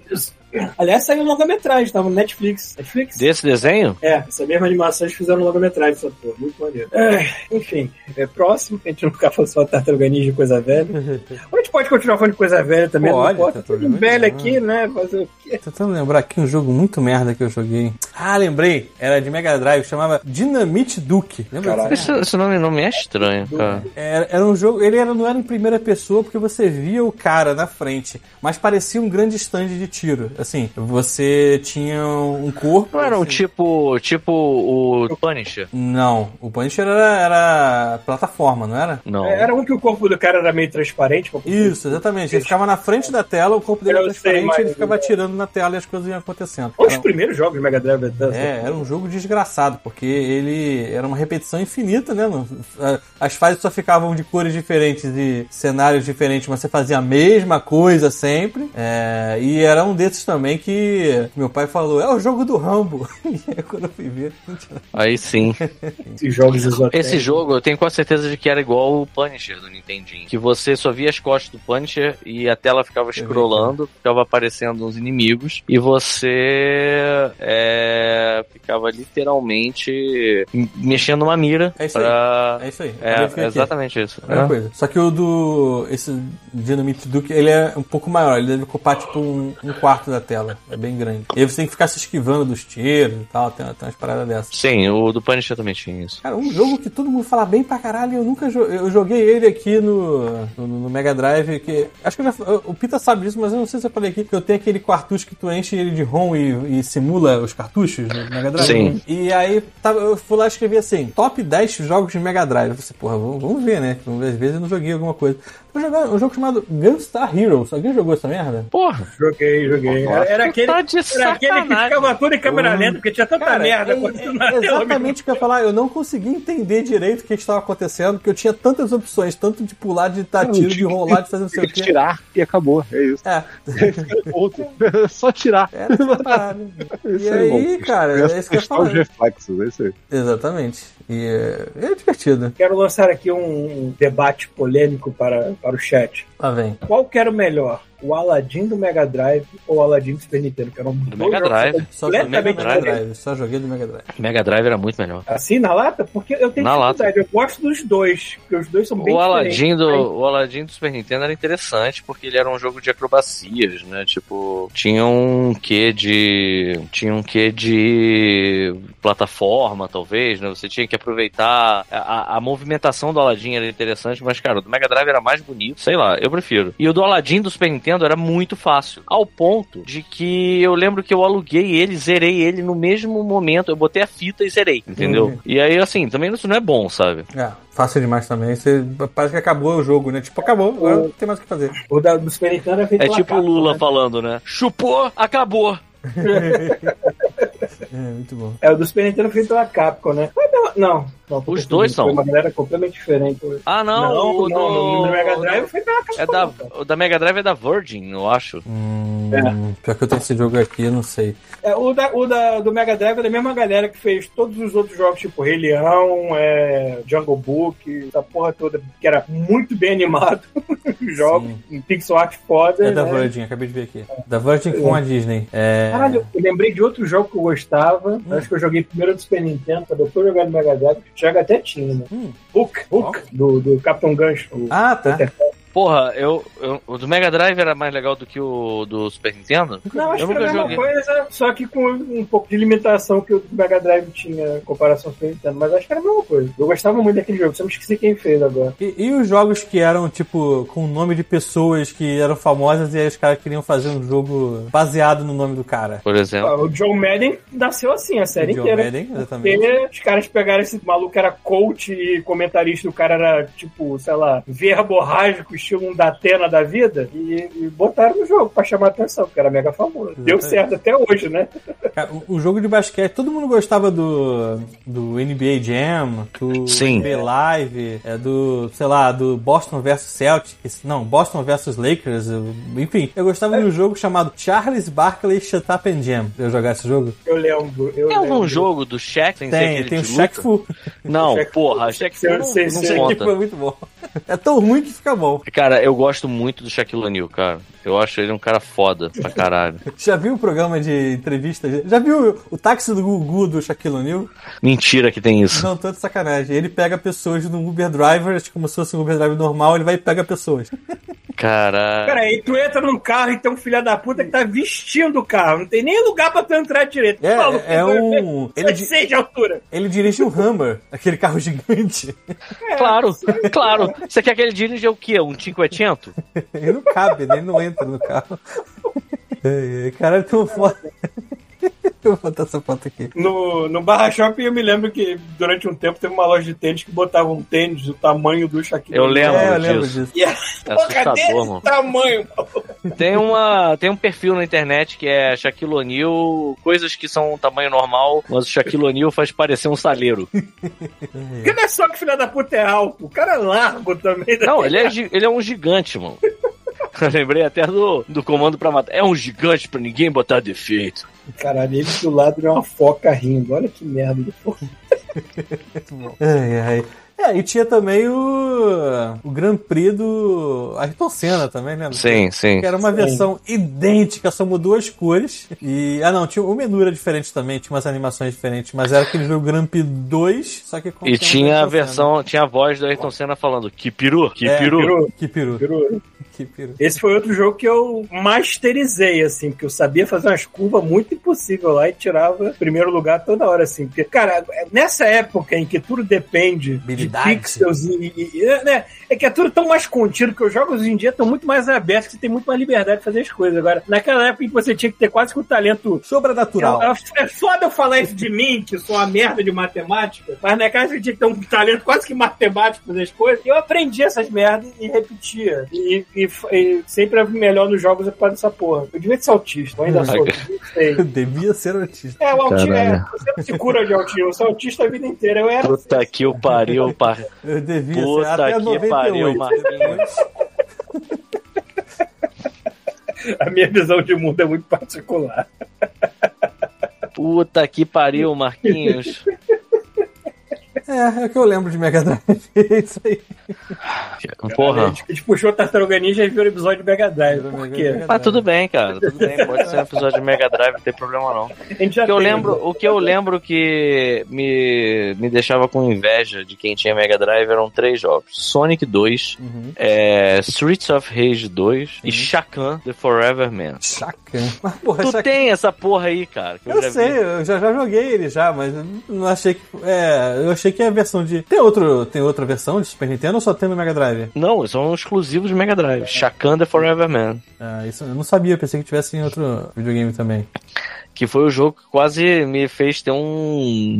C: disso. Aliás, saiu um longa-metragem, tava no Netflix. Netflix?
D: Desse desenho?
C: É, essa mesma animação eles fizeram um longa-metragem, essa porra. Muito maneiro. É, enfim, é próximo, que a gente não ficar falando só Tartaruga Ninja de coisa velha. Ou a gente pode continuar falando de coisa velha também,
A: Pode,
C: não importa. Tudo velho aqui, né? Fazer o quê?
A: Tô tentando lembrar aqui um jogo muito merda que eu joguei. Ah, lembrei. Era de Mega Drive, chamava Dynamite Duke. Lembra?
D: Esse, esse nome não me é estranho, cara.
A: Era, era um jogo, ele era, não era em primeira pessoa porque você via o cara na frente, mas parecia um grande stand de tiro. Assim, você tinha um corpo.
D: Não era um
A: assim-
D: tipo, tipo o Punisher?
A: Não, o Punisher era, era plataforma, não era?
D: Não.
C: É, Era um que o corpo do cara era meio transparente.
A: Isso, exatamente. Ele ficava na frente da tela, o corpo dele era transparente, ele ficava atirando na tela e as coisas iam acontecendo.
C: Olha os
A: Era-
C: primeiros jogos do Mega Drive da
A: É, era um jogo desgraçado, porque ele era uma repetição infinita, né? As fases só ficavam de cores diferentes e cenários diferentes, mas você fazia a mesma coisa sempre. É, e era um desses também que meu pai falou: é o jogo do Rambo. e aí quando eu fui ver.
D: Aí sim.
C: Esses jogos esotéricos.
D: Esse jogo eu tenho quase certeza de que era igual o Punisher do Nintendinho. Que você só via as costas do Punisher e a tela ficava scrollando, ficava aparecendo uns inimigos e você é, ficava literalmente mexendo uma mira.
A: É isso aí.
D: pra...
A: É isso aí.
D: É, é
A: aqui.
D: exatamente isso. É.
A: coisa. Só que o do. Esse Dynamite Duke, ele é um pouco maior. Ele deve ocupar tipo um, um quarto da tela. É bem grande. E aí você tem que ficar se esquivando dos tiros e tal. Tem, tem umas paradas dessas.
D: Sim, o do Punisher também tinha isso.
A: Cara, um jogo que todo mundo fala bem pra caralho, eu nunca jo eu joguei ele aqui no, no, no Mega Drive, que acho que já, o Pita sabe disso, mas eu não sei se eu falei aqui, que eu tenho aquele cartucho que tu enche ele de ROM e, e simula os cartuchos no Mega Drive.
D: Sim.
A: E aí tava, eu fui lá e escrevi assim, top 10 jogos de Mega Drive. Eu falei, assim, porra, vamos, vamos ver, né? Às vezes eu não joguei alguma coisa. Eu joguei um jogo chamado Gunstar Heroes. Alguém jogou essa merda?
D: Porra!
C: Joguei, joguei. Era, era aquele,
D: Tá de
C: era aquele que ficava todo em câmera lenta, porque tinha tanta
A: Cara,
C: merda
A: é-
C: acontecendo
A: é exatamente o que eu ia falar. Eu não consegui entender direito o que estava acontecendo, porque eu tinha tantas opções, tanto de pular, de dar tiro, de rolar, de fazer não sei o quê.
E: tirar e acabou. É isso.
A: É,
E: Ponto. Só tirar.
A: era.
E: Isso
A: E
E: é bom.
A: aí, cara, é isso que eu
E: os
A: falar.
E: reflexos, é isso aí.
A: Exatamente. E é, é divertido.
C: Quero lançar aqui um debate polêmico para, para o chat.
A: Lá vem.
C: Qual que era o melhor? O Aladdin do Mega Drive ou o Aladdin do Super Nintendo? Que eram dois
D: Mega
C: jogos
D: Drive.
A: Só joguei do Mega Drive. Só joguei do Mega Drive.
D: Mega Drive era muito melhor.
C: Assim, na lata? Porque eu tenho
D: Na
C: dificuldade. Eu gosto dos dois, porque os dois são bem
D: O Aladdin, do,
C: diferentes.
D: o Aladdin do Super Nintendo era interessante porque ele era um jogo de acrobacias, né? Tipo, tinha um quê de. Tinha um quê de plataforma, talvez, né? Você tinha que aproveitar. A, a movimentação do Aladdin era interessante, mas, cara, o do Mega Drive era mais bonito. Sei lá, eu prefiro. E o do Aladdin do Super Nintendo era muito fácil. Ao ponto de que eu lembro que eu aluguei ele, zerei ele no mesmo momento. Eu botei a fita e zerei, entendeu?
A: Uhum.
D: E aí, assim, também isso não é bom, sabe?
A: É, fácil demais também. Você, parece que acabou o jogo, né? Tipo, acabou, agora não tem mais o que fazer.
C: O da, do Super Nintendo é feito
D: É tipo o Lula
C: né?
D: falando, né? Chupou, acabou.
A: É, muito bom.
C: É, o do Super Nintendo é feito pela Capcom, né? Mas não, não. não
D: Os dois
C: foi
D: são.
C: uma galera completamente diferente.
D: Ah, não.
C: não,
D: o
C: não,
D: do...
C: no Mega Drive foi Capcom.
D: É da, o da Mega Drive é da Virgin, eu acho.
A: Hum,
C: É.
A: Pior que eu tenho esse jogo aqui, eu não sei.
C: É, o da, o da, do Mega Drive é da mesma galera que fez todos os outros jogos, tipo Rei Leão, é, Jungle Book, essa porra toda, que era muito bem animado. Jogos,
A: Sim.
C: em pixel art foda.
A: É da
C: né?
A: Virgin, acabei de ver aqui. Da Virgin com a Disney. É...
C: Caralho, eu lembrei de outro jogo que eu gostava. Acho que eu joguei primeiro do Super Nintendo, depois jogar no Mega Drive. Joga até tinha, né?
A: Hum.
C: Hook, Hook, do, do Capitão Gancho. o-
A: Ah, tá.
D: Porra, eu, eu- o do Mega Drive era mais legal do que o do Super Nintendo?
C: Não, acho
D: Eu
C: que era a mesma
D: joguei.
C: coisa, só que com um pouco de limitação que o Mega Drive tinha em comparação ao Super Nintendo. Mas acho que era a mesma coisa. Eu gostava muito daquele jogo, só me esqueci quem fez agora.
A: E, e os jogos que eram, tipo, com o nome de pessoas que eram famosas e aí os caras queriam fazer um jogo baseado no nome do cara?
D: Por exemplo.
C: Ah, O John Madden nasceu assim, a série
A: John
C: inteira.
A: Madden, exatamente.
C: Porque os caras pegaram esse maluco que era coach e comentarista, o cara era tipo, sei lá, verborrágico, estilo um Datena da vida, e, e botaram no jogo pra chamar a atenção, porque era mega famoso. Deu
A: Exatamente.
C: certo até hoje, né?
A: Cara, o, o jogo de basquete, todo mundo gostava do, do NBA Jam, do
D: Sim.
A: NBA Live, é do, sei lá, do Boston vs Celtics, não, Boston vs Lakers, enfim. Eu gostava de um jogo chamado Charles Barkley Shut Up and Jam. Eu jogar esse jogo?
C: Eu lembro. Eu
D: Tem algum
C: lembro.
D: jogo do Shaq
A: Tem,
D: aquele
A: tem o Shaq? Fu.
D: Não, porra, Shaq Fu não,
C: Sei,
D: não
C: sei,
D: conta.
A: foi muito bom. É tão ruim que fica bom.
D: Cara, eu gosto muito do Shaquille O'Neal, cara. Eu acho ele um cara foda pra caralho.
A: Já viu o programa de entrevista? Já viu o táxi do Gugu do Shaquille O'Neal?
D: Mentira que tem isso.
A: Não, de sacanagem. Ele pega pessoas no Uber Driver, acho que como se fosse um Uber Driver normal, ele vai e pega pessoas.
D: Caralho.
C: Peraí, tu entra num carro e tem um filho da puta que tá vestindo o carro. Não tem nem lugar pra tu entrar direito.
A: É,
C: Maluco,
A: é um- ele
C: Ele
A: di-
C: seis de altura.
A: Ele dirige um Hummer, aquele carro gigante.
D: Claro, claro. Você quer que ele dirija o quê? Um 500?
A: Ele não cabe, né? Ele não entra no carro. Caralho, tem uma foto. Eu vou botar essa foto aqui.
C: No, no Barra Shopping eu me lembro que durante um tempo teve uma loja de tênis que botava um tênis do tamanho do Shaquille
D: Eu lembro
A: é, eu lembro
D: disso.
A: disso.
C: E a
D: É
C: porra desse
D: mano.
C: tamanho.
D: Tem, uma, tem um perfil na internet que é Shaquille O'Neal, coisas que são tamanho normal, mas o Shaquille O'Neal faz parecer um saleiro.
C: Porque não é só que filho da puta é alto, o cara é largo também. né?
D: Não, ele é, ele é um gigante, mano. Eu lembrei até do, do comando pra matar. É um gigante pra ninguém botar defeito.
C: Caralho, ele do lado é uma foca rindo. Olha que merda.
A: Ai, ai. É, e tinha também o, o Grand Prix do Ayrton Senna também, lembra?
D: Sim, sim.
A: Que era uma versão idêntica, só mudou as cores. E. Ah não, tinha, o menu era diferente também, tinha umas animações diferentes, mas era aquele jogo Grand Prix 2, só que com
D: E tinha a
A: Ayrton Senna.
D: versão, tinha a voz do Ayrton Senna falando que peru, que
A: É,
D: peru.
A: Que peru.
C: virou.
A: Que peru.
C: Esse foi outro jogo que eu masterizei, assim, porque eu sabia fazer umas curvas muito impossível lá e tirava primeiro lugar toda hora, assim. Porque, cara, nessa época em que tudo depende De pixels e, e- e- né, é que é tudo tão mais contido, que os jogos hoje em dia estão muito mais abertos, que você tem muito mais liberdade de fazer as coisas. Agora, naquela época em que você tinha que ter quase que o talento
A: Sobrenatural.
C: é, é foda eu falar isso de mim, que sou uma merda de matemática, mas na casa eu tinha que ter um talento quase que matemático pra fazer as coisas. Eu aprendi essas merdas e repetia. E, e- e sempre é melhor nos jogos é por causa dessa porra. Eu devia ser autista, eu ainda sou.
D: Ai,
C: não sei.
A: Eu devia ser autista.
C: É, o autismo é. Você não se cura de autismo, eu sou autista a vida inteira. Eu era.
D: Puta que o pariu, par...
A: Eu devia ser
D: Puta
A: até
D: que
A: 98.
D: pariu, Marquinhos.
C: A minha visão de mundo é muito particular.
D: Puta que pariu, Marquinhos.
A: É, é o que eu lembro de Mega Drive. É isso aí.
C: A
D: Porra.
C: gente, a gente puxou Tartaruga Ninja e viu o episódio de Mega Drive. Por quê?
D: Mas tudo bem, cara. Tudo bem. Pode ser um episódio de Mega Drive, não tem problema não.
C: A
D: O que eu lembro, o que eu lembro que me, me deixava com inveja de quem tinha Mega Drive eram três jogos: Sonic 2,
A: Uhum.
D: é, Streets of Rage 2 e Shakan The Forever Man.
A: Mas, porra,
D: Tu
A: Chacan.
D: tem essa porra aí, cara. que
A: Eu
D: já
A: sei,
D: vi.
A: eu já, já joguei ele já, mas eu não achei que. É, eu achei que a versão de. Tem, outro, tem outra versão de Super Nintendo ou só tem no Mega Drive?
D: Não, são exclusivos de Mega Drive. Shakan The Forever Man.
A: Ah, isso eu não sabia, pensei que tivesse em outro videogame também.
D: Que foi o jogo que quase me fez ter um.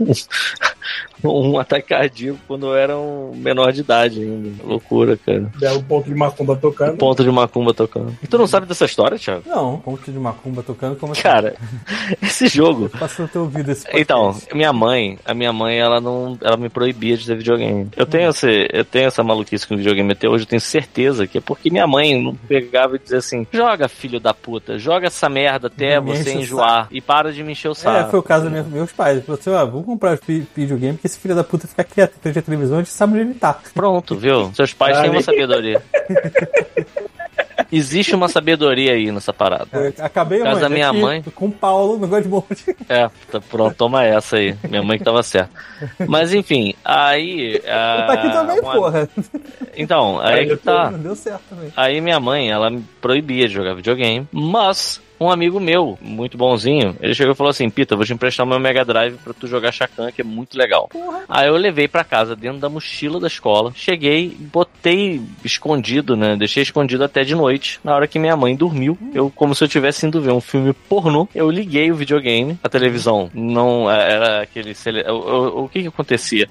D: um ataque cardíaco quando eu era um menor de idade ainda. Loucura, cara.
C: É o ponto de macumba tocando.
D: Ponto de macumba tocando. Tu não sabe dessa história, Thiago?
A: Não, ponto de macumba tocando como assim?
D: Cara, esse jogo.
A: Passa no teu ouvido esse podcast.
D: Então, minha mãe, a minha mãe, ela não, ela me proibia de ter videogame. Eu tenho esse, eu tenho essa maluquice com videogame até hoje, eu tenho certeza que é porque minha mãe não pegava e dizia assim: "Joga, filho da puta, joga essa merda até
A: me
D: você
A: o
D: enjoar e para de me encher o
A: É,
D: saco".
A: foi o caso dos meus, pais. Ele falou assim: ó, vamos comprar vi- videogame porque esse filho da puta fica quieto em frente à televisão, a gente sabe onde ele tá.
D: Pronto, viu? Seus pais têm uma
C: Aí.
D: sabedoria. Existe uma sabedoria aí nessa parada.
A: Eu acabei
D: Caso
A: mãe,
D: da minha
A: aqui
D: mãe.
A: Com o Paulo no God Mode.
D: É, tá, pronto, toma essa aí. Minha mãe que tava certa. Mas enfim, aí. a-
A: tá aqui também,
D: uma-
A: porra.
D: Então, aí que tá.
A: Não deu certo também.
D: Aí minha mãe, ela me proibia de jogar videogame, mas um amigo meu, muito bonzinho, ele chegou e falou assim: Pita, eu vou te emprestar o meu Mega Drive pra tu jogar Shakan, que é muito legal. Aí eu levei pra casa dentro da mochila da escola, cheguei, botei escondido, né? Deixei escondido até de noite. Na hora que minha mãe dormiu, eu, como se eu tivesse indo ver um filme pornô, eu liguei o videogame, a televisão não é, era aquele. sele- O, o, o que que acontecia?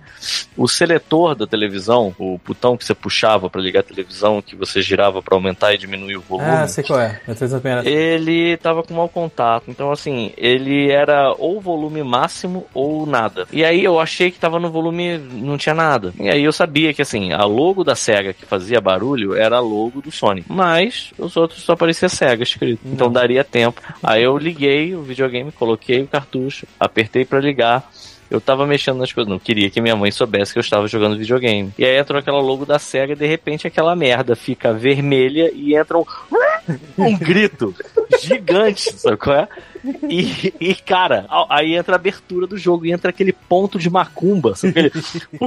D: O seletor da televisão, o botão que você puxava pra ligar a televisão, que você girava pra aumentar e diminuir o volume.
A: Ah, sei qual é. Televisão também era-
D: Ele tava com mau contato, então assim, ele era ou volume máximo ou nada. E aí eu achei que tava no volume, não tinha nada. E aí eu sabia que assim, a logo da SEGA que fazia barulho era a logo do Sony. Mas os outros só aparecia SEGA escrito. Então
A: Não.
D: daria tempo. Aí eu liguei o videogame, coloquei o cartucho, apertei pra ligar. Eu tava mexendo nas coisas, não queria que minha mãe soubesse que eu estava jogando videogame. E aí entrou aquela logo da SEGA e de repente aquela merda fica vermelha e entra um, um grito gigante, sabe qual é? E, e, cara, aí entra a abertura do jogo e entra aquele ponto de macumba, sabe? Aquele...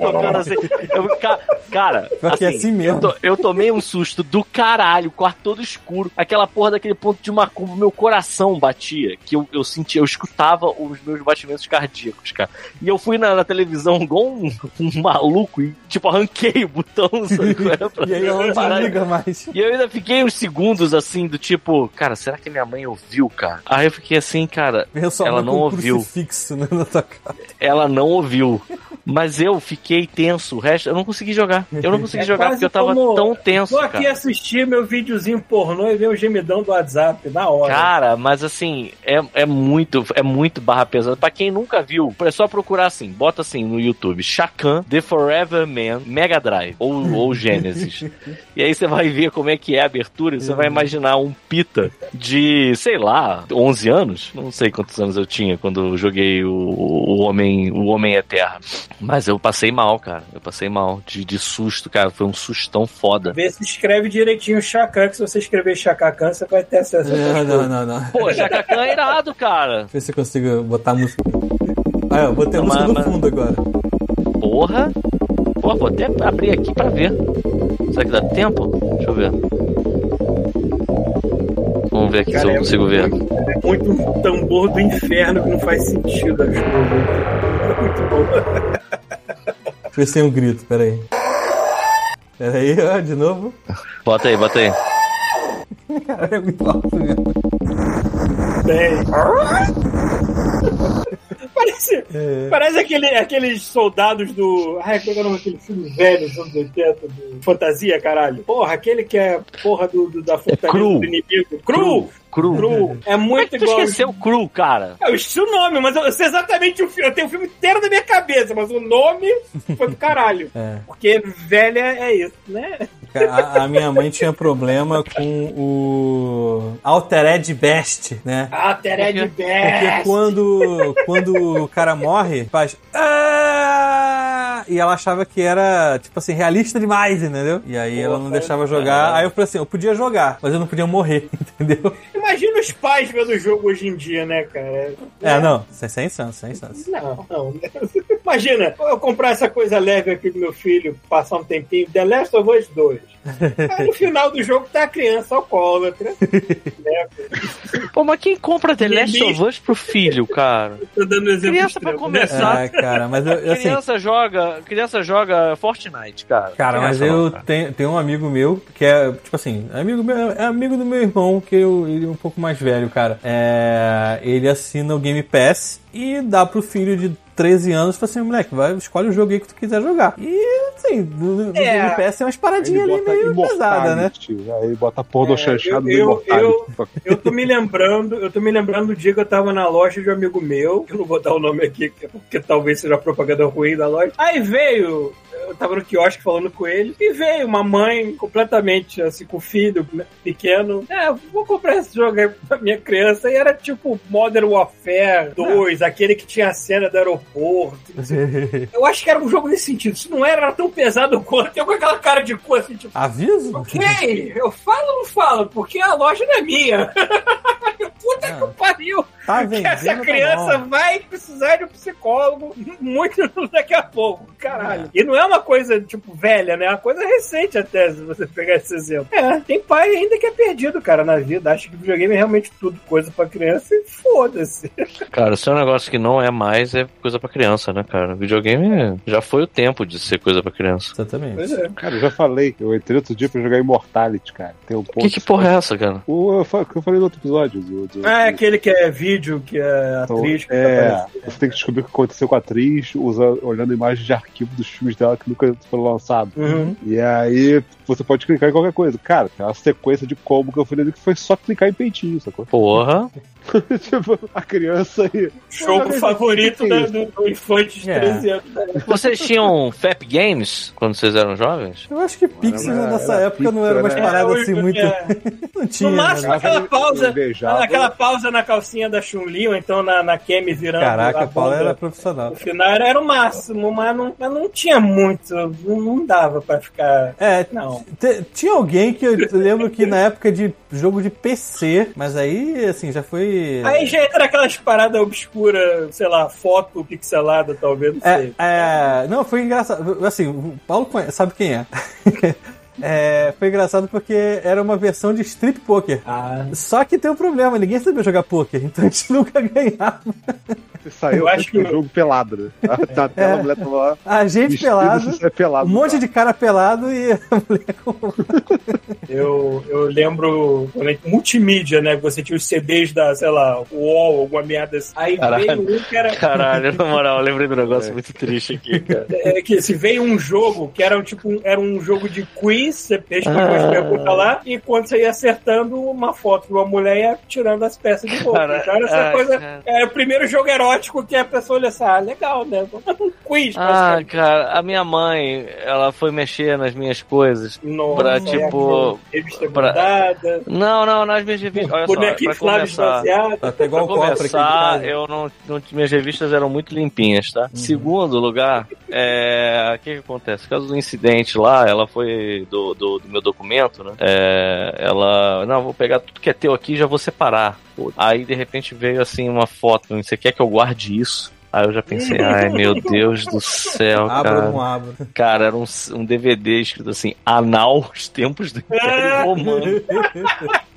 D: tocando assim. Eu, ca- cara,
A: Pior que é assim mesmo.
D: Eu, to- eu tomei um susto do caralho, o quarto todo escuro. Aquela porra daquele ponto de macumba, meu coração batia, que eu, eu sentia, eu escutava os meus batimentos cardíacos, cara. E eu fui na, na televisão igual um, um maluco e, tipo, arranquei o botão, sabe? é?
A: E aí ela não
D: parar.
A: te liga mais.
D: E eu ainda fiquei uns segundos assim, do tipo, cara, será que minha mãe ouviu, cara? Aí eu fiquei assim, cara, ela não ouviu.
A: crucifixo né, na tua cara.
D: Ela não ouviu. Mas eu fiquei tenso. O resto, eu não consegui jogar. Eu não consegui
C: É
D: jogar porque eu tava
C: como-
D: tão tenso,
C: Vou aqui
D: cara.
C: assistir meu videozinho pornô e ver o gemidão do WhatsApp na hora.
D: Cara, mas assim, é, é muito é muito barra pesada. Pra quem nunca viu, é só procurar assim, bota assim no YouTube, Shakan, The Forever Man, Mega Drive ou, ou Genesis. e aí você vai ver como é que é a abertura e você vai imaginar um pita de, sei lá, 11 anos? Não sei quantos anos eu tinha quando eu joguei o, o Homem o Homem é Terra. Mas eu passei mal, cara. Eu passei mal de, de susto, cara. Foi um sustão foda.
C: Vê se escreve direitinho Chacan, que se você escrever Chacacan, você vai ter acesso a
A: Não, não, não, não.
D: Pô, Shakan é irado, cara.
A: Ver se eu consigo botar a música. Ah, eu botei a música
D: mas-
A: no
D: mas-
A: fundo agora.
D: Porra! Pô, vou até abrir aqui pra ver. Será que dá tempo? Deixa eu ver. Vamos ver aqui se
C: Cara,
D: eu
C: é
D: consigo ver.
C: muito- É muito um tambor do inferno que não faz sentido coisas. É muito bom.
A: Deixa eu ver se tem um grito, peraí. Peraí, ó, de novo.
D: Bota aí, bota aí.
A: Cara, é muito alto mesmo.
C: Bem. Parece,
A: É.
C: parece aquele, aqueles soldados do. Ai, como é é o nome daquele filme velho dos anos 80, do Fantasia, caralho? Porra, aquele que é porra do, do- da fortaleza
D: Cru.
C: do inimigo. Cru!
D: Cru.
C: Cru! É
D: Como é
C: muito
D: que tu
C: igual.
D: esqueceu o Cru, cara?
C: Eu esqueci o nome, mas eu sei exatamente o filme. Eu tenho o filme inteiro na minha cabeça, mas o nome foi do caralho.
A: É.
C: Porque velha é isso, né?
A: A, a minha mãe tinha problema com o Altered Best, né?
C: Tere de
A: Porque
C: Best.
A: quando, quando o cara morre, faz. "Ah!" E ela achava que era, tipo assim, realista demais, entendeu? E aí ela não deixava jogar. Aí eu falei assim: eu podia jogar, mas eu não podia morrer, entendeu?
C: Imagina os pais vendo o jogo hoje em dia, né, cara?
A: É, não, sem, sem chance, sem chance.
C: Não, não. Imagina, eu comprar essa coisa leve aqui do meu filho, passar um tempinho, The Last of Us 2. Aí no final do jogo tá a criança alcoólatra. né?
D: Pô, mas quem compra The Last of Us pro filho, cara?
C: Tô dando um exemplo
D: Criança pra começar.
A: É, cara, mas eu, eu, assim.
D: Criança joga, criança joga Fortnite, cara.
A: Cara, mas
D: Criança não,
A: eu
D: cara.
A: tenho, tenho um amigo meu que é, tipo assim, amigo meu, é amigo do meu irmão, que eu, ele é um pouco mais velho, cara. É, ele assina o Game Pass e dá pro filho de 13 anos, fala assim, moleque, vai, escolhe o jogo aí que tu quiser jogar. E, assim, no, no
C: É.
A: Game Pass tem umas paradinhas ali meio pesadas, né?
E: Aí bota a porra do
C: É,
E: chanchado do
C: eu- eu-
E: Immortality.
C: Eu tô me lembrando, eu tô me lembrando do dia que eu tava na loja de um amigo meu, que eu não vou dar o nome aqui, que- porque talvez seja propaganda ruim da loja. Aí veio, eu tava no quiosque falando com ele, e veio uma mãe completamente assim, com o filho pequeno. É, vou comprar esse jogo aí pra minha criança. E era tipo Modern Warfare 2, aquele que tinha a cena do aeroporto. Eu acho que era um jogo nesse sentido. Se não era, era tão pesado quanto. Eu com aquela cara de cu assim, tipo.
A: Aviso?
C: Ok, eu falo ou não falo? Porque a loja não é minha. Puta
A: Ah,
C: que pariu!
A: Tá
C: Que essa
A: tá
C: criança
A: bom.
C: vai precisar de um psicólogo muito daqui a pouco. Caralho. E não é uma coisa, tipo, velha, né? É uma coisa recente até, se você pegar esse exemplo. É, tem pai ainda que é perdido, cara, na vida. Acha que videogame é realmente tudo coisa pra criança e foda-se.
D: Cara, se é um negócio que não é mais, é coisa pra criança, né, cara? Videogame já foi o tempo de ser coisa pra criança.
A: Exatamente.
C: Pois é.
E: Cara, eu já falei, eu entrei outro dia pra jogar Immortality, cara. Tem um ponto.
D: Que, que porra é essa, cara?
E: O que eu falei no outro episódio. Do-
C: Ah, é aquele que é vídeo, que é
E: então,
C: atriz que
E: é,
C: aparece.
E: você tem que descobrir o que aconteceu com a atriz, usa, olhando imagens de arquivo dos filmes dela que nunca foram lançados.
C: Uhum.
E: E aí você pode clicar em qualquer coisa. Cara, tem uma sequência de combo que eu falei que foi só clicar em peitinho, sacou?
D: Porra.
E: tipo, a criança e.
C: Jogo favorito da- do, do infante de
A: É.
C: 13 anos.
D: Vocês tinham FAP Games quando vocês eram jovens?
A: Eu acho que Pixel
E: Era-
A: nessa
E: era
A: época não era umas
E: né?
A: paradas
C: É,
A: assim muito.
C: é.
A: não tinha.
C: No máximo,
A: né?
C: aquela pausa, aquela pausa na calcinha da Chun-Li, ou então na, na Kemi virando
A: Caraca,
C: a
A: Paula era profissional.
C: No final era, era o máximo, mas não, mas não tinha muito, não, não dava pra ficar...
A: É,
C: Não.
A: Tinha alguém que eu lembro que na época de jogo de PC, mas aí, assim, já foi.
C: Aí já entra aquelas paradas obscuras, sei lá, foto pixelada, talvez, não
A: É,
C: sei.
A: é, não, foi engraçado. Assim, o Paulo conhece- sabe quem é. É, foi engraçado porque era uma versão de strip poker.
C: Ah,
A: Só que tem um problema, ninguém sabia jogar poker, então a gente nunca ganhava.
E: Você saiu
C: Eu acho
E: que o jogo pelado, né? Tá até a mulher tava lá.
A: A gente pelado,
E: é pelado.
A: um monte de cara pelado e a mulher com.
C: eu, eu lembro multimídia, né? que Você tinha os CDs da, sei lá, UOL, alguma merda assim. Aí
D: Caralho.
C: veio um que era.
D: Caralho, na moral, eu lembrei do negócio muito triste aqui, cara.
C: É, que se veio um jogo que era um, tipo um- era um jogo de quiz, você respondia
D: Ah.
C: as perguntas lá, e quando você ia acertando, uma foto de uma mulher ia tirando as peças de roupa.
D: Cara,
C: então era essa
D: ai,
C: coisa.
D: cara.
C: É o primeiro jogo erótico que a pessoa olha assim, ah, legal, né? Um quiz,
D: Ah,
C: basicamente.
D: cara, a minha mãe, ela foi mexer nas minhas coisas.
C: Nossa,
D: pra,
C: é,
D: tipo,
C: Revista
D: pra- Não, não, nas minhas revistas. Olha só,
C: bonequinho
D: pra
C: Flávio
D: começar.
A: Até igual
D: Pra
A: o cofre aqui de
D: começar, eu não, não- minhas revistas eram muito limpinhas, tá? Segundo lugar, é, o que, que acontece? Por causa do incidente lá, ela foi do, do, do meu documento, né? É, ela, não, vou pegar tudo que é teu aqui e já vou separar. Aí de repente veio assim uma foto, você quer que eu guarde isso? Aí eu já pensei, ai meu Deus do céu,
A: Abra
D: cara.
A: não abra.
D: Cara, era um, um DVD escrito assim, Anal, os tempos do Império Romano.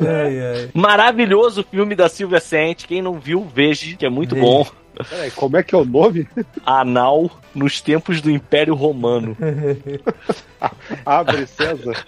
A: Ai, ai.
D: Maravilhoso filme da Silvia Sente. Quem não viu, veja, que é muito
A: Veja.
D: bom.
E: Peraí, como é que é o nome?
D: Anal nos tempos do Império Romano.
E: Abre César.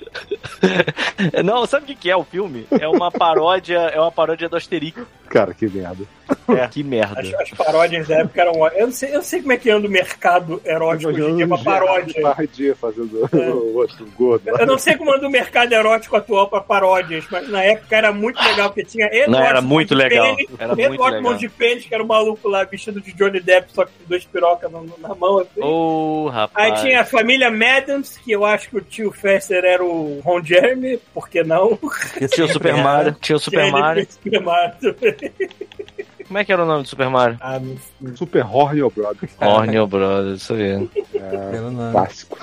D: Não, sabe o que que é o filme? É uma paródia, é uma paródia do Asterix.
E: Cara, que merda.
D: É, que merda.
C: As, as paródias da época eram. Eu não sei, eu não sei como é que anda o mercado erótico hoje em dia, é uma paródia.
E: Paródia fazendo o outro gordo.
C: Eu não sei como anda o mercado erótico atual pra paródias, mas na época era muito legal, porque tinha Edward
D: Não, era muito legal.
C: Pênis,
D: Era
C: Edward
D: muito legal.
C: Mão de Pênis, que era o maluco lá vestido de Johnny Depp, só que com dois pirocas na, na mão. Assim. Aí
D: rapaz.
C: tinha a família Madams, que eu acho que o tio Fester era o Ron Jeremy, por que não?
A: Esse
D: Tinha o Super
A: era-
D: Mario. Tinha o Super Mario.
C: Super Mario também.
D: Como é que era o nome do Super Mario?
C: Ah, não-
E: Super Horny, ô brother.
D: Horny Brothers, isso aí.
A: Era na-
E: Clássico.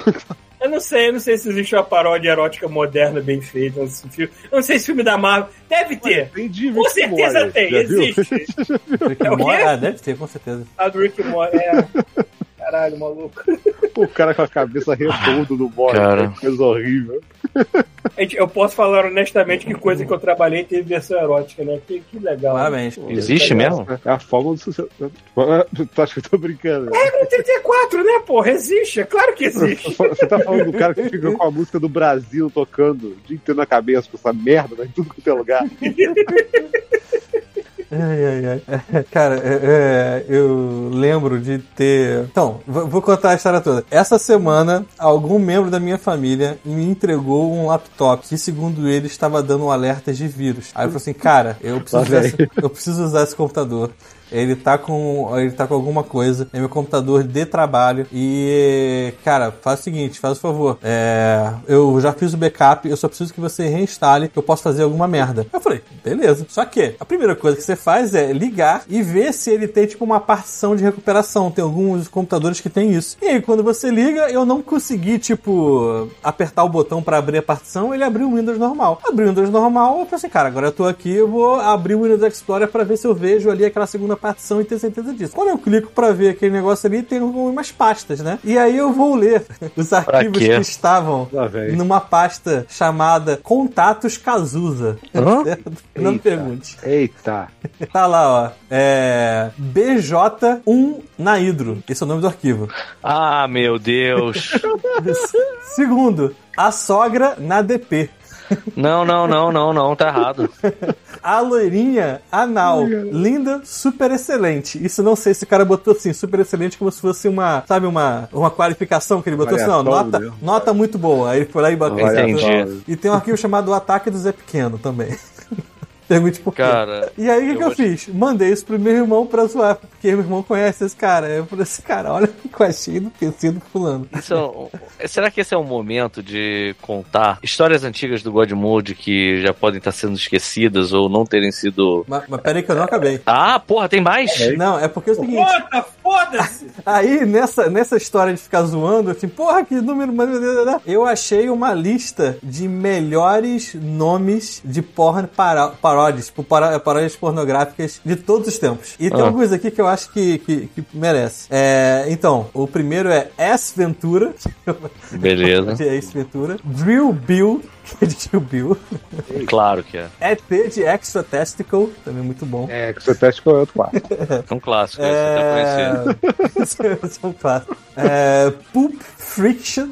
C: Eu não sei, eu não sei se existe uma paródia erótica moderna bem feita. Eu não sei- eu não sei se filme da Marvel. Deve ter.
E: Tem
C: Com certeza tem, existe.
A: Rick
C: É o quê?
A: Ah, deve ter, com certeza.
C: A do Rick Morty. É. Caralho, maluco.
E: O cara com a cabeça redonda no bode.
D: Cara.
E: Que coisa horrível.
C: Gente, Eu posso falar honestamente que coisa que eu trabalhei teve versão erótica, né? Que, que legal.
A: Parabéns.
C: Pô,
D: Existe mesmo?
E: É a forma do sucesso. Tu acha que eu tô brincando?
C: É no 34, né, porra? Existe, é claro que existe.
E: Você tá falando do cara que fica com a música do Brasil tocando o dia inteiro na cabeça com essa merda né, em tudo quanto é lugar.
A: Ai, ai, ai. Cara, é, é, eu lembro de ter. Então, vou contar a história toda. Essa semana, algum membro da minha família me entregou um laptop que, segundo ele, estava dando um alerta de vírus. Aí eu falei assim, cara, eu preciso, usar esse, eu preciso usar esse computador. Ele tá com. Ele tá com alguma coisa. É meu computador de trabalho. E, cara, faz o seguinte, faz o favor. É, eu já fiz o backup, eu só preciso que você reinstale, que eu posso fazer alguma merda. Eu falei, beleza. Só que a primeira coisa que você faz é ligar e ver se ele tem, tipo, uma partição de recuperação. Tem alguns computadores que tem isso. E aí, quando você liga, eu não consegui, tipo, apertar o botão pra abrir a partição, ele abriu o Windows normal. Abriu o Windows normal, eu falei assim, cara, agora eu tô aqui, eu vou abrir o Windows Explorer pra ver se eu vejo ali aquela segunda partição e ter certeza disso. Quando eu clico pra ver aquele negócio ali, tem umas pastas, né? E aí eu vou ler os arquivos que estavam
E: vem.
A: numa pasta chamada Contatos Cazuza.
D: Hã?
A: Não
E: Eita.
A: pergunte.
E: Eita.
A: Tá lá, ó. É. BJ1 na Hidro. Esse é o nome do arquivo.
D: Ah, meu Deus.
A: Segundo, a sogra na DP.
D: Não, não, não, não, não, tá errado.
A: A loirinha anal. Linda, super excelente. Isso não sei se o cara botou assim, super excelente, como se fosse uma, sabe, uma, uma qualificação que ele botou assim, não, nota,
E: mesmo.
A: nota muito boa. Aí ele foi lá e.
D: Entendi.
A: E tem um arquivo chamado O Ataque do Zé Pequeno também. Pergunte por quê.
D: Cara,
A: E aí, o que,
D: eu
A: que eu
D: acho-
A: fiz? Mandei isso pro meu irmão pra zoar, porque meu irmão conhece esse cara. Eu falei assim, cara, olha o que eu achei do PC do fulano.
D: é um- será que esse é um momento de contar histórias antigas do God Mode que já podem estar sendo esquecidas ou não terem sido.
A: Mas, mas peraí que eu não acabei.
D: Ah, porra, tem mais?
A: Não, é porque é o seguinte,
C: Foda, foda-se!
A: aí nessa, nessa história de ficar zoando, assim, porra, que número, maneiro, eu achei uma lista de melhores nomes de porn para, paródias, tipo, para, paródias pornográficas de todos os tempos. E tem
D: Ah.
A: alguns aqui que eu acho que, que, que merece. É, então, o primeiro é S Ventura,
D: Beleza,
A: de Ace Ventura, Drill Bill, que é de Bill,
D: claro que é.
A: ET de Extra Testicle, também muito bom.
E: É, com o outro quarto.
D: É um clássico, esse eu até conheci.
A: É... Esse é um clássico. É... Poop Friction,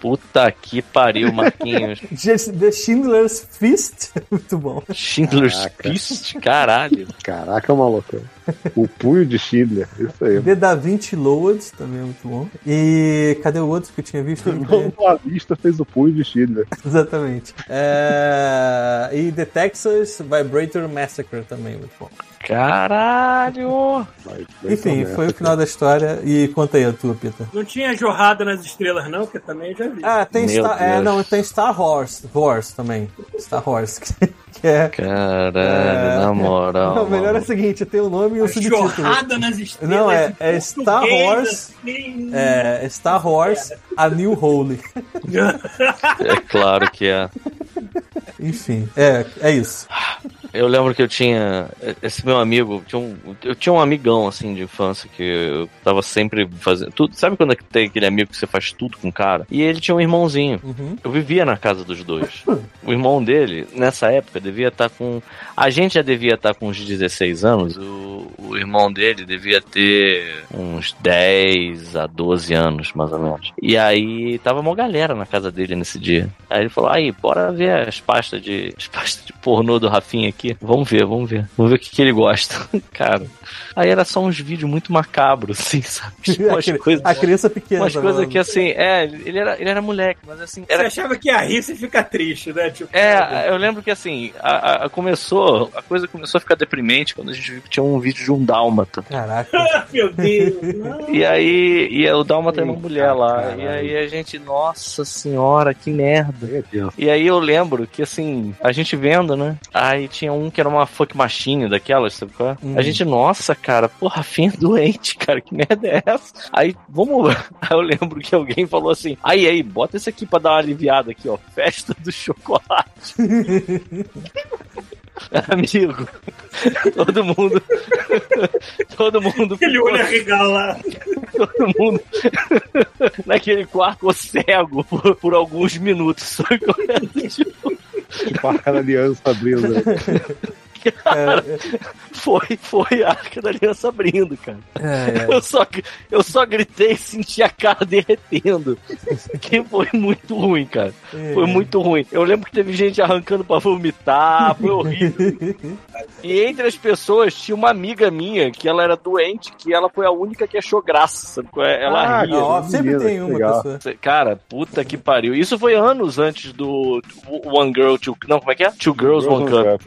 D: Puta que pariu, Marquinhos.
A: de- The Schindler's Fist, muito bom.
D: Schindler's
E: Caraca.
D: Fist, caralho.
E: Caraca, maluco. O punho de Schindler. Isso aí.
A: The Da Vinci Loads, também é muito bom. E cadê o outro que eu tinha visto?
E: A lista fez o punho de Schindler.
A: Exatamente. É... E The Texas Vibrator Massacre também, muito bom.
D: Caralho.
A: Enfim, foi o final da história. E conta aí a tua, Pita.
C: Não tinha jorrada nas estrelas, não, que eu também já vi.
A: Ah, tem
D: Meu
A: Star... É, não, tem Star Wars. Wars também. Star Wars. Que é...
D: Caralho,
A: É.
D: na moral.
A: Não, o melhor é o seguinte, tem o nome e o
C: A
A: subtítulo.
C: jorrada nas estrelas.
A: Não, é- é Star Wars.
C: assim.
A: É Star Wars, a New Holy.
D: É claro que é.
A: Enfim, é, é isso.
D: Eu lembro que eu tinha. Esse meu amigo. Tinha um, eu tinha um amigão, assim, de infância, que eu tava sempre fazendo. Tudo, sabe quando é que tem aquele amigo que você faz tudo com o cara? E ele tinha um irmãozinho.
A: Uhum.
D: Eu vivia na casa dos dois. O irmão dele, nessa época, devia estar com. A gente já devia estar com uns 16 anos. O, o irmão dele devia ter uns 10 a 12 anos, mais ou menos. E aí tava uma galera na casa dele nesse dia. Aí ele falou: aí, bora ver as pastas de. As pastas de pornô do Rafinha aqui. Vamos ver, vamos ver. Vamos ver o que, que ele gosta. Cara. Aí era só uns vídeos muito macabros, assim, sabe? Tipo,
A: A,
D: umas
A: cri-
D: coisas.
A: a criança pequena.
D: Umas coisas que assim, é, ele era, ele era moleque, mas assim,
C: Você
D: era
C: achava que ia rir, você fica triste, né? Tipo,
D: é, eu lembro que assim, a, a- a começou, a coisa começou a ficar deprimente quando a gente viu que tinha um vídeo de um dálmata.
A: Caraca.
C: ah, meu Deus.
D: E aí, e o dálmata é uma mulher lá.
E: caralho.
D: E aí a gente, nossa senhora, que merda.
E: É.
D: E aí eu lembro que assim, a gente vendo, né? Aí tinha um que era uma fuck machine daquelas, sabe qual é?
A: Hum.
D: A gente, nossa, cara, porra, fim doente, cara, que merda é essa? Aí, vamos. Aí eu lembro que alguém falou assim: aí, aí, bota esse aqui pra dar uma aliviada aqui, ó. Festa do chocolate. Amigo, todo mundo. Todo mundo.
C: Aquele olho arregalado.
D: Todo mundo naquele quarto ficou cego por, por alguns minutos. Só que tipo,
E: Tipo a arca da né?
D: foi, foi a arca da aliança abrindo, cara.
A: É, é.
D: Eu só, eu só gritei e senti a cara derretendo. Que foi muito ruim, cara. Foi muito ruim. Eu lembro que teve gente arrancando pra vomitar, foi horrível. E entre as pessoas tinha uma amiga minha que ela era doente, que ela foi a única que achou graça. sabe é? Ela
E: Ah,
D: ria.
A: Não, ó, sempre tem uma
E: legal.
A: pessoa.
D: Cara, puta que pariu. Isso foi anos antes do One Girl, Two... Não, como é que é? Two Girls, One Cup.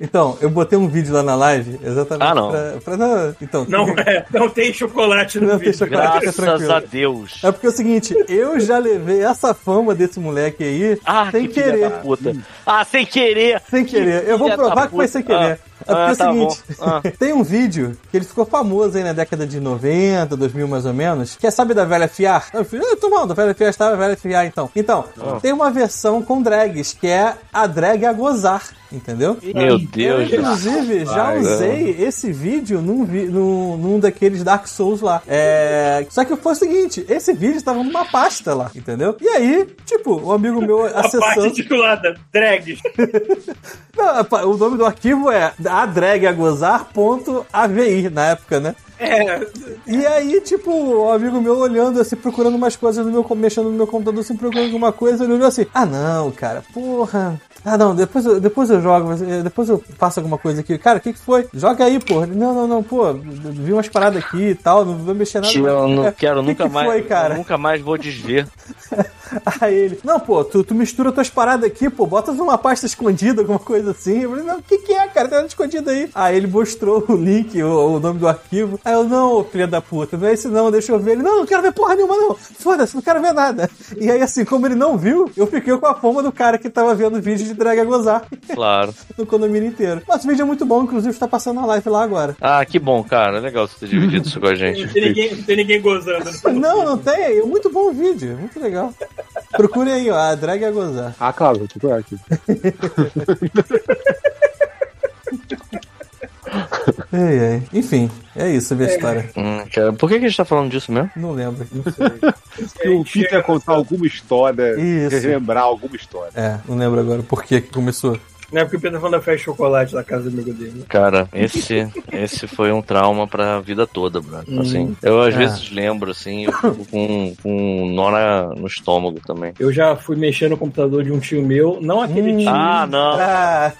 A: Então, eu botei um vídeo lá na live exatamente
D: Ah, não.
A: pra. pra não, então,
C: Não, é, não tem chocolate no
A: Não tem
C: vídeo.
A: chocolate. Fica
D: Graças
A: tranquilo.
D: a Deus.
A: É porque é o seguinte, eu já levei essa fama desse moleque aí
D: Ah,
A: sem
D: que
A: querer.
D: da puta. Ah, sem querer.
A: Sem querer. Eu vou provar que foi sem querer. É porque
D: Ah,
A: é o
D: tá
A: seguinte,
D: bom. Ah.
A: tem um vídeo que ele ficou famoso aí na década de 90, 2000 mais ou menos, que é, sabe da velha fiar? Eu falei, eu tô da velha fiar estava a velha fiar então. Então,
D: Ah.
A: tem uma versão com drags, que é a drag a gozar, entendeu?
D: Meu
A: Eu,
D: Deus.
A: inclusive, já
E: Ai,
A: usei esse vídeo num, vi- num, num daqueles Dark Souls lá. É... Só que foi o seguinte, esse vídeo tava numa pasta lá, entendeu? E aí, tipo, um amigo meu
C: A parte
A: acessando...
C: titulada, drag.
A: Não, o nome do arquivo é adragagozar.avi na época, né?
C: É,
A: E aí, tipo, um amigo meu olhando assim, procurando umas coisas no meu, mexendo no meu computador, assim, procurando alguma coisa, ele olhou assim, ah não, cara, porra. Ah não, depois eu, depois eu jogo, eh, depois eu faço alguma coisa aqui. Cara, o que, que foi? Joga aí. Ele, Não, não, não, pô, vi umas paradas aqui e tal, não vou mexer nada.
D: Eu não
A: É,
D: quero
A: que
D: nunca
A: que
D: mais.
A: Foi, cara?
D: nunca mais vou desver.
A: Aí ele, não, pô, tu, tu mistura tuas paradas aqui, pô, bota numa pasta escondida, alguma coisa assim. Eu falei, não, o que que é, cara? Tá nada escondido aí. Aí ele mostrou o link, o, o nome do arquivo. Aí eu, não, filha da puta, não é esse não, deixa eu ver. Ele, não, não quero ver porra nenhuma, não. Foda-se, não quero ver nada. E aí, assim, como ele não viu, eu fiquei com a fama do cara que tava vendo vídeo de drag a gozar
D: Claro.
A: no condomínio inteiro. Mas o vídeo é muito bom, inclusive tá passando na live lá agora.
D: Ah, que bom, cara. Legal você ter dividido isso com a
C: Não
D: gente.
C: tem ninguém, não tem ninguém gozando.
A: Não, não tem. É muito bom o vídeo. Muito legal. Procurem aí, ó. A drag a gozar.
E: Ah, claro, vou procurar aqui.
A: Ei, ei. Enfim, é isso a minha história.
D: Hum, cara, por que, que a gente tá falando disso mesmo?
A: Não lembro.
E: Que o Peter ia contar alguma história,
A: Isso.
E: relembrar alguma história.
A: É, não lembro agora por que que começou.
C: Não é porque o Pedro falando da festa de chocolate na casa do amigo dele.
D: Cara, esse, esse foi um trauma pra vida toda, brother. Assim, eu às
A: Ah.
D: vezes lembro, assim, eu fico com, com um nó na- no estômago também.
C: Eu já fui mexer no computador de um tio meu, não aquele
A: Hum.
C: tio.
D: Ah, não.
A: Ah,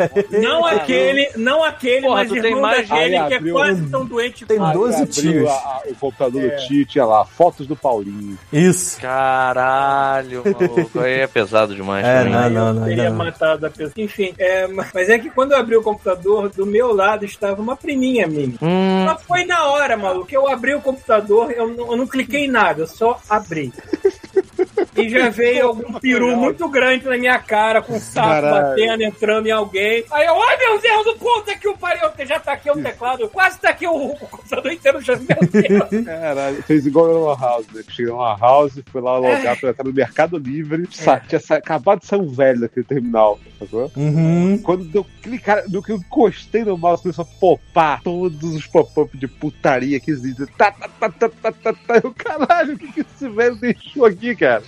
C: Não aquele, não aquele,
D: Porra,
C: mas
D: tu tem mais
C: daquele que é quase tão doente
A: Tem
E: Aí abriu
A: tios.
E: a- a- o computador
C: É.
E: do tio, tinha lá, fotos do Paulinho.
A: isso.
D: Caralho, maluco. Aí é pesado demais.
A: É,
D: mim.
A: não, não,
C: eu
A: não.
C: teria
A: não.
C: matado a pessoa. Enfim, é, mas é que quando eu abri o computador, do meu lado estava uma priminha minha.
D: Hum,
C: Mas foi na hora, maluco. Eu abri o computador, eu não, eu não cliquei em nada, eu só abri. E já veio algum peru muito grande na minha cara, com o saco
E: Caralho.
C: batendo, entrando em alguém. Aí eu, ai meu Deus, do puta que o pariu, já tá aqui o teclado, quase tá aqui o, o computador inteiro, já, meu Deus.
E: Caralho, fez igual Lan House, né? Cheguei na House, fui lá logar pra entrar no Mercado Livre, sa- tinha sa- acabado de sair um velho daquele terminal, sacou?
A: Uhum.
E: Quando eu clicar, no que eu encostei no mouse, começou a popar todos os pop-up de putaria que existem. Tá, tá, tá, tá, tá, tá, tá. Eu, caralho, o que, que esse velho deixou aqui, cara?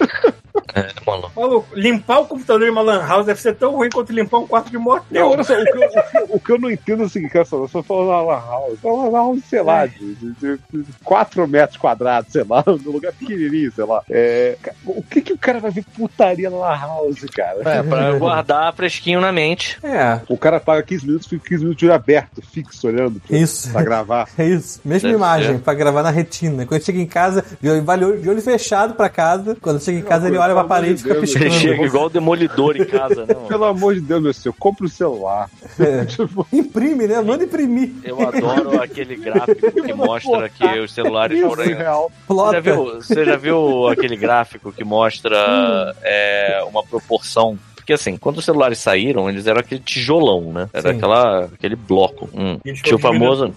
D: É, mano.
C: Maluco, limpar o computador em uma lan house deve ser tão ruim quanto limpar um quarto de
E: Não,
C: motel.
E: olha só, o que, eu, o que- eu não entendo é o seguinte, cara, só falo na Lan House. É uma Lan House, sei lá, de, de, 4 metros quadrados, sei lá, num lugar pequenininho, sei lá. É, o que, que o cara vai ver putaria na Lan House, cara?
D: É, pra guardar fresquinho na mente.
A: É,
E: O cara paga 15 minutos, fica 15 minutos de olho aberto, fixo, olhando pra,
A: isso.
E: pra gravar.
A: É isso. Mesma
D: Deve
A: imagem
D: ser.
A: pra gravar na retina. Quando chega em casa, de olho, de olho fechado pra casa. Quando chega em casa, ele olha pra parede e fica piscando.
D: Ele chega igual o demolidor em casa, né?
E: Pelo amor de Deus, meu senhor, compra o celular.
A: É.
E: Tipo,
A: Imprime, né? Manda imprimir.
D: Eu adoro aquele gráfico que mostra que os celulares foram. Você já, viu, você já viu aquele gráfico que mostra é, uma proporção? Porque assim, quando os celulares saíram, eles eram aquele tijolão, né? Era
A: Sim.
D: aquela, aquele bloco. Hum. Tinha o famoso,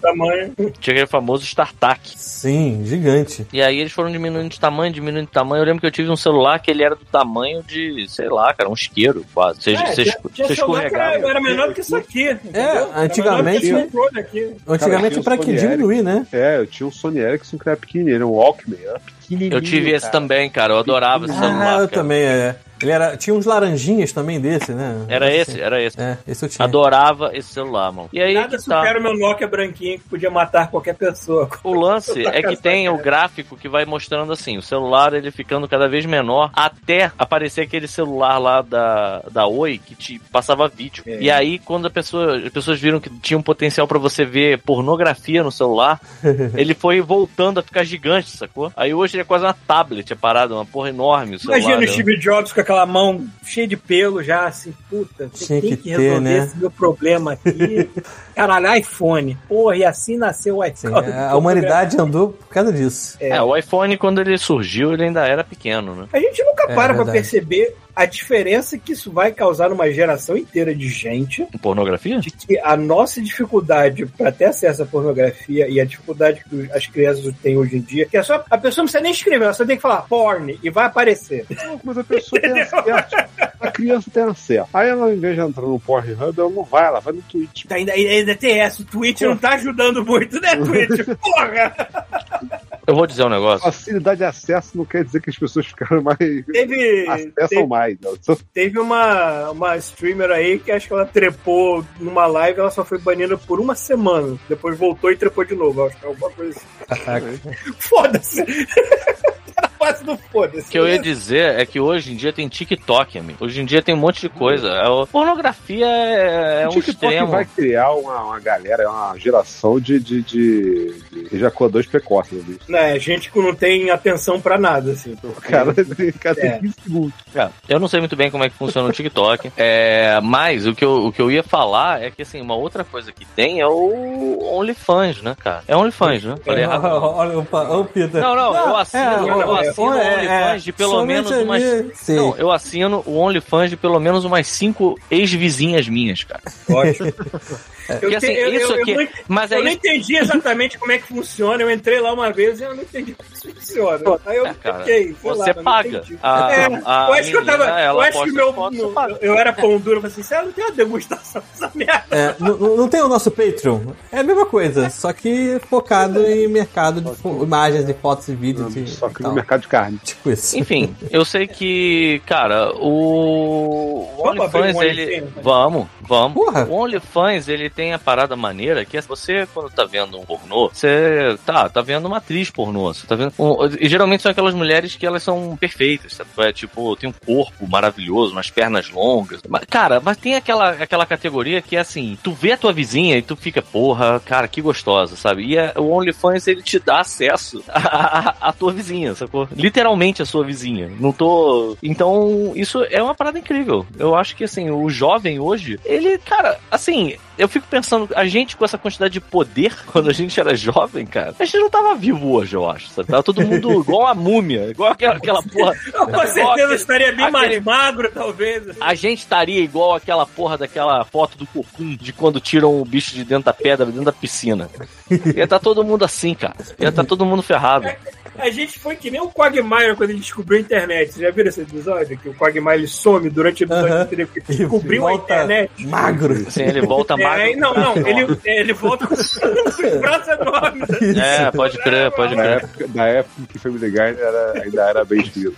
D: tinha aquele famoso StarTAC.
A: Sim, gigante.
D: E aí eles foram diminuindo de tamanho, diminuindo de tamanho. Eu lembro que eu tive um celular que ele era do tamanho de, sei lá, cara, um isqueiro quase. Você,
C: É,
D: você,
C: tinha-
D: você escorregava.
C: era, era menor do que isso aqui. entendeu? Era
A: antigamente-
C: menor do que esse controle aqui.
A: Antigamente,
E: o
A: pra que diminuir, né?
E: É, eu tinha um Sony Ericsson que era pequenininho, era um Walkman, era pequenininho.
D: Eu tive esse
E: cara.
D: também, cara. Eu adorava esse celular.
A: Ah, eu
D: cara.
A: também, é. Ele era. Tinha uns laranjinhas também desse, né?
D: Era esse, era esse.
A: É, esse eu tinha.
D: Adorava esse celular, mano. E aí
C: Nada
D: tá.
C: supera o meu Nokia branquinho que podia matar qualquer pessoa.
D: O lance é que tem o gráfico que vai mostrando assim, o celular ele ficando cada vez menor até aparecer aquele celular lá da, da Oi que te passava vídeo.
C: É.
D: E aí quando a pessoa, as pessoas viram que tinha um potencial pra você ver pornografia no celular, ele foi voltando a ficar gigante, sacou? Aí hoje ele é quase uma tablet, é parado, uma porra enorme o celular.
C: Imagina o
D: né?
C: Steve Jobs com aquela mão cheia de pelo já, assim, puta,
A: Tinha
C: tem
A: que
C: que,
A: ter,
C: resolver
A: né?
C: esse meu problema aqui. Caralho, iPhone. Porra, e assim nasceu o
A: Sim,
C: iPhone.
A: a humanidade andou por causa disso.
D: É, o iPhone quando ele surgiu, ele ainda era pequeno, né?
C: A gente nunca
A: É,
C: para pra
A: verdade.
C: perceber a diferença que isso vai causar numa geração inteira de gente,
D: Pornografia?
C: de que a nossa dificuldade para ter acesso à pornografia e a dificuldade que as crianças têm hoje em dia, que é só a pessoa não precisa nem escrever, ela só tem que falar porn e vai aparecer.
E: Não, mas a pessoa tem acesso. A criança tem acesso. Aí ela, ao invés de entrar no Pornhub, ela não vai, ela vai no Twitch.
C: Ainda, ainda tem essa, o Twitch não tá ajudando muito, né, Twitch? Porra!
D: Eu vou dizer um negócio.
E: Facilidade de acesso não quer dizer que as pessoas ficaram mais.
C: Teve,
E: acessam
C: teve,
E: mais. Só-
C: teve uma, uma streamer aí que acho que ela trepou numa live, ela só foi banida por uma semana. Depois voltou e trepou de novo. Acho que é alguma coisa assim. Foda-se! Falando, foda-se.
D: O que eu ia dizer é que hoje em dia tem TikTok, amigo. Hoje em dia tem um monte de coisa. É o- pornografia é, é
E: o
D: um
E: TikTok
D: extremo.
E: vai criar uma, uma galera, uma geração de, de, de, de ejaculadores precoces. né, bicho?
C: Né, gente que não tem atenção pra nada, assim.
E: O cara, o cara
C: É.
E: tem 15 segundos.
D: É, eu não sei muito bem como é que funciona o TikTok. É, mas o que, eu, o que eu ia falar é que, assim, uma outra coisa que tem é o OnlyFans, né, cara? É OnlyFans, né? Falei errado. não.
A: Olha, ô, Peter.
D: Não, não, eu assino,
A: é,
D: eu
C: é,
D: assino
A: é,
D: o OnlyFans de pelo
A: somente
D: menos umas.
A: Sim.
D: Não, eu assino o OnlyFans de pelo menos umas cinco ex-vizinhas minhas, cara.
C: Ótimo.
D: Porque assim, isso aqui.
C: não,
D: Mas
C: eu
D: aí.
C: não entendi exatamente como é que funciona. Eu entrei lá uma vez e eu não entendi como isso funciona. Aí eu
D: É, cara,
C: fiquei, lá,
D: você
C: mas
D: paga. A-
C: É,
D: a
C: eu acho que eu tava.
D: menina,
C: Eu acho que meu,
D: foto,
C: no- eu era pão duro, eu falei assim, você não tem uma degustação dessa merda.
A: É, não, tem o nosso Patreon? É a mesma coisa, só que focado em mercado de imagens e fotos e vídeos. e,
E: Só que no mercado de carne.
A: Tipo isso.
D: Enfim, eu sei que, cara, o, o OnlyFans,
C: um
D: ele.
C: OnlyFans?
D: Vamos, vamos.
A: Porra.
D: O OnlyFans, ele tem a parada maneira que é você, quando tá vendo um pornô, você tá, tá vendo uma atriz pornô. Você tá vendo. e geralmente são aquelas mulheres que elas são perfeitas, sabe? É tipo, tem um corpo maravilhoso, umas pernas longas. Mas, cara, mas tem aquela, aquela categoria que é assim: tu vê a tua vizinha e tu fica, porra, cara, que gostosa, sabe? E é- o OnlyFans, ele te dá acesso à, à- à tua vizinha, sacou? Literalmente a sua vizinha. Não tô. Então, isso é uma parada incrível. Eu acho que, assim, o jovem hoje, ele, cara, assim, eu fico pensando, a gente com essa quantidade de poder, quando a gente era jovem, cara, a gente não tava vivo hoje, eu acho, sabe? Tava todo mundo igual a múmia, igual aquela, aquela porra.
C: Eu, com certeza
D: aquele-
C: estaria bem
D: aquele-
C: mais magro, talvez.
D: a gente estaria igual aquela porra daquela foto do Cocum, de quando tiram o bicho de dentro da pedra, dentro da piscina. Ia tá todo mundo assim, cara. Ia tá todo mundo ferrado.
C: A gente foi que nem o Quagmire quando a gente descobriu a internet. Vocês já viram esse episódio? Que o Quagmire ele some durante o episódio
A: Aham.
C: inteiro, porque descobriu a internet.
A: Magro.
D: Assim, ele volta
C: É,
D: magro.
C: não, não, ele, ele volta com os braços enormes.
D: É, pode crer, pode
E: Na
D: crer.
E: época, na época que Family Guy era, ainda era bem escrito.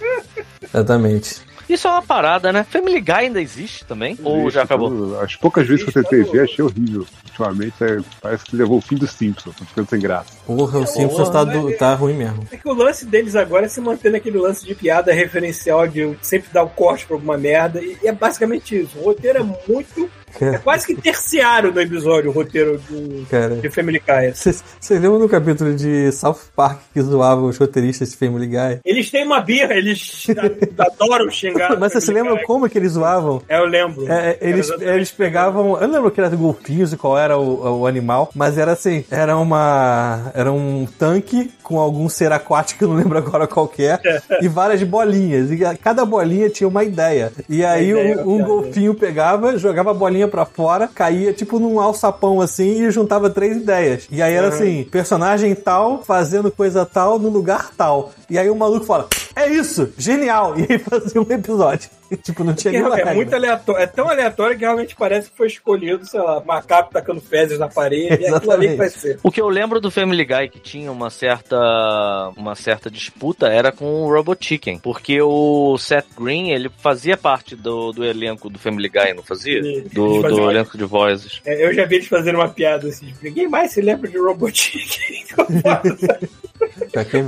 A: Exatamente.
D: Isso é uma parada, né? Family Guy ainda existe também? Ou já acabou?
E: As poucas vezes que eu tentei ver, achei horrível. Ultimamente é, parece que levou o fim dos Simpsons, tô ficando sem graça.
A: Porra, o Simpsons tá, do- tá ruim mesmo.
C: É que o lance deles agora é se manter naquele lance de piada referencial de sempre dar o corte pra alguma merda. E é basicamente isso. O roteiro é muito. É quase que terciário no episódio, o roteiro do,
A: Cara.
C: de Family Guy.
A: Vocês vocês lembram do capítulo de South Park que zoava os roteiristas de Family Guy?
C: Eles têm uma birra, eles adoram xingar.
A: Mas vocês se lembram
C: Guy.
A: como que eles zoavam?
C: É, eu lembro.
A: É, é, eles, eles pegavam. Eu não lembro que era de golfinhos e qual era o, o animal, mas era assim: era uma. Era um tanque com algum ser aquático, eu não lembro agora qual que é, e várias bolinhas. E cada bolinha tinha uma ideia. E aí
C: ideia,
A: um, um golfinho pegava, jogava a bolinha pra fora, caía tipo num alçapão assim e juntava três ideias. E aí era assim: personagem tal fazendo coisa tal no lugar tal. E aí o maluco fala: É isso, genial! E aí fazia um episódio. tipo, não tinha
C: É,
A: nenhuma
C: é
A: regra.
C: muito aleatório, é tão aleatório que realmente parece que foi escolhido, sei lá, macaco tacando fezes na parede, e aquilo ali que vai ser.
D: O que eu lembro do Family Guy que tinha uma certa uma certa disputa era com o Robot Chicken, porque o Seth Green, ele fazia parte do, do elenco do Family Guy, não fazia?
C: Eles
D: Do,
C: uma-
D: elenco de vozes.
C: É, eu já vi eles fazendo uma piada assim, tipo, ninguém mais se lembra de Robotnik.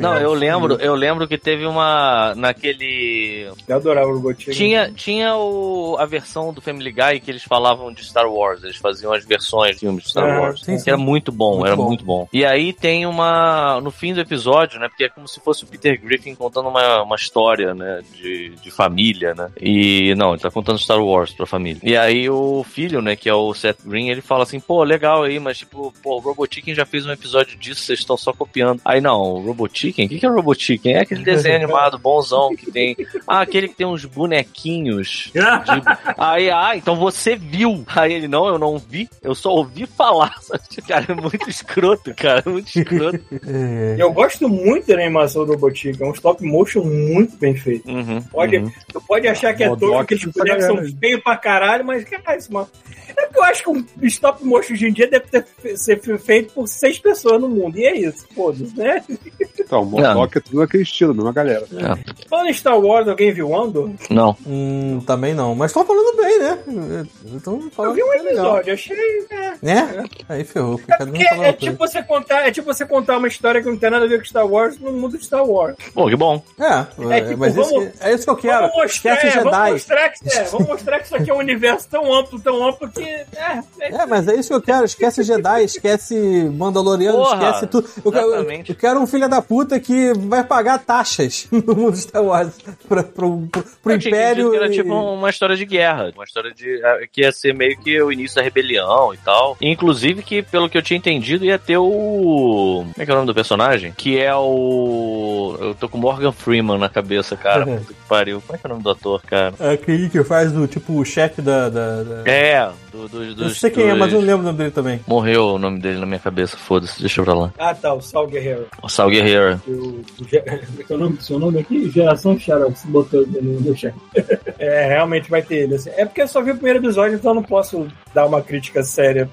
D: Não, eu lembro, eu lembro que teve uma naquele
C: eu adorava o Robotnik.
D: tinha tinha o, a versão do Family Guy que eles falavam de Star Wars, eles faziam as versões de filmes de Star
C: Ah,
D: Wars.
A: sim, sim.
D: Que era muito bom,
A: Muito
D: era
A: bom.
D: muito bom. E aí tem uma no fim do episódio, né, porque é como se fosse o Peter Griffin contando uma, uma história, né, de, de família, né? E não, ele tá contando Star Wars pra família. E aí o filho, né, que é o Seth Green, ele fala assim: "Pô, legal aí, mas tipo, pô, o Robot Chicken já fez um episódio disso, vocês estão só copiando". Aí não, o Robot Chicken? O que que é o Robot Chicken? É aquele desenho animado bonzão que tem Ah, aquele que tem uns bonequinhos de- Aí, ah, então você viu. Aí ele, não, eu não vi, eu só ouvi falar. Cara, é muito escroto, cara, muito escroto.
A: É,
C: Eu gosto muito da animação do Robotnik, é um stop motion muito bem feito.
D: Uhum,
C: Pode,
D: uhum.
C: Tu pode achar que é tosco, que os
E: pra
C: bonecos são
E: caralho.
C: feios pra caralho, mas, cara, isso, mano. É que eu acho que um stop motion hoje em dia deve ter, ser fe- feito por seis pessoas no mundo. E é isso, foda-se, né?
E: Então, Modok é tudo naquele estilo, mesma galera.
C: Falando em Star Wars, alguém viu Andor?
D: Não.
A: Hum, também não. Mas estão falando bem, né? Estão
C: Eu
A: falando
C: vi um
A: que é
C: episódio, achei. É.
A: Né? Aí ferrou. Um
C: Porque é tipo
A: coisa.
C: você contar, é tipo você contar uma história que não tem nada a ver com Star Wars no mundo de Star Wars.
D: Pô, que bom.
A: É,
C: É, tipo,
A: mas
C: vamos-
A: isso, é isso que eu quero.
C: Vamos mostrar,
A: Esquece
C: é, vamos
A: Jedi.
C: mostrar que é, vamos mostrar que isso aqui é um universo tão amplo, tão amplo que. É, é,
A: É, mas é isso que eu quero. Esquece Jedi, esquece Mandaloriano,
D: Porra,
A: esquece tudo. Eu quero,
D: exatamente.
A: eu quero um filho da puta que vai pagar taxas no mundo de Star Wars pra, pro, pro, pro
D: Eu
A: Império.
D: que era
A: e-
D: tipo uma história de guerra, uma história de eh, que ia ser meio que o início da rebelião e tal. Inclusive que pelo que eu tinha entendido ia ter o como é que é o nome do personagem? Que é o eu tô com Morgan Freeman na cabeça, cara. Puta que pariu. Como é que é o nome do ator, cara?
A: Aquele que faz o tipo o chefe da. da, da-
D: É, do, dos
A: eu
D: dos
A: sei quem é, mas eu não lembro o nome dele também.
D: Morreu o nome dele na minha cabeça, foda-se, deixa eu pra lá.
C: Ah, tá, o Sal Guerreiro.
D: O Sal Guerreiro.
C: O, é que é o nome do seu nome aqui? Geração Xerox, botou no, no chat. É, realmente vai ter ele. assim. É porque eu só vi o primeiro episódio, então eu não posso dar uma crítica séria.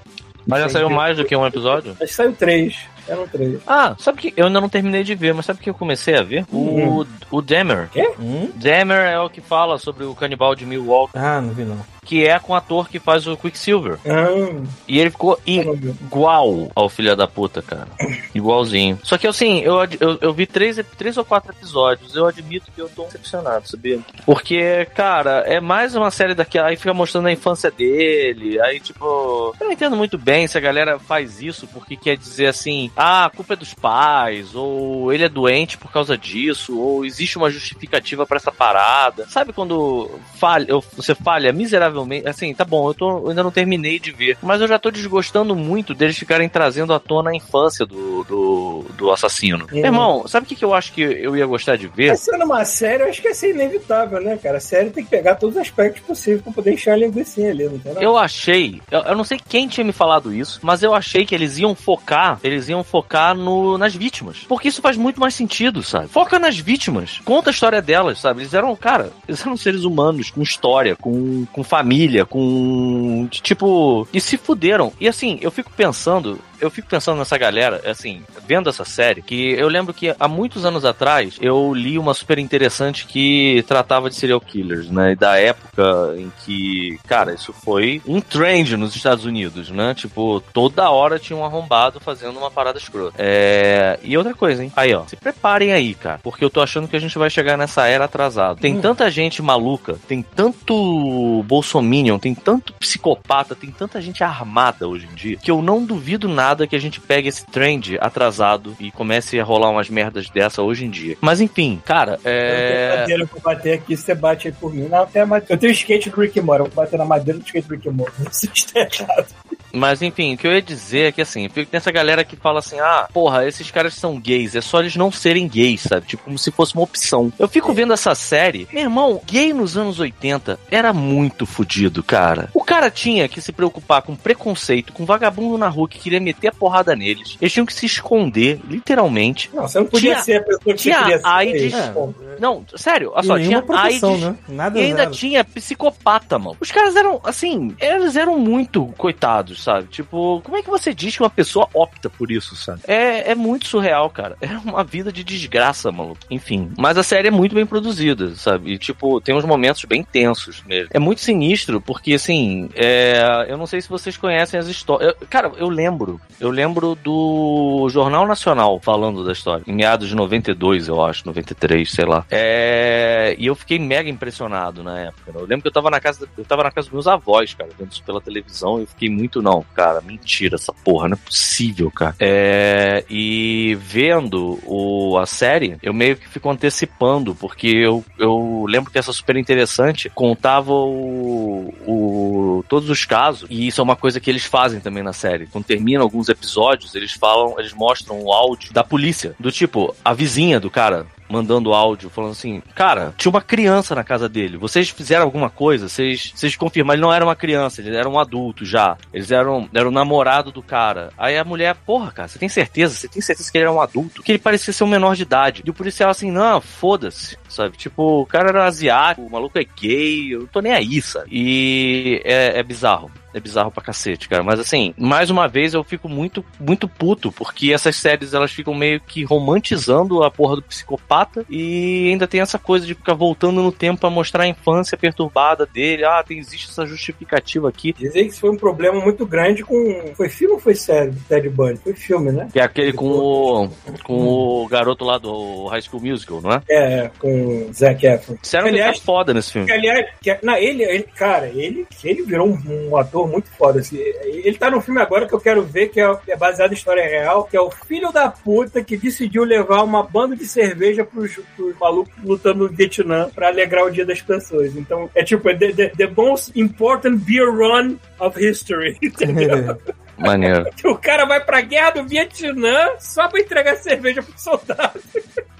D: Mas já saiu mais do que um episódio?
C: Acho que saiu três. Eram três.
D: Ah, sabe que eu ainda não terminei de ver, mas sabe o que eu comecei a ver? O, o Demer.
A: Hum?
D: Demer é o que fala sobre o canibal de Milwaukee,
A: Ah, não vi não.
D: Que é com o ator que faz o Quicksilver.
C: Ah,
D: E ele ficou
C: vi.
D: igual ao filho da puta, cara. Igualzinho. Só que assim, eu, eu, eu vi três, três ou quatro episódios. Eu admito que eu tô decepcionado, sabia? Porque, cara, é mais uma série daquela. Aí fica mostrando a infância dele. Aí, tipo. Eu não entendo muito bem se a galera faz isso porque quer dizer assim: ah, a culpa é dos pais. Ou ele é doente por causa disso. Ou existe uma justificativa pra essa parada. Sabe quando falha, você falha miseravelmente? Assim, tá bom, eu, tô, eu ainda não terminei de ver. Mas eu já tô desgostando muito deles ficarem trazendo à tona a infância do, do, do assassino. Meu irmão, sabe o que, que eu acho que eu ia gostar de ver?
C: Mas sendo uma série, eu acho que ia ser inevitável, né, cara? A série tem que pegar todos os aspectos possíveis pra poder encher a linguiça ali, não tem nada?
D: Eu achei, eu, eu não sei quem tinha me falado isso, mas eu achei que eles iam focar, eles iam focar no, nas vítimas. Porque isso faz muito mais sentido, sabe? Foca nas vítimas, conta a história delas, sabe? Eles eram, cara, eles eram seres humanos, com história, com, com família, com. Tipo. E se fuderam. E assim, eu fico pensando, eu fico pensando nessa galera, assim, vendo essa série, que eu lembro que há muitos anos atrás eu li uma super interessante que tratava de serial killers, né? E da época em que, cara, isso foi um trend nos Estados Unidos, né? Tipo, toda hora tinha um arrombado fazendo uma parada escrota. É... E outra coisa, hein? Aí, ó, se preparem aí, cara, porque eu tô achando que a gente vai chegar nessa era atrasado. Tem tanta gente maluca, tem tanto bolsominion, tem tanto psicopata, tem tanta gente armada hoje em dia, que eu não duvido nada que a gente pegue esse trend atrasado e comece a rolar umas merdas dessa hoje em dia. Mas enfim, cara,
C: Eu
D: é.
C: madeira pra bater aqui, você bate aí por mim. Não, madeira. Eu tenho skate do Rick Morty, eu vou bater na madeira do skate do Rick Morty. Isso está errado.
D: Mas enfim, o que eu ia dizer é que assim, tem essa galera que fala assim: ah, porra, esses caras são gays, é só eles não serem gays, sabe? Tipo, como se fosse uma opção. Eu fico vendo essa série, meu irmão, gay nos anos 80 era muito fodido, cara. O cara tinha que se preocupar com preconceito, com vagabundo na rua que queria meter a porrada neles. Eles tinham que se esconder, literalmente.
C: Não, você não podia
D: Tinha-
C: ser a pessoa que
D: tinha
C: você queria ser.
D: AIDS.
C: É.
D: Não, sério, olha só, tinha
A: proteção,
D: AIDS.
A: né? Nada
D: E ainda
A: zero.
D: tinha psicopata, mano. Os caras eram, assim, eles eram muito coitados, sabe? Tipo, como é que você diz que uma pessoa opta por isso, sabe? É, é muito surreal, cara. É uma vida de desgraça, maluco. Enfim. Mas a série é muito bem produzida, sabe? E, tipo, tem uns momentos bem tensos mesmo. É muito sinistro, porque, assim, é... eu não sei se vocês conhecem as histórias. Eu- Cara, eu lembro. Eu lembro do Jornal Nacional falando da história. Em meados de 92, eu acho, 93, sei lá. É... E eu fiquei mega impressionado na época. Eu lembro que eu tava na casa, eu tava na casa dos meus avós, cara, vendo isso pela televisão, eu fiquei muito, não, cara, mentira essa porra, não é possível, cara. É... E vendo o... a série, eu meio que fico antecipando, porque eu, eu lembro que essa super interessante contava o, o... todos os casos, e isso é uma coisa que eles fazem também na série. Quando termina alguns episódios, eles falam, eles mostram o áudio da polícia, do tipo, a vizinha do cara mandando áudio, falando assim, cara, tinha uma criança na casa dele. Vocês fizeram alguma coisa? Vocês, vocês confirmaram? Ele não era uma criança, ele era um adulto já. Eles eram, era o namorado do cara. Aí a mulher, porra, cara, você tem certeza? Você tem certeza que ele era um adulto? Que ele parecia ser um menor de idade. E o policial assim, não, foda-se, sabe? Tipo, o cara era asiático, o maluco é gay, eu não tô nem aí, sabe? E é, é bizarro. É bizarro pra cacete, cara. Mas assim, mais uma vez eu fico muito, muito puto, porque essas séries elas ficam meio que romantizando a porra do psicopata e ainda tem essa coisa de ficar voltando no tempo pra mostrar a infância perturbada dele. Ah, tem, existe essa justificativa aqui.
C: Dizem que isso foi um problema muito grande com. Foi filme ou foi série do Ted Bundy? Foi filme, né?
D: Que é aquele com o, com o garoto lá do High School Musical, não é?
C: É, é, com o Zac Efron.
D: Disseram que ele tá foda nesse filme.
C: Que, aliás, que, não, ele, ele, cara, ele, ele virou um, um ator muito foda. Assim. Ele tá no filme agora que eu quero ver, que é, é baseado em história real, que é o filho da puta que decidiu levar uma banda de cerveja pros, pros malucos lutando no Vietnã pra alegrar o dia das pessoas. Então, é tipo, é the, the, the most important beer run of history, entendeu?
D: Maneiro.
C: o cara vai pra guerra do Vietnã só pra entregar cerveja pros soldados.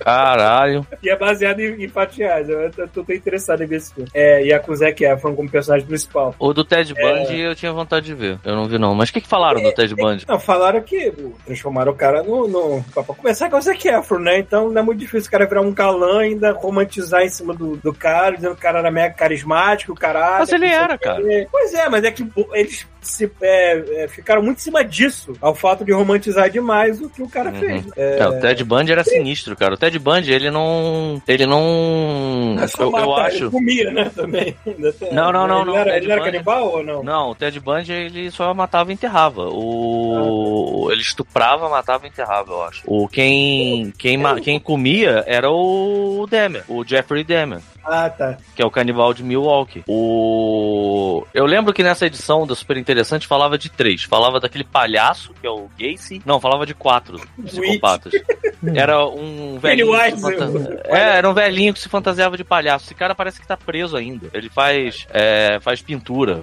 D: Caralho.
C: E é baseado em, em fatos reais. Eu, eu tô bem interessado em ver esse filme. É, e a com o Zac Efron como personagem principal.
D: O do Ted Bundy eu tinha vontade de ver. Eu não vi, não. Mas o que, que falaram do Ted Bundy?
C: Não, falaram que transformaram o cara no. no pra começar com o Zac Efron, né? Então não é muito difícil o cara virar um galã e ainda romantizar em cima do, do cara, dizendo que o cara era mega carismático, o caralho.
D: Mas ele era, cara.
C: Pois é, mas é que eles se, é, é, ficaram muito em cima disso, ao fato de romantizar demais o que o cara
D: Uhum.
C: fez.
D: É, o Ted Bundy era sinistro, cara. O Ted Bundy, ele não. Ele não.
C: É
D: Eu, eu acho.
C: Ele comia, né? Também.
D: Não, não, não,
C: Ele
D: não,
C: era,
D: Ted
C: ele era
D: Bundy-
C: canibal ou não?
D: Não, o Ted Bundy ele só matava e enterrava. O ele estuprava, matava e enterrava, eu acho. O quem quem, quem comia era o Demer, o Jeffrey Demer,
C: Ah, tá.
D: que é o canibal de Milwaukee. O eu lembro que nessa edição do Super Interessante falava de três, falava daquele palhaço que é o Gacy, não, falava de quatro psicopatas. Era um velhinho. fanta- É, era um velhinho que se fantasiava de palhaço. Esse cara parece que tá preso ainda. Ele faz, é, faz pintura.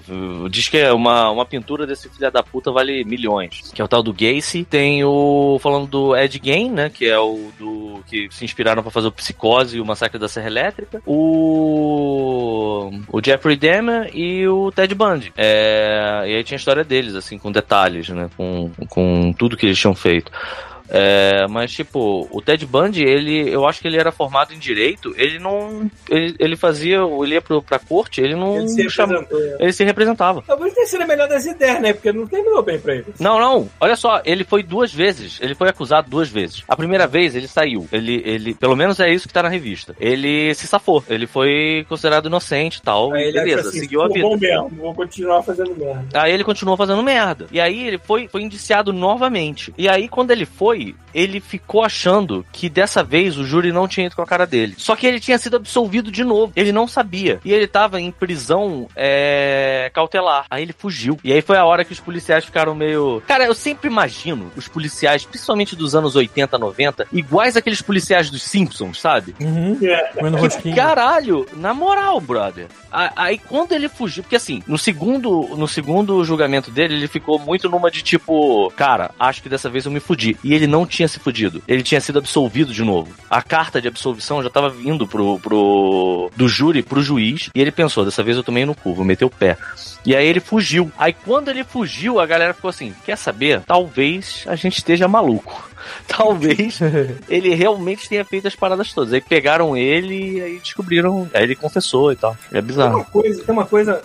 D: Diz que é uma, uma pintura desse filho da puta vale milhões. Que é o tal do Gacy. Tem o. Falando do Ed Gein, né? Que é o do. Que se inspiraram pra fazer o Psicose e o Massacre da Serra Elétrica. O. O Jeffrey Dahmer e o Ted Bundy. É, e aí tinha a história deles, assim, com detalhes, né? Com, com tudo que eles tinham feito. É, mas, tipo, o Ted Bundy, ele, eu acho que ele era formado em direito, ele não. Ele, ele fazia. Ele ia pro, pra corte, ele não.
C: Ele se
D: chama-
C: representou.
D: ele se representava.
C: Talvez tenha sido a melhor das ideias, né? Porque não terminou bem pra ele.
D: Não, não, olha só, ele foi duas vezes, ele foi acusado duas vezes. A primeira vez ele saiu, ele, ele, pelo menos é isso que tá na revista. Ele se safou, ele foi considerado inocente e tal,
C: Aí ele
D: beleza,
C: assim,
D: seguiu a
C: "Pô,
D: vida.
C: bom mesmo, vou continuar fazendo merda.
D: Aí ele continuou fazendo merda. E aí ele foi, foi indiciado novamente. E aí, quando ele foi, ele ficou achando que dessa vez o júri não tinha ido com a cara dele. Só que ele tinha sido absolvido de novo. Ele não sabia. E ele tava em prisão é, cautelar. Aí ele fugiu. E aí foi a hora que os policiais ficaram meio. Cara, eu sempre imagino os policiais, principalmente dos anos 80, 90, iguais aqueles policiais dos Simpsons, sabe?
A: Uhum.
C: É.
A: Comendo
D: Que caralho, na moral, brother. Aí quando ele fugiu, porque assim, no segundo, no segundo julgamento dele, ele ficou muito numa de tipo, cara, acho que dessa vez eu me fudi. E ele não tinha se fudido. Ele tinha sido absolvido de novo. A carta de absolvição já tava vindo pro, pro do júri pro juiz. E ele pensou, dessa vez eu tomei no cu, vou meter o pé. E aí ele fugiu. Aí quando ele fugiu, a galera ficou assim: quer saber? Talvez a gente esteja maluco. Talvez ele realmente tenha feito as paradas todas. Aí pegaram ele e aí descobriram. Aí ele confessou e tal. É
C: Tem
D: bizarro.
C: uma coisa, tem uma coisa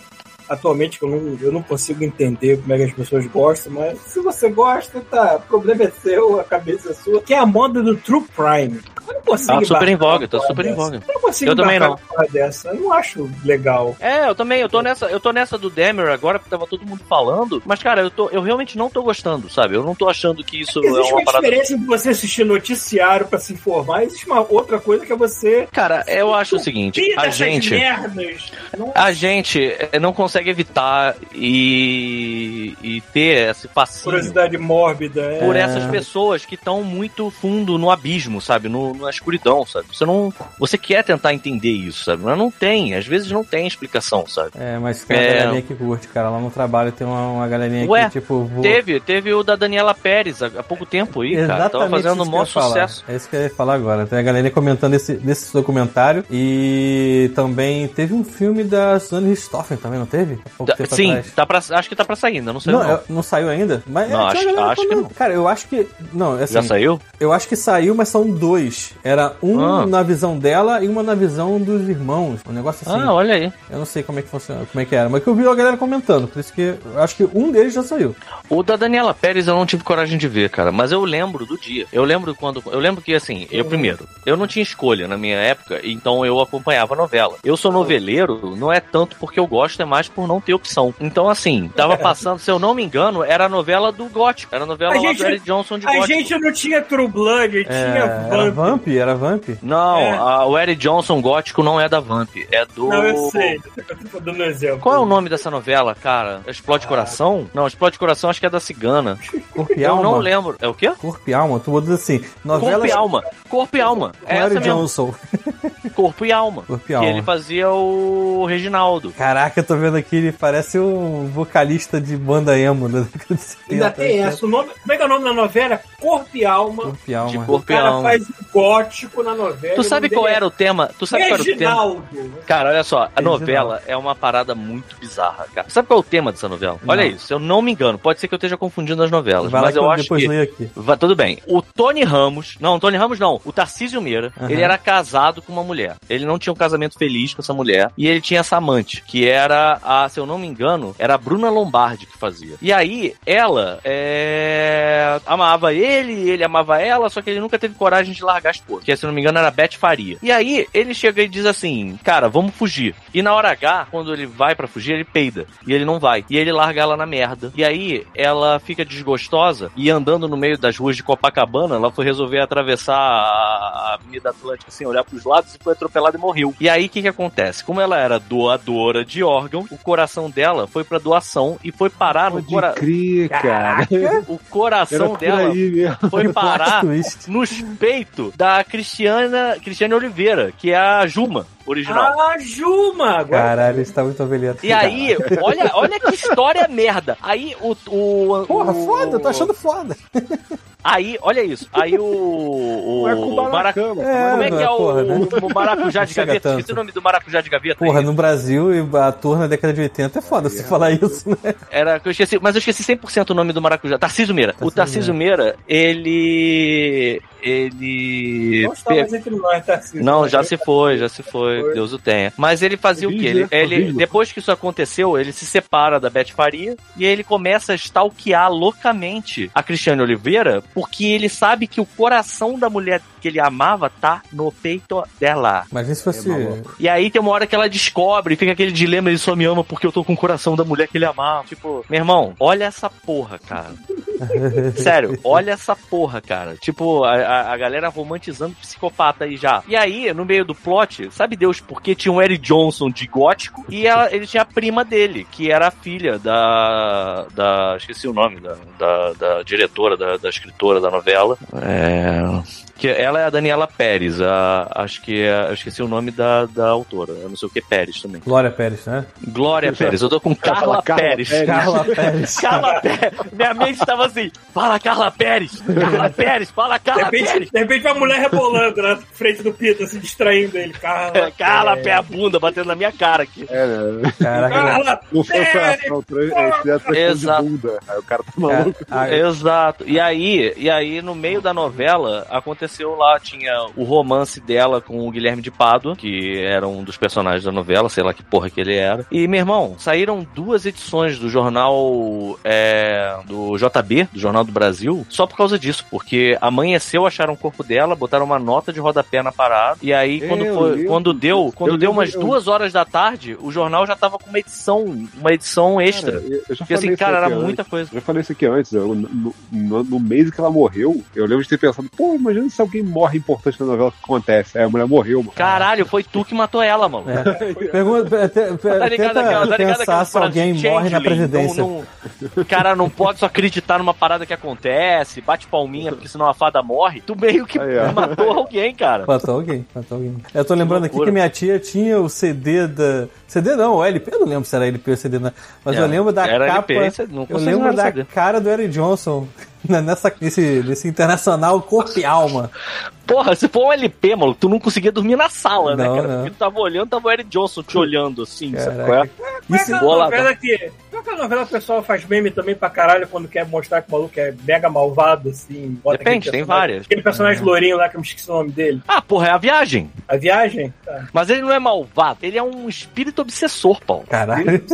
C: atualmente que eu não, eu não consigo entender como é que as pessoas gostam, mas se você gosta, tá, o problema é seu, a cabeça é sua, que é a moda do True Crime. Eu não consigo
D: Tá super em voga, tá super em voga.
C: Eu não consigo
D: Eu também não.
C: dessa. Eu não acho legal.
D: É, eu também, eu tô nessa, eu tô nessa do Demer agora, porque tava todo mundo falando, mas cara, eu tô, eu realmente não tô gostando, sabe? Eu não tô achando que isso é
C: Existe
D: uma
C: uma
D: parada.
C: diferença entre você assistir noticiário pra se informar, existe uma outra coisa que é você
D: Cara, eu acho o seguinte, a gente,
C: merdas.
D: A gente eh, não consegue evitar e, e ter esse fascínio
C: curiosidade mórbida. É.
D: por essas pessoas que estão muito fundo no abismo, sabe? No, na escuridão, sabe? Você não. Você quer tentar entender isso, sabe? Mas não tem. Às vezes não tem explicação, sabe?
A: É, mas tem uma
D: É.
A: galerinha que curte, cara. Lá no trabalho tem uma, uma galerinha
D: Ué,
A: que, tipo, vou...
D: Teve, teve o da Daniela Pérez há, há pouco tempo aí, cara. Tava fazendo um maior
A: falar.
D: sucesso.
A: É isso que eu ia falar agora. Tem a galerinha comentando esse, desse documentário. E também teve um filme da Suzanne Richthofen também, não teve? Pouco
D: Tá- Sim,
A: atrás.
D: tá pra, acho que tá pra sair ainda, não sei
A: Não,
D: não.
A: eu- não saiu ainda? Mas
D: Não,
A: é,
D: acho- acho que não.
A: Cara, eu acho que. Não, assim,
D: Já saiu?
A: eu acho que saiu, mas são dois. Era um
D: Ah.
A: na visão dela e uma na visão dos irmãos. Um negócio assim.
D: Ah, olha aí.
A: Eu não sei como é que funciona, como é que era, mas que eu vi a galera comentando, por isso que eu acho que um deles já saiu.
D: O da Daniela Pérez eu não tive coragem de ver, cara, mas eu lembro do dia. Eu lembro quando. Eu lembro que, assim, eu primeiro, eu não tinha escolha na minha época, então eu acompanhava a novela. Eu sou noveleiro, não é tanto porque eu gosto, é mais por não ter opção. Então, assim, tava passando, se eu não me engano, era a novela do Gótico. Era a novela
C: A gente-
D: do Eric Johnson de
C: A
D: Gótico.
C: gente não tinha True Blood,
A: É,
C: tinha
A: era
C: Vamp.
A: Vamp, era Vamp.
D: Não,
C: É.
D: a- o Eric Johnson gótico não é da Vamp, é do.
C: Não, eu sei. Eu tô dando um exemplo.
D: Qual é o nome dessa novela, cara? Explode Coração? Não, Explode Coração acho que é da Cigana.
A: Corpo e
D: Eu não lembro. É o quê?
A: Corpo e alma, tu botou assim. Novela
D: Corpo e Alma. Corpo e Alma.
A: com
D: É essa
A: Eric
D: mesmo.
A: Johnson.
D: Corpo e Alma.
A: Corpo e
D: Que
A: alma.
D: ele fazia o Reginaldo.
A: Caraca, eu tô vendo aqui, ele parece um vocalista de banda emo da década de 70.
C: Ainda tem essa. O nome, como é que é o nome da novela? Corpo e Alma.
A: Corpo e
D: De
A: alma.
C: O
D: corpo e
C: cara
D: alma.
C: faz o gótico na novela.
D: Tu sabe qual era o tema? Tu sabe qual era o tema?
C: Reginaldo.
D: Cara, olha só, a
A: Reginaldo.
D: novela é uma parada muito bizarra, cara. Sabe qual é o tema dessa novela? Olha
A: Não.
D: isso, eu não me engano, pode ser que eu esteja confundindo as novelas,
A: Vai
D: mas
A: que
D: eu
A: eu
D: acho
A: depois
D: que
A: leio aqui.
D: Vai, tudo bem. O Tony Ramos, não, o Tony Ramos não, o Tarcísio Meira,
A: Aham.
D: ele era casado com uma mulher. Ele não tinha um casamento feliz com essa mulher. E ele tinha essa amante, que era a, se eu não me engano, era a Bruna Lombardi que fazia. E aí, ela é, amava ele, ele amava ela, só que ele nunca teve coragem de largar a esposa. Que, se eu não me engano, era a Beth Faria. E aí, ele chega e diz assim, cara, vamos fugir. E na hora H, quando ele vai pra fugir, ele peida. E ele não vai. E ele larga ela na merda. E aí, ela fica desgostosa e andando no meio das ruas de Copacabana, ela foi resolver atravessar a a Avenida Atlântica, assim, olhar pros lados e foi atropelada e morreu. E aí, o que que acontece? Como ela era doadora de órgão, o coração dela foi pra doação e foi parar no
E: Pode
D: coração.
E: crer, cara.
D: O coração dela foi parar nos peitos da Cristiana, Cristiane Oliveira, que é a Juma original.
C: Ah, Juma! Agora
A: Caralho, isso tá muito ovelhento.
D: E aí, olha, olha que história merda. Aí o. o
A: Porra,
D: o-
A: foda, eu tô achando foda.
D: Aí, olha isso. Aí o. o
E: é o.
A: É,
D: Como é que é o,
A: porra, né?
D: o maracujá de gaveta? Esqueci o nome do maracujá de gaveta.
A: Porra,
D: aí.
A: no Brasil e a tour na década de 80 é foda você falar isso, né?
D: Era que eu esqueci, mas eu esqueci 100% o nome do maracujá. Tarcísio Meira. o
A: Tarcísio
D: Tarcísio Meira, ele. Ele.
C: não está mais entre nós, Tarcísio.
D: Não, já se foi, já se foi,
C: Foi.
D: Deus o tenha. Mas ele fazia o quê? Ele, ele- depois que isso aconteceu, ele se separa da Beth Faria e aí ele começa a stalkear loucamente a Cristiane Oliveira, porque ele sabe que o coração da mulher que ele amava tá no peito dela.
A: Imagina se fosse.
E: maluco.
D: E aí tem uma hora que ela descobre, fica aquele dilema, ele só me ama porque eu tô com o coração da mulher que ele amava. Tipo, meu irmão, olha essa porra, cara. Sério, olha essa porra, cara. Tipo, a, a- a galera romantizando psicopata aí já. E aí, no meio do plot, sabe Deus por que tinha um Eric Johnson de gótico e ela- ele tinha a prima dele, que era a filha da. da esqueci o nome, da, da, da diretora, da, da escritora da novela. É. Que ela é a Daniela Pérez, a, acho que é, eu esqueci o nome da, da autora, eu não sei o que Pérez também.
A: Glória Pérez, né?
D: Glória Pérez, eu tô com Carla,
E: Carla
D: Pérez.
E: Pérez.
A: Carla Pérez.
D: Carla Pérez. Minha mente estava assim: fala Carla Pérez, Carla Pérez, fala
C: De
D: Carla
C: repente,
D: Pérez.
C: de repente, uma mulher rebolando na frente do Pita, se distraindo ele. Carla.
D: Carla
C: é.
D: pé a bunda, batendo na minha cara aqui.
E: É, né?
A: Caraca.
C: Carla.
E: Não foi
C: Pérez.
E: é
D: Exato.
E: de bunda. Aí o cara tá maluco.
A: Ah,
D: Exato. E aí, e aí, no meio da novela, aconteceu lá, tinha o romance dela com o Guilherme de Pádua, que era um dos personagens da novela, sei lá que porra que ele era. E, meu irmão, saíram duas edições do jornal é, do JB, do Jornal do Brasil, só por causa disso, porque amanheceu, acharam o corpo dela, botaram uma nota de rodapé na parada, e aí, quando,
E: Eu
D: foi,
E: lembro
D: quando deu, quando
E: Eu
D: deu umas
E: eu-
D: duas horas da tarde, o jornal já tava com uma edição, uma edição extra.
E: Cara, eu- eu já
D: Porque assim,
E: falei isso
D: cara,
E: aqui
D: era
E: antes.
D: muita coisa.
E: Eu já falei isso aqui antes, eu- no, no- no mês que ela morreu, eu lembro de ter pensado, pô, imagina se alguém morre importante na novela, o que acontece? Aí a mulher morreu, mano.
D: Caralho, foi tu que matou ela, mano.
A: É. Pergunta, te- te-
D: Tá ligado aquela, tá ligado
A: pensar
D: aquela
A: se alguém morre na presidência.
D: Não, não, o cara não pode só acreditar numa parada que acontece, bate palminha, porque senão a fada morre. Tu meio que
E: Aí,
D: matou alguém, cara.
A: Matou alguém, matou alguém. Eu tô lembrando aqui que minha tia tinha o CD da. CD não, o LP, eu não lembro se era LP ou CD, não. mas
D: É,
A: eu lembro da
D: era
A: capa.
D: LP,
A: eu lembro da
D: saber.
A: cara do Eric Johnson nessa, nesse, nesse internacional corpo e alma.
D: Porra, se for um LP, mano, tu não conseguia dormir na sala, né,
A: Não,
D: cara?
A: não.
D: Porque tu tava olhando, tava o Eric Johnson te olhando assim, sabe
A: Caraca.
D: qual é?
C: É
A: Isso-
D: Bola.
C: Como Qual que é a novela o pessoal faz meme também pra caralho quando quer mostrar que o maluco é mega malvado, assim? bota
D: Depende, tem várias.
C: Aquele personagem lourinho lá que eu me esqueci o nome dele.
D: Ah, porra, é a viagem.
C: A viagem? Tá.
D: Mas ele não é malvado, ele é um espírito obsessor, Paulo.
A: Caralho.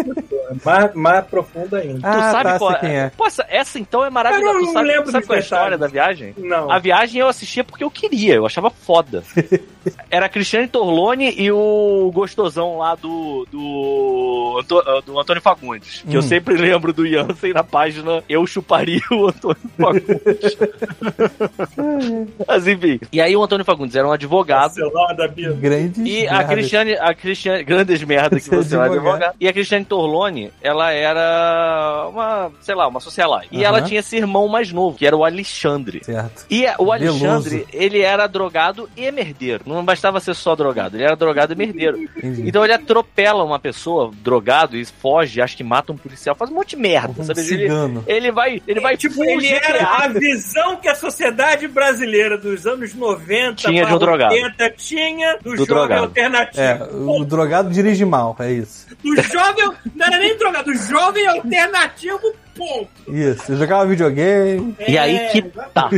C: mais, mais profundo ainda.
D: Tu
A: Ah,
D: sabe
A: tá,
D: qual
A: quem é.
D: Pô, essa, essa então é maravilhosa.
C: Eu não
D: Tu sabe,
C: lembro
D: sabe qual é a história da viagem?
C: Não.
D: A viagem eu assistia porque eu queria, eu achava foda. Era Cristiane Torlone e o gostosão lá do. do, do Antônio Fagundes. Que eu
A: Hum.
D: sempre lembro do Jansen na página Eu chuparia o Antônio Fagundes. Mas enfim. E aí o Antônio Fagundes era um advogado.
C: Celular da Bia.
A: Grande.
D: E a Cristiane, a Cristiane, grandes merda que
A: Você é
D: vai
A: advogado.
D: advogar. E a Cristiane Torlone, ela era uma, sei lá, uma socialite. E ela tinha esse irmão mais novo, que era o Alexandre.
A: Certo.
D: E o Alexandre,
A: Veloso.
D: ele era drogado e merdeiro. Não bastava ser só drogado, ele era drogado e merdeiro.
A: Entendi.
D: Então ele atropela uma pessoa drogado e foge, acha que mata um policial, faz um monte de merda,
A: Um
D: sabe? Ele,
A: cigano.
D: ele vai, ele vai
C: Tipo,
D: full
C: ele era
D: GTA.
C: a visão que a sociedade brasileira dos anos 90
D: Tinha de um drogado.
C: 80 tinha do,
D: Do
C: jovem
D: drogado.
C: alternativo.
A: É, o drogado dirige mal, é isso.
C: Do jovem. Não era nem drogado, do jovem alternativo, ponto.
A: Isso. Eu jogava videogame.
D: E aí
C: É,
D: que tá.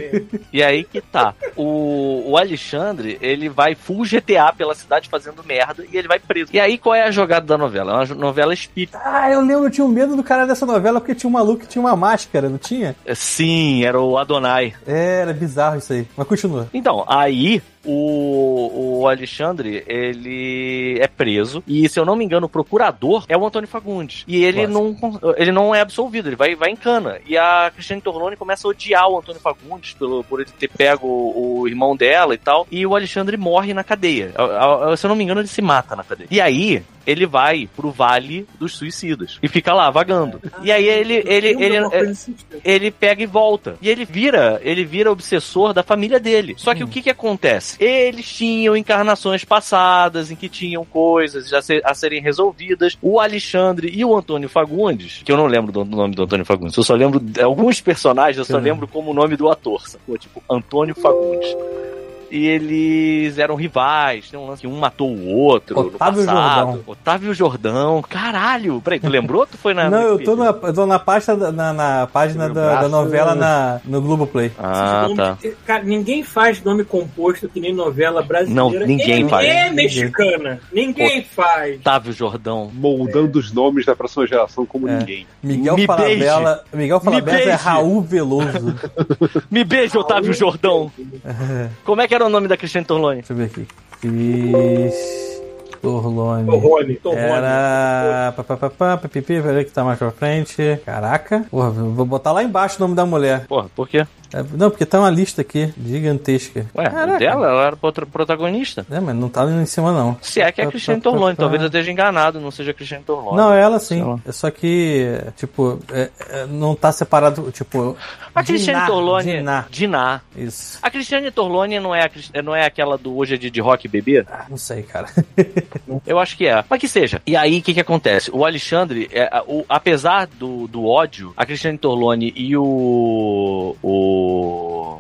D: E aí que tá. O, o Alexandre, ele vai full GTA pela cidade fazendo merda e ele vai preso. E aí qual é a jogada da novela? É uma novela espírita.
A: Ah, eu lembro, eu tinha um medo do cara dessa novela porque tinha um maluco que tinha uma máscara, não tinha?
D: Sim, era o Adonai.
A: É, era bizarro isso aí. Mas continua.
D: Então, aí o, o Alexandre, ele é preso. E, se eu não me engano, o procurador é o Antônio Fagundes. E ele, não, ele não é absolvido, ele vai, vai em cana. E a Cristiane Torlone começa a odiar o Antônio Fagundes pelo, por ele ter pego o, o irmão dela e tal. E o Alexandre morre na cadeia. Se eu não me engano, ele se mata na cadeia. E aí, ele vai pro Vale dos Suicidas. E fica lá, vagando. E aí ele, ele, ele,
C: uma coisa assim,
D: ele pega e volta. E ele vira, ele vira obsessor da família dele. Só que o que que acontece? Eles tinham encarnações passadas em que tinham coisas a, ser- a serem resolvidas. O Alexandre e o Antônio Fagundes, que eu não lembro do, do nome do Antônio Fagundes, eu só lembro de alguns personagens, eu só lembro como o nome do ator, sacou? Tipo, Antônio Fagundes. E eles eram rivais, tem um lance que um matou o outro
A: Otávio
D: no passado.
A: Jordão.
D: Otávio Jordão, caralho. Peraí, tu lembrou ou tu foi na
A: não, eu tô na, eu tô na, pasta, na, na página da, da novela na, no Globoplay.
D: Ah,
C: Nome-
D: tá.
C: Cara, ninguém faz nome composto que nem novela brasileira.
D: Não, ninguém
C: e,
D: faz.
C: E mexicana. Ninguém faz.
D: Otávio Jordão.
E: Moldando os nomes da próxima geração como
A: É.
E: ninguém.
A: Miguel
D: Me
A: Falabella. Miguel Falabella é
D: beije.
A: Raul Veloso.
D: Me beija, Otávio Jordão. Como é que era o nome da Cristiane Torlone?
A: Deixa eu ver aqui. Cris. Torlone.
C: Torrone. Torrone.
A: Era. pipipi, peraí que tá mais pra frente. Caraca. Porra, vou botar lá embaixo o nome da mulher.
D: Porra, por quê?
A: É, não, porque tá uma lista aqui, gigantesca.
D: Ué,
A: Caraca.
D: dela, ela era prota- protagonista.
A: É, mas não tá ali em cima, não.
D: Se é que é a Cristiane Torlone, talvez eu esteja enganado, não seja a Cristiane Torlone.
A: Não, ela sim. É só que, tipo, é- é, não tá separado, tipo.
D: A Cristiane
A: Diná,
D: Torlone.
A: Diná.
D: Diná.
A: Isso.
D: A Cristiane Torlone não é, a, não é aquela do Hoje é Dia de Rock Bebê?
A: Ah, não sei, cara.
D: Eu acho que é. Mas que seja. E aí, o que que acontece? O Alexandre, é, o- apesar do, do ódio, a Cristiane Torlone e o, o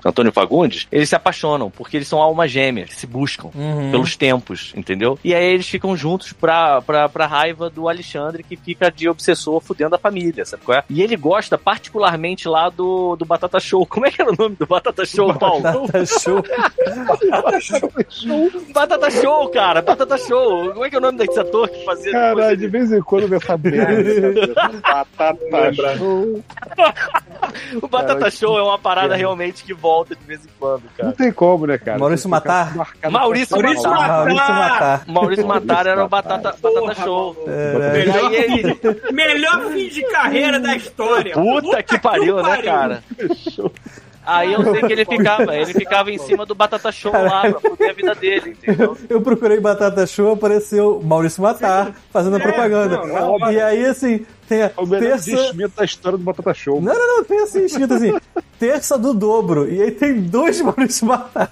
D: Antônio Fagundes, eles se apaixonam, porque eles são almas gêmeas, se buscam.
A: Uhum.
D: Pelos tempos, entendeu? E aí eles ficam juntos pra, pra, pra raiva do Alexandre, que fica de obsessor fudendo a família, sabe qual é? E ele gosta particularmente lá do, do Batata Show. Como é que era o nome do Batata Show, Paulo?
A: Batata show.
D: Batata Show, cara! Batata Show! Como é que é o nome desse ator que fazia
E: Caralho, de vez em quando nessa merda. Batata show.
D: O Batata Show é uma parada realmente que volta de vez em quando,
E: Não
D: cara.
E: tem como, né, cara?
A: Maurício Matar.
D: Maurício
C: Maurício. Matar.
A: Maurício Matar.
D: Maurício Matar era o Batata,
C: Porra,
D: batata Show.
A: É,
D: aí ele.
C: Melhor fim de carreira da história.
D: Puta que pariu, né, cara? Aí eu sei que ele ficava, ele ficava em cima do Batata Show lá pra poder a vida dele, entendeu?
A: Eu procurei Batata Show, apareceu Maurício Matar fazendo a
C: É,
A: propaganda.
C: não, não,
A: e aí, assim, tem a
E: É o melhor
A: terça.
E: da história do Batata Show.
A: Não, não, não, tem assim, escrito assim. Terça do dobro. E aí tem dois Maurício Matar.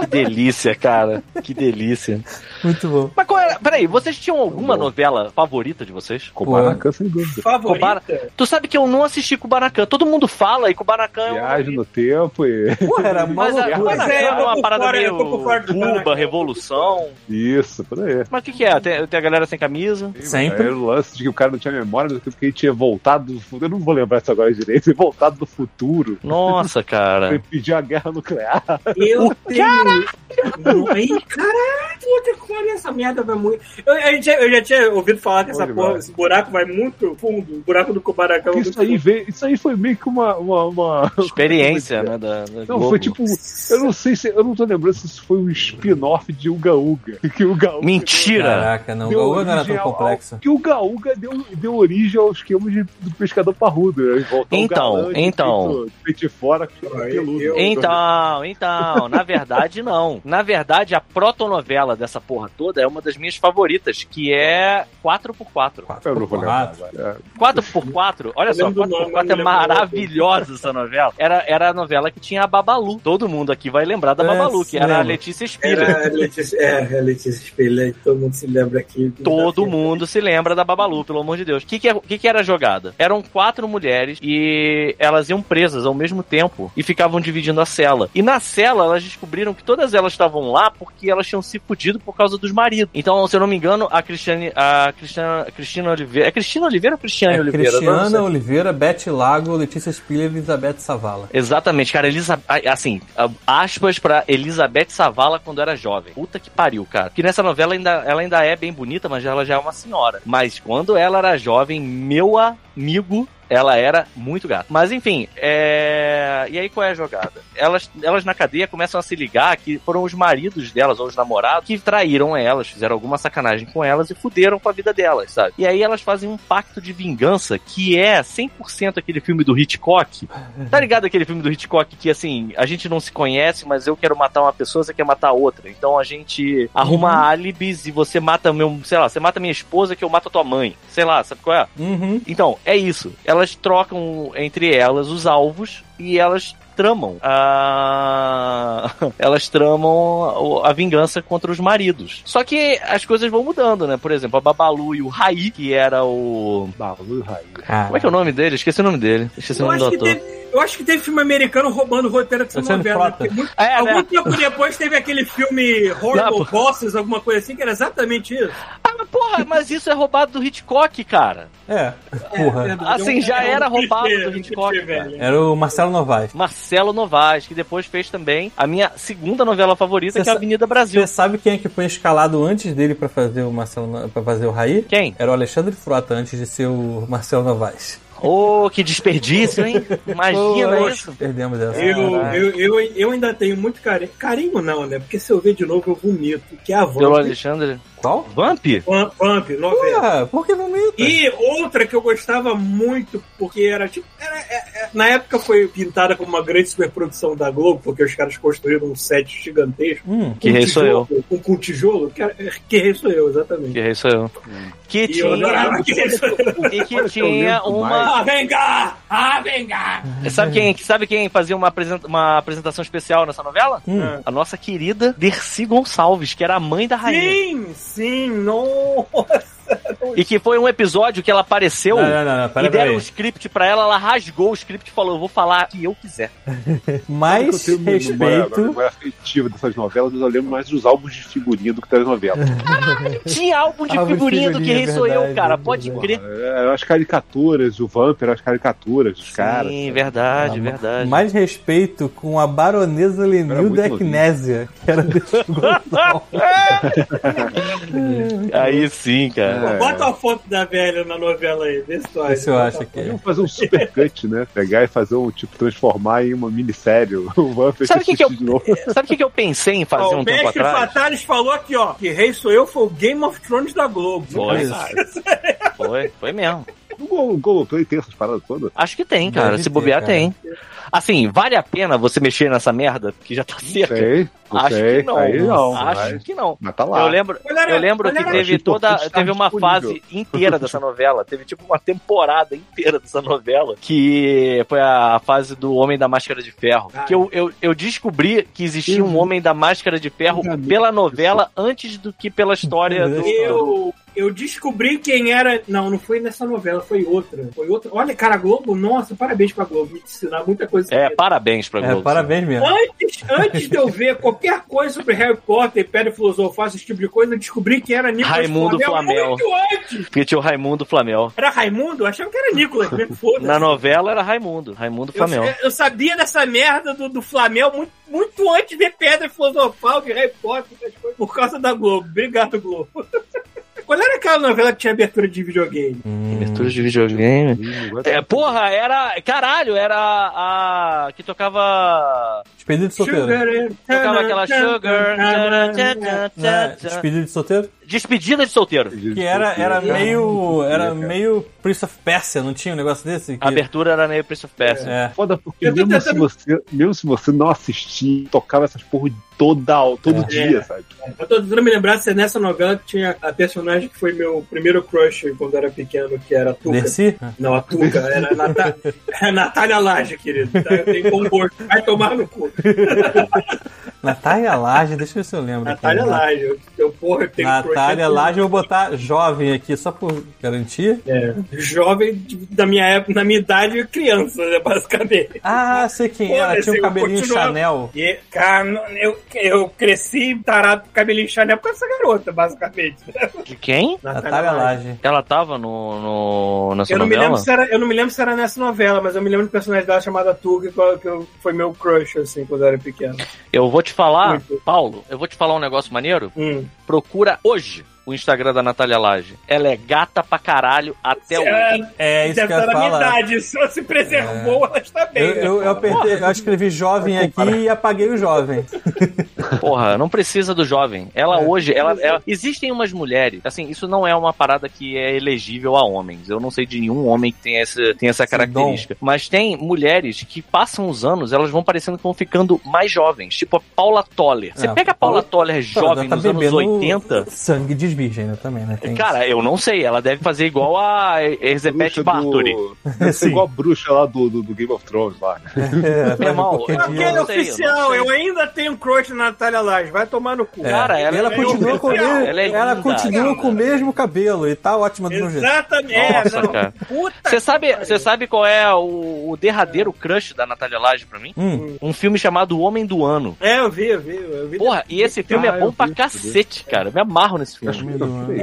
D: Que delícia, cara. Que delícia.
A: Muito bom.
D: Mas qual era? Peraí, vocês tinham alguma novela favorita de vocês?
E: Kubanacan, sem dúvida.
C: Favorita?
D: Kubara- Tu sabe que eu não assisti Kubanacan. Todo mundo fala e Kubanacan é um...
E: Viagem no tempo e.
A: Porra, era
D: Mas a. Kubanacan
C: é,
D: é
C: tô
D: uma parada
C: fora,
D: meio Cuba,
C: Kubanacan.
D: revolução.
E: Isso, por aí.
D: Mas o que que é? Tem, tem a galera sem camisa?
A: Sempre.
E: Era o lance de que o cara não tinha memória do que ele tinha voltado do futuro. Eu não vou lembrar isso agora direito. Ele voltado do futuro.
D: Nossa, cara.
E: pediu a guerra nuclear.
C: Eu tenho. Não, aí, caralho, pariu, essa merda vai muito. Eu, eu já, eu já tinha ouvido falar que essa porra, esse buraco vai muito fundo. O buraco do Kubanacan vai
E: Isso
C: muito
E: aí, veio, isso aí foi meio que uma. uma, uma-
D: Experiência, né? Da, da
E: Não,
D: Globo.
E: foi tipo. Eu não sei se. Eu não tô lembrando se isso foi um spin-off de Uga Uga. Que o Uga Uga
D: Mentira!
A: Caraca, não. O
E: deu
A: Gaúga não era tão complexo.
E: ao- Que o Gaúga deu, deu origem ao esquema de, do pescador parrudo. Né?
D: Então,
E: galã de
D: então.
E: de peito de fora
C: Ah,
E: peludo.
C: eu-
D: Então, então, na verdade não. Na verdade, a protonovela dessa porra toda é uma das minhas favoritas, que é 4x4.
E: Eu não vou lembrar
A: Quatro.
E: agora.
D: 4x4, olha só,
C: lembro do nome,
D: 4x4
C: mas
D: é maravilhosa essa novela. Era, era a novela que tinha a Babalu. Todo mundo aqui vai lembrar da
A: É,
D: Babalu, que era a. Letícia Spiller.
C: Era a Letícia, é, a Letícia Spiller, todo mundo se lembra aqui.
D: Todo mundo se lembra da Babalu, pelo amor de Deus. O que, que, é- que, que era a jogada? Eram quatro mulheres e elas iam presas ao mesmo tempo e ficavam dividindo a cela. E na cela elas descobriram que todas elas estavam lá porque elas tinham se fudido por causa dos maridos. Então, se eu não me engano, a Cristiane, a Cristina, Cristina Oliveira. É Cristina Oliveira ou Cristiane
A: É
D: Oliveira?
A: Cristiana Oliveira, Beth Lago, Letícia Spiller e Elizabeth Savala.
D: Exatamente, cara, Elisa... assim, aspas pra Elizabeth Savala quando era jovem. Puta que pariu, cara. Que nessa novela ainda, ela ainda é bem bonita, mas ela já é uma senhora. Mas quando ela era jovem, meu amigo, ela era muito gata. Mas enfim, é... e aí qual é a jogada? Elas, elas na cadeia começam a se ligar que foram os maridos delas, ou os namorados, que traíram elas, fizeram alguma sacanagem com elas e fuderam com a vida delas, sabe? E aí elas fazem um pacto de vingança que é 100% aquele filme do Hitchcock. Tá ligado aquele filme do Hitchcock que, assim, a gente não se conhece, mas eu quero matar uma pessoa, você quer matar outra. Então a gente arruma álibis e você mata meu, sei lá, você mata minha esposa que eu mato a tua mãe. Sei lá, sabe qual é?
A: Uhum.
D: Então, é isso. Elas trocam entre elas os alvos e elas tramam a... elas tramam a vingança contra os maridos. Só que as coisas vão mudando, né? Por exemplo, a Babalu e o Raí, que era o...
E: Balu Raí.
D: Como é que é o nome dele? Esqueci o nome dele. Esqueci o
C: Eu
D: nome do
C: acho, que
D: ator.
C: teve, eu acho que teve filme americano roubando o roteiro dessa
A: Luciano
C: novela. Porque muito-
D: É,
C: algum
D: né?
C: tempo depois teve aquele filme Horrible
D: Não,
C: Bosses, alguma coisa assim, que era exatamente isso.
D: Ah, mas porra, mas isso é roubado do Hitchcock, cara.
A: É, porra.
C: verdade.
D: Assim, já
C: É um
D: era roubado do Hitchcock.
A: Era o Marcelo Novaes.
D: Marcelo Novaes, que depois fez também a minha segunda novela favorita,
A: Você
D: que é a Avenida Brasil.
A: Você sabe quem é que foi escalado antes dele pra fazer o Marcelo para fazer o Raí?
D: Quem?
A: Era o Alexandre Frota antes de ser o Marcelo Novaes.
D: Ô, que desperdício, hein? Imagina
A: Poxa,
D: isso.
A: Perdemos essa.
C: Eu,
A: Caralho.
C: eu, eu, eu ainda tenho muito carinho. Carinho não, né? Porque se eu ver de novo eu vomito. Que é a
D: Pelo
C: Vamp.
D: Alexandre.
A: Qual?
D: Vamp?
C: Vamp, Vamp, novela.
A: Ah, por que vomita?
C: E outra que eu gostava muito, porque era tipo. era- é- é- na época foi pintada como uma grande superprodução da Globo, porque os caras construíram um set gigantesco.
A: Hum,
D: Que rei sou eu.
C: tijolo, Com, com tijolo, que, era- que rei sou eu, exatamente.
D: Que rei sou eu. Que
C: E eu adorava
D: tinha.
C: que rei sou eu.
D: E que tinha uma.
C: Ah, vem cá! Ah, vem cá!
D: Sabe quem, sabe quem fazia uma, apresenta- uma apresentação especial nessa novela?
A: hum.
D: A nossa querida Dercy Gonçalves, que era a mãe da rainha.
C: Sim, sim, nossa!
D: E que foi um episódio que ela apareceu
A: Não, não, não,
D: e deram o
A: aí.
D: script pra ela, ela rasgou o script e falou: Eu vou falar o que eu quiser.
A: Mais
E: Eu
A: respeito.
E: memória afetiva dessas novelas, mas eu lembro mais dos álbuns de figurinha do que das novelas.
D: Tinha álbum de
A: Álbum de
D: figurinha do que
A: figurinha,
D: Rei Sou Eu, cara. Pode
A: verdade.
D: crer.
E: É, as caricaturas, o Vamp eram as caricaturas dos caras.
D: Sim, verdade,
A: Ah,
D: verdade.
A: Mais respeito com a baronesa Lenilda. Eknésia, que era desse.
D: Aí sim, cara.
E: É.
C: Bota a foto da velha na novela aí, vê se tu acha.
A: Esse eu acho que é.
E: Podiam fazer um supercut, né? Pegar e fazer um, tipo, transformar em uma minissérie. O
D: Sabe o que, que eu,
E: de novo.
D: sabe o que, que eu pensei em fazer
C: Ó,
D: um
C: o
D: tempo
C: Mestre
D: atrás?
C: Fatalis falou aqui, ó, que Rei Sou Eu foi o Game of Thrones da Globo.
D: Foi,
A: Isso.
D: Foi, foi mesmo.
E: O Gol- o Globoplay tem essas paradas todas?
D: Acho que tem, cara.
A: Deve
D: Se
A: ter,
D: bobear,
A: cara.
D: tem. Assim, vale a pena você mexer nessa merda, que já tá cerca?
E: Sei, não
D: Acho
E: sei.
D: que não.
E: Aí não.
D: Acho
E: mas,
D: que não.
E: mas tá lá.
D: Eu lembro,
C: Olha,
D: eu lembro
C: olha,
D: que teve toda, teve uma
E: disponível.
D: fase inteira dessa novela, teve tipo uma temporada inteira dessa novela, que foi a fase do Homem da Máscara de Ferro.
C: Ah.
D: Que eu, eu, eu descobri que existia um Homem da Máscara de Ferro
E: Eu
D: pela novela antes do que pela história do.
C: Eu, eu descobri quem era. Não, não foi nessa novela, foi outra. Foi outra. Olha, cara, a Globo, nossa, parabéns pra Globo. Me ensinar muita coisa.
D: É, parabéns pra
A: É,
D: Globo.
A: parabéns mesmo.
C: Antes, antes de eu ver qualquer coisa sobre Harry Potter, Pedra Filosofal, esse tipo de coisa, eu descobri que era Nicolas
D: Raimundo Flamel.
C: muito antes.
D: Porque tinha o Raimundo Flamel.
C: Era Raimundo? Eu achava que era Nicolas mesmo, foda-se.
D: Na novela era Raimundo, Raimundo
C: Eu,
D: Flamel.
C: eu sabia dessa merda do, do Flamel muito, muito antes de ver Pedra Filosofal, de Harry Potter, por causa da Globo. Obrigado, Globo. Qual era aquela novela que tinha abertura de videogame?
D: Abertura de videogame. É, porra, era. Caralho, era a. que tocava.
A: Despedido de solteiro.
D: Tocava aquela Sugar.
A: Né? Despedido de solteiro?
D: Despedida de solteiro.
A: Que era, era meio. Era meio Prince of Persia, não tinha um negócio desse? Que,
D: A abertura era meio Prince of Persia.
A: é.
E: Foda porque mesmo, se você, mesmo se você não assistir, tocava essas porra toda, todo
A: É.
E: dia, sabe?
C: Eu tô tentando me lembrar se é nessa novela que tinha a personagem que foi meu primeiro crush quando eu era pequeno, que era a Tuca.
A: Dercy?
C: Não, a Tuca, era a a Natália Laje, querido. Tá? Tem bom gosto. Vai tomar no cu.
A: Natália Laje, deixa eu ver se eu lembro. aqui.
C: Natália Laje. Eu, eu, porra, eu tenho
A: Natália
C: na
A: Laje, eu vou botar jovem aqui, só por garantia.
C: É, jovem de- da minha época, na minha idade, criança, né, basicamente.
A: Ah, sei quem era,
C: Foda-se,
A: tinha um cabelinho Chanel.
C: E, cara, eu, eu cresci tarado com cabelinho Chanel por causa dessa garota, basicamente.
D: De quem?
A: Natália Laje.
D: Ela tava no, no, nessa
C: Eu não, me
D: novela?
C: lembro se era, eu não me lembro se era nessa novela, mas eu me lembro do personagem dela chamada Tuga, que, eu- que eu- foi meu crush, assim, quando eu era pequeno.
D: Eu vou te falar,
C: Muito.
D: Paulo, eu vou te falar um negócio maneiro.
C: Hum.
D: Procura hoje o Instagram da Natália Laje. Ela é gata pra caralho até hoje.
C: É,
A: É isso que
C: deve
A: eu ia
C: estar na minha
A: falar.
C: idade, só se preservou, ela está bem.
A: Eu,
C: né?
A: eu, eu, apertei, eu escrevi jovem aqui e apaguei o jovem.
D: Porra, não precisa do jovem. Ela hoje, ela, ela- Existem umas mulheres, assim, isso não é uma parada que é elegível a homens. Eu não sei de nenhum homem que tem essa, tem essa característica. Mas tem mulheres que passam os anos, elas vão parecendo que vão ficando mais jovens. Tipo a Paula Toller. Você
A: É,
D: pega a Paula Toller jovem
A: tá
D: nos anos
A: bebendo
D: 80.
A: Sangue de virgem, né, também, né? Tem
D: Cara, eu não sei, ela deve fazer igual a Elizabeth Bathory.
E: do... Deve ser
A: Sim.
E: igual a bruxa lá do, do, do Game of Thrones lá.
A: É, faz
D: irmão, eu-
A: dia.
C: Aquele
D: eu eu
C: oficial,
D: sei.
C: eu, ainda tenho crush na Natália Laje, vai tomar no cu.
A: É.
D: Cara, ela
A: ela
D: é
A: continua, com, o
C: oficial.
A: mesmo-
D: Ela é
A: ela continua
C: cara.
A: com o mesmo cabelo e tá ótima do mesmo jeito.
C: Exatamente. É,
D: Nossa, cara.
C: Puta
D: Você sabe, você sabe qual é o, o derradeiro crush da Natália Laje pra mim?
A: Hum,
D: Um filme chamado O Homem do Ano.
C: É, eu vi, eu vi. Eu vi
D: Porra, e esse filme
E: Ah,
D: é bom
E: eu
D: pra cacete, cara. Eu me amarro nesse filme.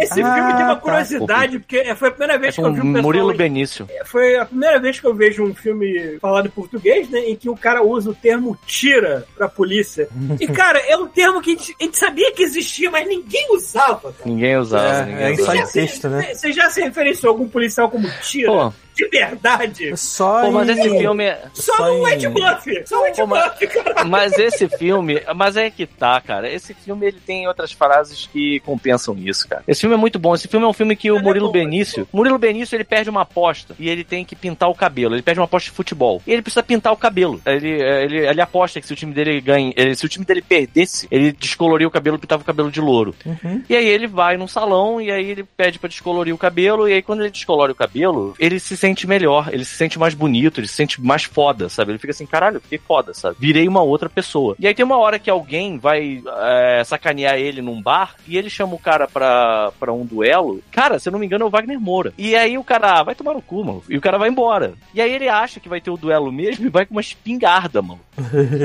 C: Esse
A: Ah,
C: filme tem uma
A: tá.
C: curiosidade, porque foi a primeira
D: É
C: vez que
D: com
C: eu vi um.
D: Murilo Benício.
C: Foi a primeira vez que eu vejo um filme falado em português, né? Em que o cara usa o termo tira pra polícia. E, cara, é um termo que a gente, a gente sabia que existia, mas ninguém usava, cara.
D: Ninguém usava.
A: É,
D: ninguém
A: é
D: usava.
A: só
C: se-
A: texto, né?
C: Você já se referenciou a algum policial como tira?
D: Pô,
C: De verdade?
A: Só
D: pô, mas esse filme é.
C: Só,
A: só
C: no Ed Buff! Só o Ed Buff, cara!
D: Mas esse filme, mas é que tá, cara. Esse filme ele tem outras frases que compensam isso, cara. Esse filme é muito bom. Esse filme é um filme que o
C: Ele é
D: Murilo
C: bom,
D: Benício, Murilo Benício, ele perde uma aposta e ele tem que pintar o cabelo. Ele perde uma aposta de futebol e ele precisa pintar o cabelo. Ele, ele, ele aposta que se o time dele ganha, ele- se o time dele perdesse, ele descoloria o cabelo, e pintava o cabelo de louro.
A: Uhum.
D: E aí ele vai num salão e aí ele pede pra descolorir o cabelo e aí quando ele descolore o cabelo, ele se sente melhor, ele se sente mais bonito, ele se sente mais foda, sabe? Ele fica assim, caralho, fiquei foda, sabe? Virei uma outra pessoa. E aí tem uma hora que alguém vai é, sacanear ele num bar e ele chama o cara pra, pra um duelo. Cara, se eu não me engano é o Wagner Moura. E aí o cara, ah, vai tomar no cu, mano. E o cara vai embora. E aí ele acha que vai ter o duelo mesmo e vai com uma espingarda, mano.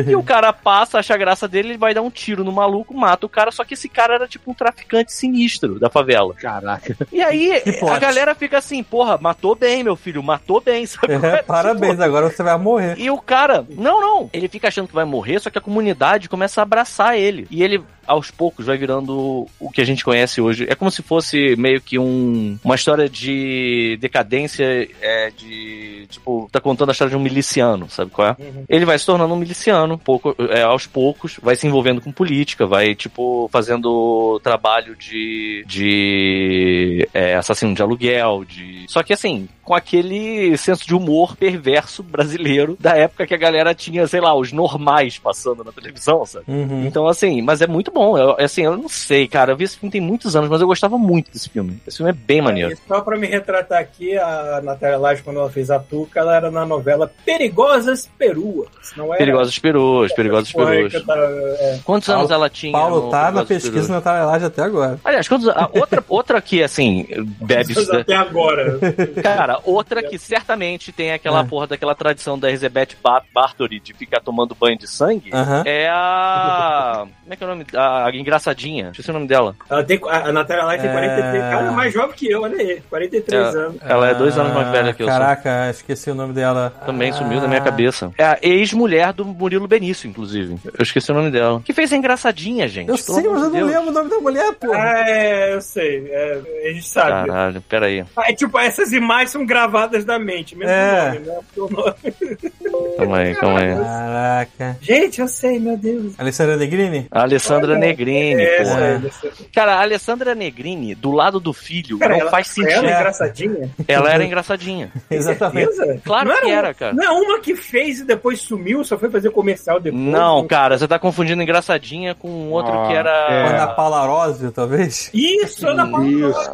D: E o cara passa, acha a graça dele, ele vai dar um tiro no maluco, mata o cara, só que esse cara era tipo um traficante sinistro da favela.
E: Caraca.
D: E aí a galera fica assim, porra, matou bem, meu filho, matou bem, sabe?
A: É,
D: é?
A: parabéns,
D: Tipo,
A: agora você vai morrer.
D: E o cara, não, não, ele fica achando que vai morrer, só que a comunidade começa a abraçar ele. E ele aos poucos vai virando o que a gente conhece hoje. É como se fosse meio que um, uma história de decadência, é, de. Tipo, tá contando a história de um miliciano, sabe qual é?
C: Uhum.
D: Ele vai se tornando um miliciano, pouco, é, aos poucos, vai se envolvendo com política, vai, tipo, fazendo trabalho de. de. É, assassino de aluguel, de. Só que assim, com aquele senso de humor perverso brasileiro da época que a galera tinha, sei lá, os normais passando na televisão, sabe?
A: Uhum.
D: Então, assim, mas é muito bom. Eu, assim, eu não sei, cara. Eu vi esse filme tem muitos anos, mas eu gostava muito desse filme. Esse filme é bem maneiro.
C: E só pra me retratar aqui, a Natália Laje, quando ela fez a Tuca, ela era na novela Perigosas Peruas. Não era
D: Perigosas Peruas, Perigosas Peruas.
C: é.
D: Quantos
A: Paulo-
D: anos ela tinha?
A: Paulo
D: no
A: tá na pesquisa
D: Peruas?
A: na Tailândia até agora.
D: Aliás, quantos, a outra, outra que, assim, bebe.
C: Até agora.
D: Cara, outra que certamente tem aquela
A: É.
D: porra daquela tradição da Elizabeth Ba- Bathory de ficar tomando banho de sangue.
A: Aham.
D: É a. Como é que é o nome? A engraçadinha. Esqueci o nome dela.
C: Ela tem, a a Natália Laje tem
A: É.
C: 43. Cara, é mais jovem que eu, olha aí. 43 anos.
D: Ela é dois anos mais
A: Ah,
D: velha que eu. sou.
A: Caraca, esqueci o nome dela.
D: Também sumiu da minha
A: Ah.
D: cabeça. É a ex-mulher do Murilo Benício, inclusive. Eu esqueci o nome dela. Que fez a engraçadinha, gente.
A: Eu sei, mas eu não lembro o nome da mulher, pô.
C: Ah, é, eu sei. É, a gente sabe.
D: Caralho, peraí.
C: Ah, é, tipo, essas imagens são gravadas na mente, mesmo
A: É.
C: nome, né? Porque o nome-
D: Calma aí, calma aí.
A: Caraca.
C: Gente, eu sei, meu Deus.
A: Alessandra Negrini?
D: A Alessandra
C: Olha,
D: Negrini,
C: É,
D: porra.
C: aí, essa-
D: Cara, a Alessandra Negrini, do lado do filho,
C: Cara,
D: não
C: ela,
D: faz
C: Ela
D: sentido.
C: é engraçadinha?
D: Ela era engraçadinha.
A: Exatamente.
D: Claro
C: Não
D: que
C: uma-
D: era, cara.
C: Não é uma que fez e depois sumiu, só foi fazer comercial depois.
D: Não, cara, você tá confundindo engraçadinha com um outro
E: Ah,
D: que era.
E: é.
A: Ana Paula Arósio, talvez?
C: Isso, Ana Paula.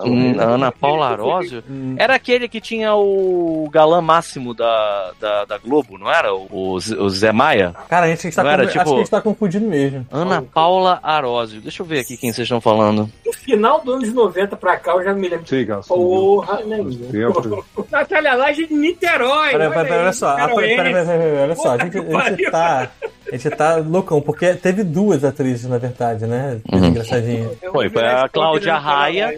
D: Hum, Ana Paula Arósio? Era aquele que tinha o galã máximo da, da, da Globo, não era? O, o Zé Maia?
A: Cara, a gente tá
D: Não era,
A: confu-
D: tipo-
A: acho que a gente tá confundindo mesmo.
D: Ana Paula Arósio. Deixa eu ver aqui quem vocês estão falando.
C: No final dos anos 90 pra cá, eu já me lembro.
E: Sim, cara.
C: Porra, né? Natália Laje de Niterói.
A: Peraí, peraí, peraí, olha só. Ah, peraí, peraí, peraí, peraí, olha só. A gente, a tá. A gente tá loucão, porque teve duas atrizes, na verdade, né?
D: Uhum.
A: Engraçadinha.
D: Foi, foi a Cláudia Raia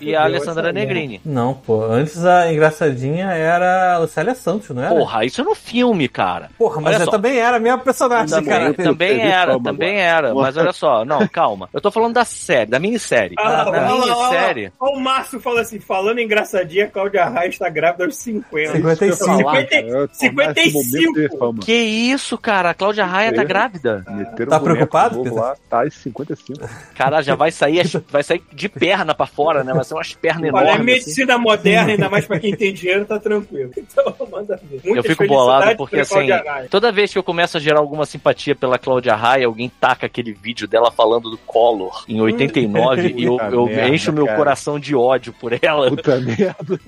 D: E a Alessandra
C: Negrini.
A: Não, pô. Antes a engraçadinha era a Lucélia Santos, não era?
D: Porra, isso é no filme, cara.
A: Porra, mas eu também era a mesma personagem,
D: Também,
A: cara.
D: também era, também
E: agora.
D: era. Mas olha só, não, calma. Eu tô falando da série, da minissérie.
C: Ah,
D: Na minissérie.
C: O Márcio fala assim: falando engraçadinha, a Cláudia Raia está grávida aos 50.
A: 55.
D: falar,
C: 50
E: Eu tô mais esse momento de
C: 55.
E: fama.
D: Que isso, cara? A Cláudia Raia tá grávida.
E: Meteram
A: Tá
E: um boneco
A: preocupado, Peter?
E: lá, tá em 55.
D: Cara, já vai sair, vai sair de perna pra fora, né? Vai ser umas pernas
C: Olha, é
D: enormes. assim.
C: medicina moderna, ainda mais pra quem tem dinheiro, tá tranquilo. Então, manda ver.
D: Eu
C: Muitas
D: fico bolado porque, assim, toda vez que eu começo a gerar alguma simpatia pela Cláudia Raia, alguém taca aquele vídeo dela falando do Collor em 89 e eu, eu
E: merda,
D: encho meu
E: cara.
D: coração de ódio por ela.
E: Puta merda.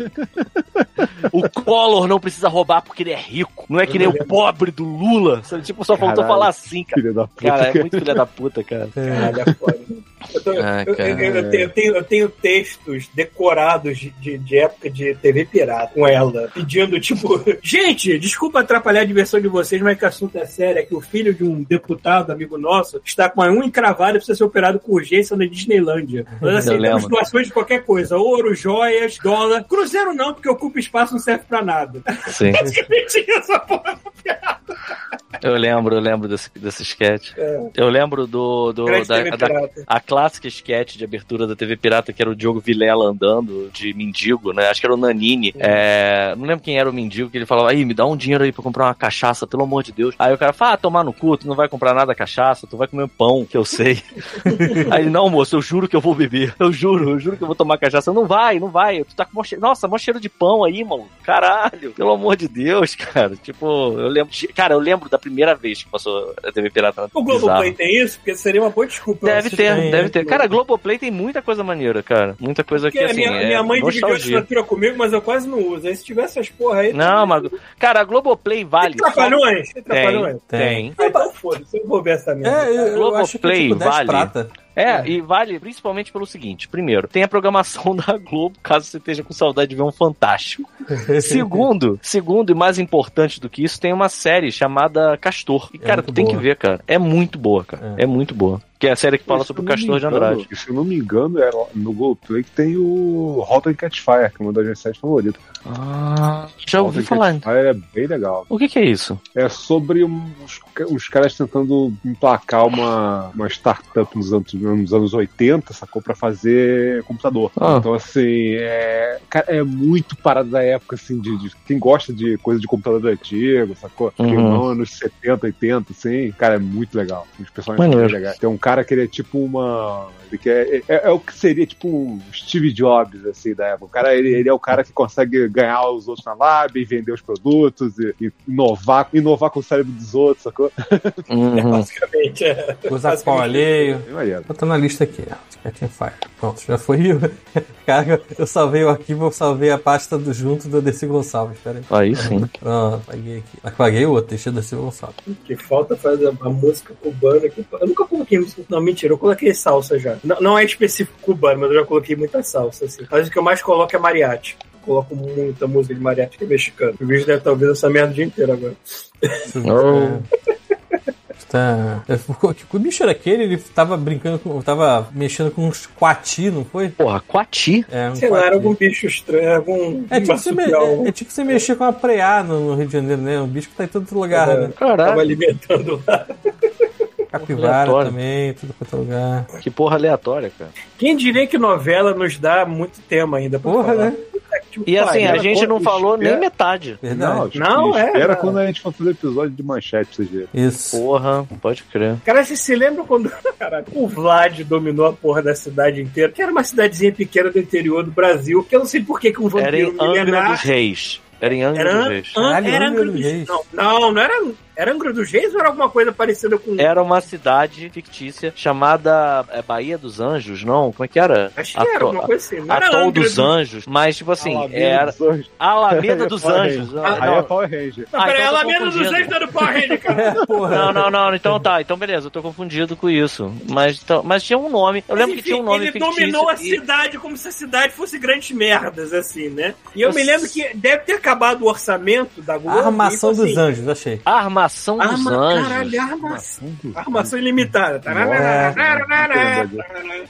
D: O Collor não precisa roubar porque ele é rico. Não é que nem o pobre do Lula. Sabe? Tipo, só faltou
E: Caralho.
D: Falar assim, cara.
E: Filha da puta.
D: Cara, é muito filha da puta, cara.
C: Caralho, é foda. Eu, tô-
D: Ah,
C: eu- eu- eu tenho, eu tenho- textos decorados de, de- de época de TV pirata com ela, pedindo, tipo, gente, desculpa atrapalhar a diversão de vocês, mas que o assunto é sério, é que o filho de um deputado, amigo nosso, está com a unha encravada e precisa ser operado com urgência na Disneylândia. Nós
D: Eu
C: aceitamos doações de qualquer coisa, ouro, joias, dólar. Cruzeiro não, porque ocupa espaço, não serve pra nada.
D: Sim.
C: Basicamente essa porra.
D: Eu lembro, eu lembro desse, desse sketch.
C: É.
D: Eu lembro do. do
C: Grande
D: da, da- a clássica sketch de abertura da TV Pirata, que era o Diogo Vilela andando de mendigo, né? Acho que era o Nanini. É, não lembro quem era o mendigo, que ele falava, aí, me dá um dinheiro aí pra comprar uma cachaça, pelo amor de Deus. Aí o cara fala, ah, tomar no cu, tu não vai comprar nada cachaça, tu vai comer pão, que eu sei. aí ele, não, moço, eu juro que eu vou beber. Eu juro, eu juro que eu vou tomar cachaça. Não vai, não vai. Tu tá com mó cheiro... Nossa, mó cheiro de pão aí, mano. Caralho, pelo amor de Deus, cara. Tipo, eu lembro. Cara, eu lembro da primeira vez que passou a TV Pirata.
C: O
D: Bizarro.
C: Globoplay tem isso? Porque seria uma boa desculpa.
D: Deve ter, deve ter.
C: né?
D: Cara, Globoplay tem muita coisa maneira, cara. Muita coisa que,
C: Porque a
D: assim,
C: minha,
D: é
C: minha mãe dividiu a assinatura comigo, mas eu quase não uso. Aí se tivesse essas porra aí.
D: Não, mas... Cara, a Globoplay vale...
C: Tem trapalhões? Tem
D: Tem,
C: trapalhões?
D: tem.
C: Ah, então foda-se, eu vou ver essa merda.
A: É, eu, eu acho que
D: Globoplay
A: tipo 10
D: vale.
A: prata.
D: É, e vale principalmente pelo seguinte: primeiro, tem a programação da Globo, caso você esteja com saudade de ver um Fantástico. Segundo, segundo e mais importante do que isso, tem uma série chamada Castor. E,
A: É
D: cara,
A: muito
D: tu tem
A: boa.
D: que ver, cara. É muito boa, cara. É, muito boa. Que é a série que fala sobre o Castor de
E: engano-
D: Andrade.
E: Se eu não me engano, é no Globoplay que tem o Rotten Catfire, que é uma das minhas séries favoritas.
D: Ah, já ouvi
E: Rotten
D: falar.
E: Catfire é bem legal.
D: O que, que é isso?
E: É sobre uns, uns caras tentando emplacar uma, uma startup nos anos, nos anos 80, sacou? Pra fazer computador.
D: Ah.
E: Então, assim, é, cara, é muito parada da época, assim, de, de- quem gosta de coisa de computador antigo, sacou? Quem
D: Uhum.
E: não, anos 70, 80, assim, cara, é muito legal. Os personagens são legais. Tem um cara que ele é tipo uma. É, é, é o que seria tipo um Steve Jobs, assim, da época. O cara, ele, ele é o cara que consegue ganhar os outros na lab, e vender os produtos, e, e inovar, inovar com o cérebro dos outros, sacou?
D: Uhum.
C: Basicamente, é.
A: Usar pau alheio.
E: Bem maneiro.
A: Bota na lista aqui, ó. Fire. Pronto, já foi. Cara, eu salvei o arquivo, eu salvei a pasta do junto do Desi Gonçalves. Pera aí.
D: Aí sim.
A: Pronto, paguei aqui. Apaguei o outro, deixei o Desi Gonçalves.
C: Que falta fazer a música cubana. Que... Eu nunca coloquei música. Não, mentira, eu coloquei salsa já. Não, não é específico cubano, mas eu já coloquei muita salsa. Assim. Mas o que eu mais coloco é mariachi. Coloco muita música de mariachi que é mexicano. O vídeo deve estar ouvindo essa merda o dia inteiro agora.
A: É, Tá. é, Que bicho era aquele? Ele tava brincando com. Tava mexendo com uns quati, não foi?
D: Porra, Quati?
A: É, um
C: Sei lá,
A: quati.
C: era algum bicho estranho, algum
A: É tipo, você me, é, é tipo você mexer com uma preá no, no Rio de Janeiro, né? Um bicho que tá em todo lugar,
C: É.
A: né?
C: Tava
D: Caralho,
C: alimentando lá.
A: Capivara
D: Aleatório.
A: também, tudo quanto é lugar.
D: que porra aleatória, cara.
C: Quem diria que novela nos dá muito tema ainda pra
A: Porra,
C: falar?
A: né?
D: E assim, a gente não falou nem
E: espera.
D: metade.
A: Verdade.
C: Não, é,
E: Espera
C: não.
E: quando a gente for fazer episódio de manchete vocês verem.
A: Isso.
D: Porra, pode crer.
C: Cara, você se lembra quando Caraca, o Vlad dominou a porra da cidade inteira? Que era uma cidadezinha pequena do interior do Brasil, que eu não sei por que que um
D: Era
C: vampiro
D: em Angra
C: milenar...
D: dos Reis. Era em Angra
C: Era,
D: dos Reis.
C: An- era
A: Angra dos Reis.
C: Não, não, não era, era Angra dos Reis ou era alguma coisa parecida com...
D: Era uma cidade fictícia chamada é, Bahia dos Anjos, não? Como é que era?
C: Acho que era
D: Atol-
C: alguma coisa assim. Não era
D: Atol
C: Angra
D: dos Anjos, mas tipo assim,
E: Alameda
D: era
E: dos Anjos.
D: Alameda dos
E: Power
D: Anjos.
E: Aí é
D: não.
E: Power Ranger.
C: Não,
D: Ah,
C: peraí,
D: então eu
C: Alameda dos. Anjos tá no Power Ranger, cara.
A: É.
D: Não, não, não, então tá, então beleza, eu tô confundido com isso. Mas, então, mas tinha um nome, eu lembro que
C: Enfim,
D: tinha um nome
C: ele
D: fictício.
C: dominou a
D: e-
C: cidade como se a cidade fosse grandes merdas, assim, né? E eu
D: Mas-
C: me lembro que deve ter acabado o orçamento da Globo.
A: Armação
C: então,
A: dos
C: assim,
A: anjos, achei.
D: A armação dos
C: Arma,
D: anjos.
C: caralho, armação. Armação ilimitada.
A: É.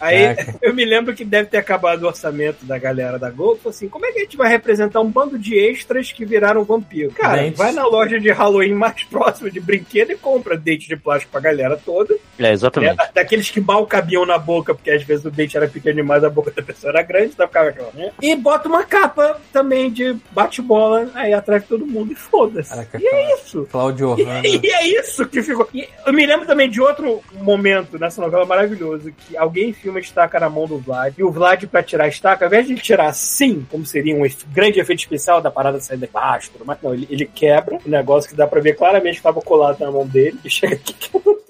C: Aí eu me lembro que deve ter acabado o orçamento da galera da Globo. Falei assim, como é que a gente vai representar um bando de extras que viraram vampiro? Cara,
A: Dentes.
C: vai na loja de Halloween mais próxima de brinquedo e compra dente de plástico pra galera toda.
D: É, exatamente.
C: Da- Daqueles que mal cabiam na boca, porque às vezes o dente era pequeno demais, a boca da pessoa era grande, então ficava aquela, né? E bota uma capa também de bate-bola aí atrás de todo mundo e foda-se. E é isso.
A: Claudio Hanna.
C: E é isso que ficou. E eu me lembro também de outro momento nessa novela maravilhoso, que alguém filma estaca na mão do Vlad, e o Vlad, pra tirar a estaca, ao invés de tirar assim, como seria um grande efeito especial da parada sair de baixo, mais, não, ele, ele quebra o negócio que dá pra ver claramente que estava colado na mão dele, e chega aqui um.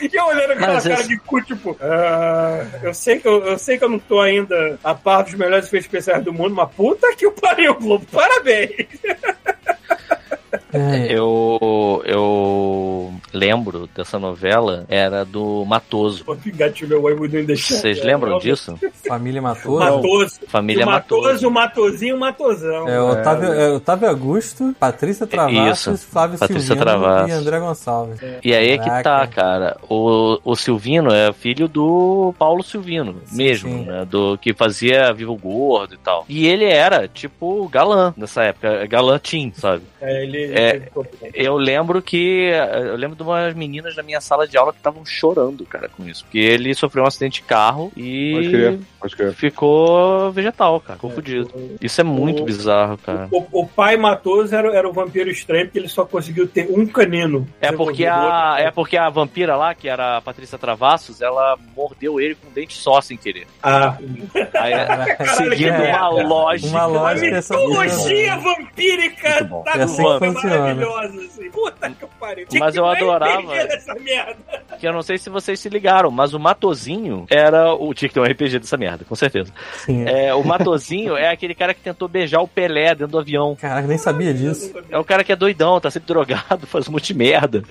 C: E eu olhando aquela
D: Mas
C: cara de cu, tipo, "Ah, eu, sei que eu, eu sei que eu não tô ainda a par dos melhores efeitos especiais do mundo, mas puta que o pariu, Globo, parabéns!
A: É,
D: Eu, eu lembro dessa novela, era do Matoso. Vocês lembram disso?
A: Família Matoso.
C: Matoso.
D: Família
C: o Matoso,
D: Matoso.
C: o Matozinho, o Matosão.
A: É, Otávio, é, Otávio Augusto, Patrícia Travassos,
D: Isso,
A: Flávio
D: Patrícia
A: Silvino
D: Travassos.
A: e André Gonçalves.
D: E aí é que tá, cara. O, o Silvino é filho do Paulo Silvino,
A: Sim,
D: mesmo,
A: sim.
D: né? Do que fazia Vivo Gordo e tal. E ele era, tipo, galã nessa época, galã teen, sabe?
C: É, ele,
D: É.
C: ficou-
D: Eu lembro que. Eu lembro de umas meninas da minha sala de aula que estavam chorando, cara, com isso. Porque ele sofreu um acidente de carro
E: Pode crer,
D: e
E: pode crer.
D: ficou vegetal, cara. Ficou fudido. Isso é muito
C: O-
D: bizarro, cara.
C: O, o pai Matoso era, era o vampiro estranho porque ele só conseguiu ter um canino.
D: É porque, a, é porque a vampira lá, que era a Patrícia Travassos, ela mordeu ele com um dente só sem querer.
C: Ah,
D: Aí,
A: Caraca,
D: seguindo
A: é,
D: uma lógica.
A: Uma
C: a
A: lógica essa
C: mitologia vampírica
E: Muito bom.
C: tá
A: É assim que
C: boa,
A: funciona.
C: Maravilhosa. Assim. Puta que pariu.
D: Mas
C: que
D: eu adorava.
C: RPG dessa merda.
D: Que eu não sei se vocês se ligaram, mas o Matozinho era o. Tinha que ter um RPG dessa merda, com certeza.
A: Sim, é.
D: É, o Matozinho é aquele cara que tentou beijar o Pelé dentro do avião.
A: Caraca, nem sabia disso.
D: É o cara que é doidão, tá sempre drogado, faz um monte de merda.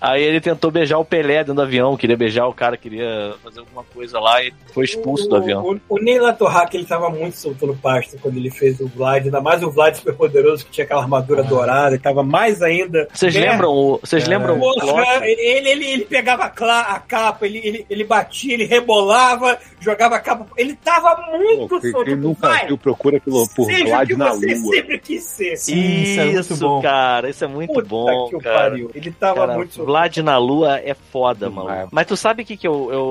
D: Aí ele tentou beijar o Pelé dentro do avião, queria beijar o cara, queria fazer alguma coisa lá e foi expulso do avião.
C: O, o, o Neila Torraca, ele tava muito soltando pasto quando ele fez o Vlad, ainda mais o Vlad super poderoso que tinha aquela armadura dourada, que tava mais ainda.
D: Vocês
C: merda.
D: lembram, o- vocês
A: É.
D: lembram
C: Aham, ele, ele, ele pegava a, capa, ele, ele, ele batia, ele rebolava, jogava a capa. Ele tava muito
E: Pô, quem,
C: solto.
E: quem nunca
C: Vai,
E: viu procura pelo, por Vlad
C: que
E: na
C: você
E: Lua.
C: sempre quis ser.
A: Sim, isso é muito bom.
D: cara, isso é muito
C: Puta
D: bom,
C: que o
D: cara.
C: pariu. Ele tava
D: Cara,
C: muito solto.
D: Vlad na Lua é foda, mano. Mas tu sabe o que que eu, eu...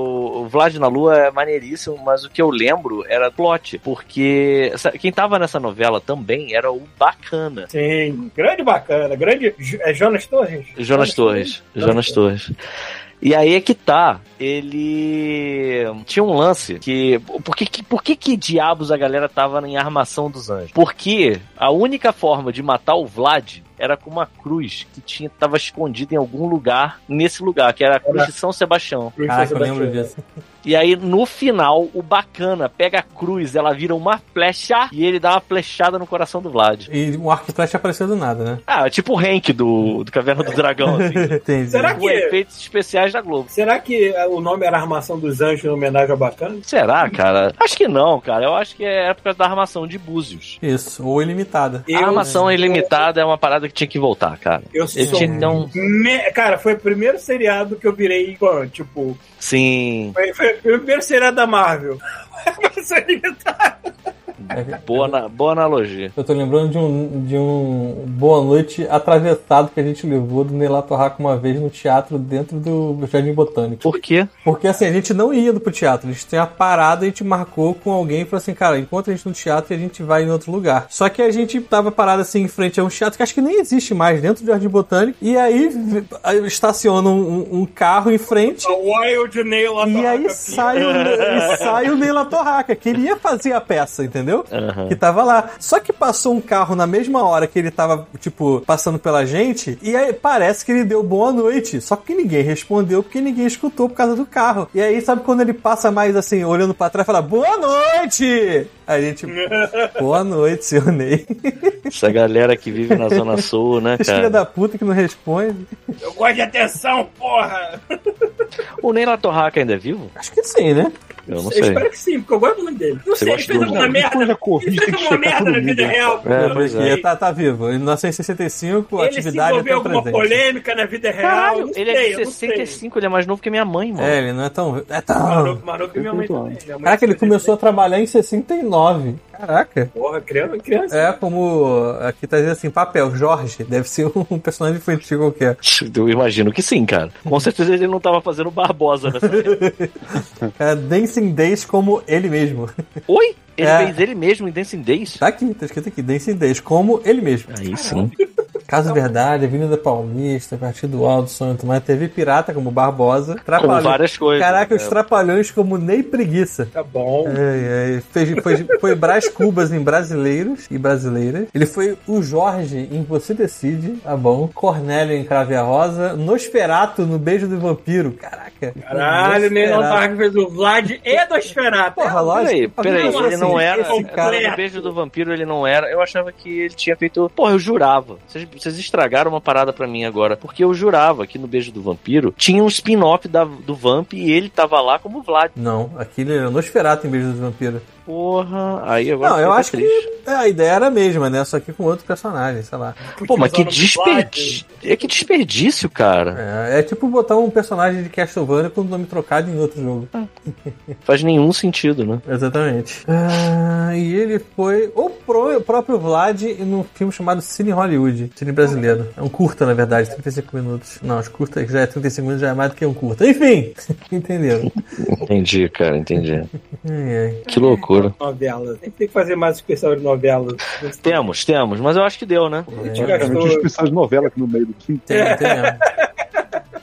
D: O Vlad na Lua é maneiríssimo, mas o que eu lembro era plot. Porque quem tava nessa novela também era o Bacana.
C: Sim, grande bacana. Grande. É Jonas Torres?
D: Jonas Torres. Jonas Torres. E aí é que tá. Ele tinha um lance que. Por que, que- por que, que diabos a galera tava em armação dos anjos? Porque a única forma de matar o Vlad era com uma cruz que tinha tava escondida em algum lugar nesse lugar, que era a cruz de São Sebastião.
C: Cruz
A: Caraca, eu
C: Sebastião.
A: lembro disso.
D: E aí, no final, o bacana pega a cruz, ela vira uma flecha e ele dá uma flechada no coração do Vlad.
A: E um arco e flecha apareceu do nada, né?
D: Ah, tipo o Hank do, do Caverna do Dragão, assim.
A: Entendi.
C: Será que-
D: efeitos especiais da Globo.
C: Será que eh, o nome era Armação dos Anjos em homenagem ao Bacana?
D: Será, cara? Acho que não, cara. Eu acho que é época da armação de Búzios.
A: Isso, ou ilimitada.
D: a armação ilimitada é uma parada que tinha que voltar, cara.
C: Eu
D: Ele
C: sou.
D: tinha que ter um.
C: Me- Cara, foi o primeiro seriado que eu virei fã. Tipo,
D: Sim.
C: foi, foi primeiro seriado da Marvel. Armação ilimitada.
D: Boa, na- boa analogia.
A: Eu tô lembrando de um, de um Boa Noite atravessado que a gente levou do Neyla Torraca uma vez no teatro dentro do Jardim Botânico.
D: Por quê?
A: Porque assim, a gente não ia pro teatro, a gente tinha parado e a gente marcou com alguém e falou assim, cara, encontra a gente no teatro e a gente vai em outro lugar. Só que a gente tava parado assim em frente a um teatro que acho que nem existe mais dentro do Jardim Botânico. E aí estaciona um, um carro em frente.
C: A Wild Nail lá
A: E aí sai o, e sai o Neila Torraca, que ele ia fazer a peça, entendeu?
D: Aham.
A: Que tava lá. Só que passou um carro na mesma hora que ele tava, tipo, passando pela gente, e aí parece que ele deu boa noite. Só que ninguém respondeu porque ninguém escutou por causa do carro. E aí, sabe quando ele passa mais assim, olhando pra trás e fala, boa noite! Aí a gente, boa noite, seu Ney.
D: Essa galera que vive na Zona Sul, né, cara?
A: da puta que não responde.
C: Eu gosto de atenção, porra!
D: O Ney Torraca ainda é vivo?
A: Acho que sim, né?
D: Eu não
C: Eu
D: sei.
C: espero que sim, porque eu gosto muito dele. Não
D: Você
C: sei, ele fez
D: do-
C: alguma
E: Não,
C: merda. ele fez alguma merda na vida real.
D: É, pois é.
A: tá, tá vivo. Ele nasceu em 65,
C: Ele se
A: atividade
C: envolveu
A: até o
C: alguma
A: presente.
C: polêmica na vida real.
D: Caralho,
C: não
D: ele é
C: sei,
D: de
C: eu não sei.
D: 65, ele é mais novo que minha mãe, mano.
A: É, ele não é tão. É tão.
C: Manu, Manu que minha mãe também. Minha mãe
A: Caraca, ele começou a trabalhar em 69. Caraca.
C: Porra, criança, criança.
A: É como. Aqui tá dizendo assim: papel, Jorge. Deve ser um personagem infantil qualquer.
D: Eu imagino que sim, cara. Com certeza ele não tava fazendo Barbosa nessa época.
A: É, Dancing Days como ele mesmo.
D: Oi? Ele
A: É.
D: fez ele mesmo em Dancing Days?
A: Tá aqui, tá escrito aqui: Dancing Days como ele mesmo.
D: Aí sim.
A: Caso Verdade, Avenida Paulista, Partido Alto, Sonho Tomar, TV Pirata como Barbosa.
D: Como várias coisas.
A: Caraca, os
D: né?
A: Trapalhões como Ney Preguiça.
C: Tá bom.
A: É, é, fez, foi, foi Brás Cubas em Brasileiros e Brasileiras. Ele foi o Jorge em Você Decide, tá bom. Cornélio em Crave a Rosa. Nosferato no Beijo do Vampiro. Caraca.
C: Caralho, tava que fez o Vlad e do Esferato.
A: Porra, lógico.
D: Peraí, peraí, ele não era.
A: esse cara-
D: no beijo do vampiro ele não era. Eu achava que ele tinha feito. Porra, eu jurava. Vocês, vocês estragaram uma parada pra mim agora. Porque eu jurava que no beijo do vampiro tinha um spin-off da- do Vamp e ele tava lá como Vlad.
A: Não, aquele era Nosferato em Beijo do Vampiro.
D: Porra, aí agora
A: Não, eu acho
D: triste.
A: que é, a ideia era a mesma, né? Só que com outro personagem, sei lá.
D: Pô, mas que
C: o
D: desperdício. É que desperdício, cara.
A: É, é tipo botar um personagem de Castlevania com o nome trocado em outro jogo.
D: Faz nenhum sentido, né?
A: Exatamente. Ah, e ele foi o, pro- o próprio Vlad num filme chamado Cine Hollywood, cine brasileiro. É um curta, na verdade, 35 minutos. Não, os curtas já é 35 minutos, já é mais do que um curta. Enfim, entenderam.
D: Entendi, cara, entendi.
A: Ai.
D: Que loucura.
C: Novela. Tem que fazer mais especial de novela.
D: Temos, temos, mas eu acho que deu, né?
C: A gente
A: É,
E: Praticamente um
C: gastou.
E: especial de novela aqui no meio do quinto.
A: Tem, tem mesmo.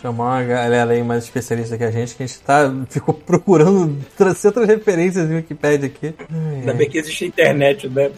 A: Chamar uma galera aí mais especialista que a gente, que a gente tá, ficou procurando trocentas referências em Wikipedia aqui. Ai,
C: Ainda
A: ai.
C: bem que existe internet, né?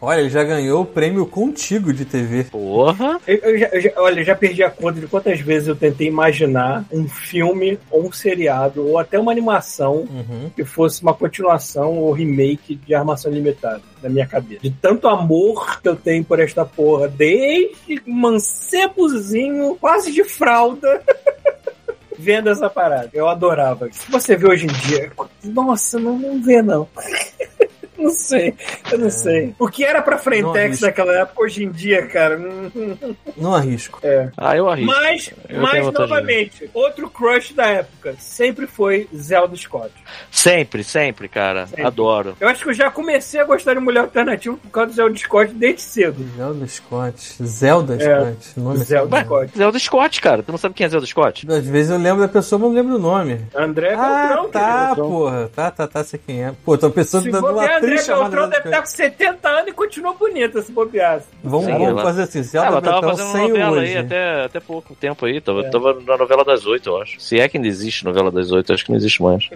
A: Olha, ele já ganhou o prêmio Contigo de TV.
D: Porra.
C: Eu, eu já, eu já- olha, eu já perdi a conta de quantas vezes eu tentei imaginar um filme ou um seriado ou até uma animação
A: Uhum.
C: que fosse uma continuação ou remake de Armação Limitada na minha cabeça. De tanto amor que eu tenho por esta porra, desde mancebozinho, quase de fralda. Vendo essa parada. Eu adorava. Se você vê hoje em dia, nossa, não, não vê não. Não sei, eu não sei. O que era pra Frentex naquela época, hoje em dia, cara.
A: Não arrisco.
C: É.
D: Ah, eu arrisco.
C: Mas,
D: Eu
C: mas novamente, outro crush da época sempre foi Zelda Scott.
D: Sempre, sempre, cara.
C: Sempre.
D: Adoro.
C: Eu acho que eu já comecei a gostar de mulher alternativa por causa do Zelda Scott desde cedo.
A: Zelda Scott. Zelda
C: É.
A: Scott. Nome
C: Zelda
A: Ué,
C: Scott.
D: Zelda Scott, cara. Tu não sabe quem é Zelda Scott?
A: Às vezes eu lembro da pessoa, mas não lembro o nome.
C: André
A: Ah,
C: Beltrão,
A: tá,
C: querido.
A: porra. Tá, tá, tá, sei quem é. Pô, tô pensando
C: Se bobear, André
A: Christian
C: Andrea
A: Galtrão
C: deve estar tá com 70 anos e continua bonita se bobear.
A: Vamos,
D: Sim,
A: vamos fazer assim.
D: Se
A: ela,
D: ela ah,
A: tava
D: fazendo novela
A: hoje.
D: aí até, até pouco tempo aí. Tava,
C: é.
D: tava na novela das oito, eu acho. Se é que ainda existe novela das oito, acho que não existe mais.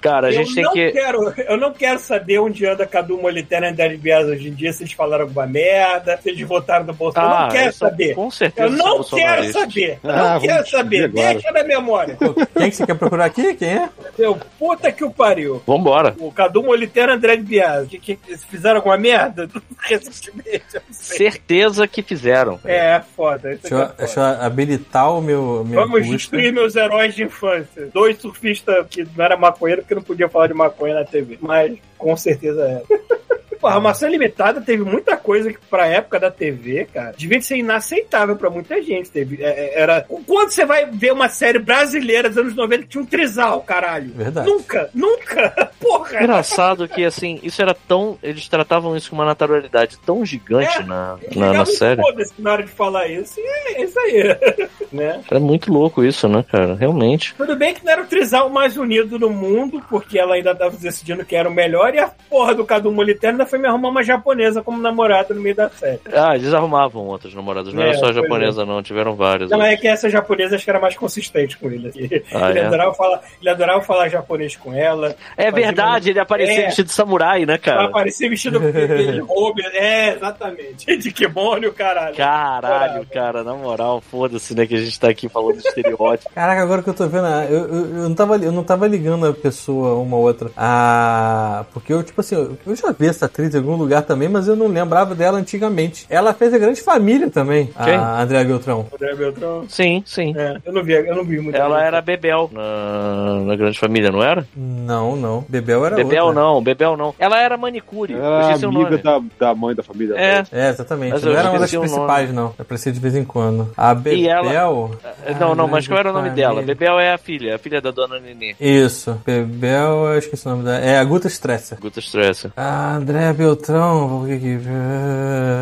D: Cara, a gente eu tem
C: não
D: que.
C: Quero, eu não quero saber onde anda Cadu Moliterna e André Bias hoje em dia, se eles falaram alguma merda, se eles votaram no Bolsonaro.
D: Ah,
C: eu não
D: ah, quero
C: saber.
D: Com certeza.
C: Eu
D: ah,
C: não quero saber. Não quero saber. Deixa na memória.
A: Quem é que você quer procurar aqui? Quem é?
C: Seu puta que o pariu.
D: Vambora.
C: O Cadu Moliterno e André Bias. Que, que, fizeram alguma merda? Recentemente.
D: Certeza que fizeram.
C: É, foda.
A: Deixa eu,
C: é foda.
A: deixa eu habilitar o meu.
C: Vamos
A: busca.
C: destruir meus heróis de infância. Dois surfistas que não era maconheiro porque não podia falar de maconha na TV. Mas com certeza era. Porra, a Maçã Limitada teve muita coisa que pra época da TV, cara, devia ser inaceitável pra muita gente. Teve, é, é, era... Quando você vai ver uma série brasileira dos anos 90 que tinha um trisal, caralho?
A: Verdade.
C: Nunca, nunca. Porra.
D: Engraçado que, assim, isso era tão. Eles tratavam isso com uma naturalidade tão gigante
C: É.
D: na, na, na série.
C: Foda-se na hora de falar isso. E é isso aí. né?
D: Era muito louco isso, né, cara? Realmente.
C: Tudo bem que não era o trisal mais unido do mundo, porque ela ainda tava decidindo que era o melhor, e a porra do Cadu Moliterno foi me arrumar uma japonesa como namorada no meio da série.
D: Ah, eles arrumavam outras namoradas. Não
C: É,
D: era só japonesa, não. Tiveram várias.
C: Não, é que essa japonesa acho que era mais consistente com ele. assim.
D: Ah,
C: ele,
D: é?
C: adorava falar, ele adorava falar japonês com ela.
D: É verdade, ele aparecia
C: É.
D: vestido de samurai, né, cara?
C: aparecia vestido de roubo. É, exatamente. De kimono, caralho.
D: Caralho, cara, na moral, foda-se, né, que a gente tá aqui falando de estereótipo.
A: Caraca, agora que eu tô vendo, ah, eu, eu, eu não tava, eu não tava ligando a pessoa uma ou outra. Ah, porque eu, tipo assim, eu, eu já vi essa atriz em algum lugar também, mas eu não lembrava dela antigamente. Ela fez a grande família também,
D: Quem?
A: a Andrea Beltrão.
C: André Beltrão.
D: Sim, sim.
C: É, eu não vi, eu não vi muito.
D: Ela era Bebel na, na Grande Família, não era?
A: Não, não. Bebel era
D: Bebel
A: outra.
D: não, Bebel não. Ela era manicure.
E: Era
D: esqueci o nome.
E: amiga da, da mãe da família.
D: É.
A: É, exatamente.
D: Mas
A: não era uma das principais, não. Aparecia de vez em quando. A Bebel.
D: Ela- não, não, mas qual era o nome
A: Família.
D: dela? Bebel é a filha, a filha da dona Nenê.
A: Isso. Bebel, eu esqueci o nome dela. É a Guta Stresser.
D: Guta Stresser.
A: Ah, André Beltrão. o que que-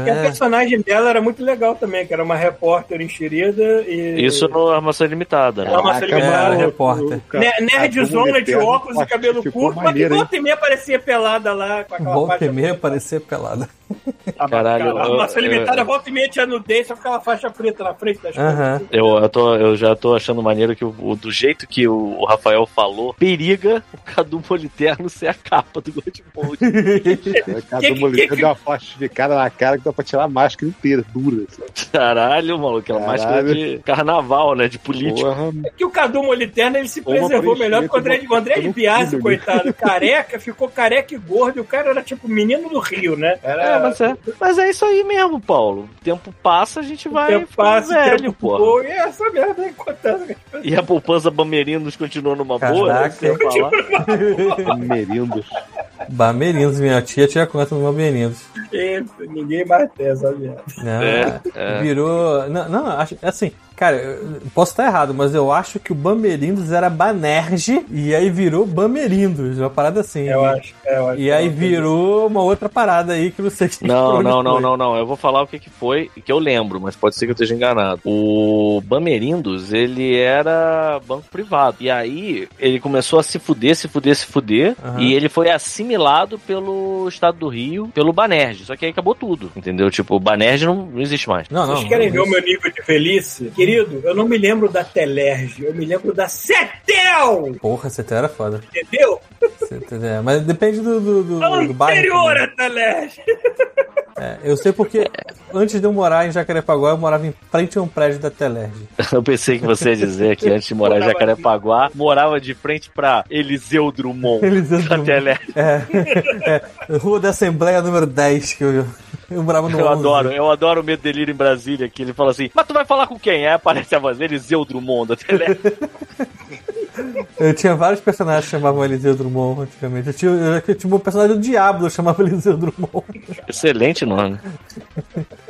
C: E a
A: É.
C: personagem dela era muito legal também, que era uma repórter enxerida e.
D: Isso no Armação Limitada, né?
C: É celebridade,
E: mano,
A: repórter.
C: Nerdzona de óculos e cabelo curto, mas que volta e meia aparecia pelada lá com aquela
A: Volta e meia parecia pelada.
D: Caralho,
C: A nossa limitada volta e meia tinha nudez, só ficava faixa preta na frente das coisas.
D: Eu, eu, tô, eu já tô achando maneiro que o, do jeito que o, Rafael falou, periga o Cadu Moliterno ser a capa do God Mode.
E: Cada
C: Que-
E: uma
C: que- que-
E: deu uma plastificada na cara que dá pra tirar a máscara inteira, dura. assim.
D: Caralho, maluco, aquela
E: Caralho.
D: máscara de carnaval, né? De político.
E: Porra,
C: É que o Cadu Moliterno ele se preservou melhor do que o André, o André de Biasi,
E: filho,
C: coitado. Careca, ficou careca e gordo. E o cara era tipo menino do Rio, né? Era,
D: É, mas é, mas é isso aí mesmo, Paulo. O tempo passa, a gente vai
C: tempo
D: ficando
C: passa,
D: velho,
C: tempo voa, E essa merda aí acontece.
D: E a poupança Bamerinos continua numa boa, né?
A: Caraca.
D: Você ia falar.
E: merindo.
A: Bamerindos, minha tia tinha encher a conta no meu
C: Benito. Ninguém mais tem essa merda.
D: É, é.
A: Virou. Não, não, assim, cara, eu posso estar errado, mas eu acho que o Bamerindos era Banerje e aí virou Bamerindos, uma parada assim.
C: Eu acho. é, eu acho
A: E
C: que
A: aí virou uma outra parada aí que eu não sei que
D: Não, não, não, não, não. Eu vou falar o que, que foi, que eu lembro, mas pode ser que eu esteja enganado. O Bamerindos, ele era banco privado. E aí, ele começou a se fuder, se fuder, se fuder.
A: Aham.
D: E ele foi assimilado pelo Estado do Rio, pelo Banerj. Só que aí acabou tudo, entendeu? Tipo, o Banerj não, não existe mais.
A: Não, não.
C: Vocês querem ver
A: não,
C: o meu nível de velhice? Querido, eu não me lembro da Telerge, eu me lembro da Cetel!
A: Porra, você era foda.
C: Entendeu?
A: Você- é, mas depende do, do, do, do bairro.
C: Anterior à Telerge!
A: É, eu sei porque antes de eu morar em Jacarepaguá, eu morava em frente a um prédio da Telerge.
D: Eu pensei que você ia dizer que antes de morar em Jacarepaguá, morava de frente pra Eliseu Drummond.
A: Eliseu
D: da
A: Drummond.
D: Tele.
A: É, é, Rua da Assembleia número 10, que eu, eu morava no
D: Eu
A: 11.
D: adoro, eu adoro o Medo Delírio em Brasília, que ele fala assim, mas tu vai falar com quem? Aí aparece a voz, Eliseu Drummond da Tele.
A: Eu tinha vários personagens que chamavam Eliseu Drummond antigamente. Eu tinha, eu, eu tinha um personagem do Diablo que chamava Eliseu Drummond.
D: Excelente nome.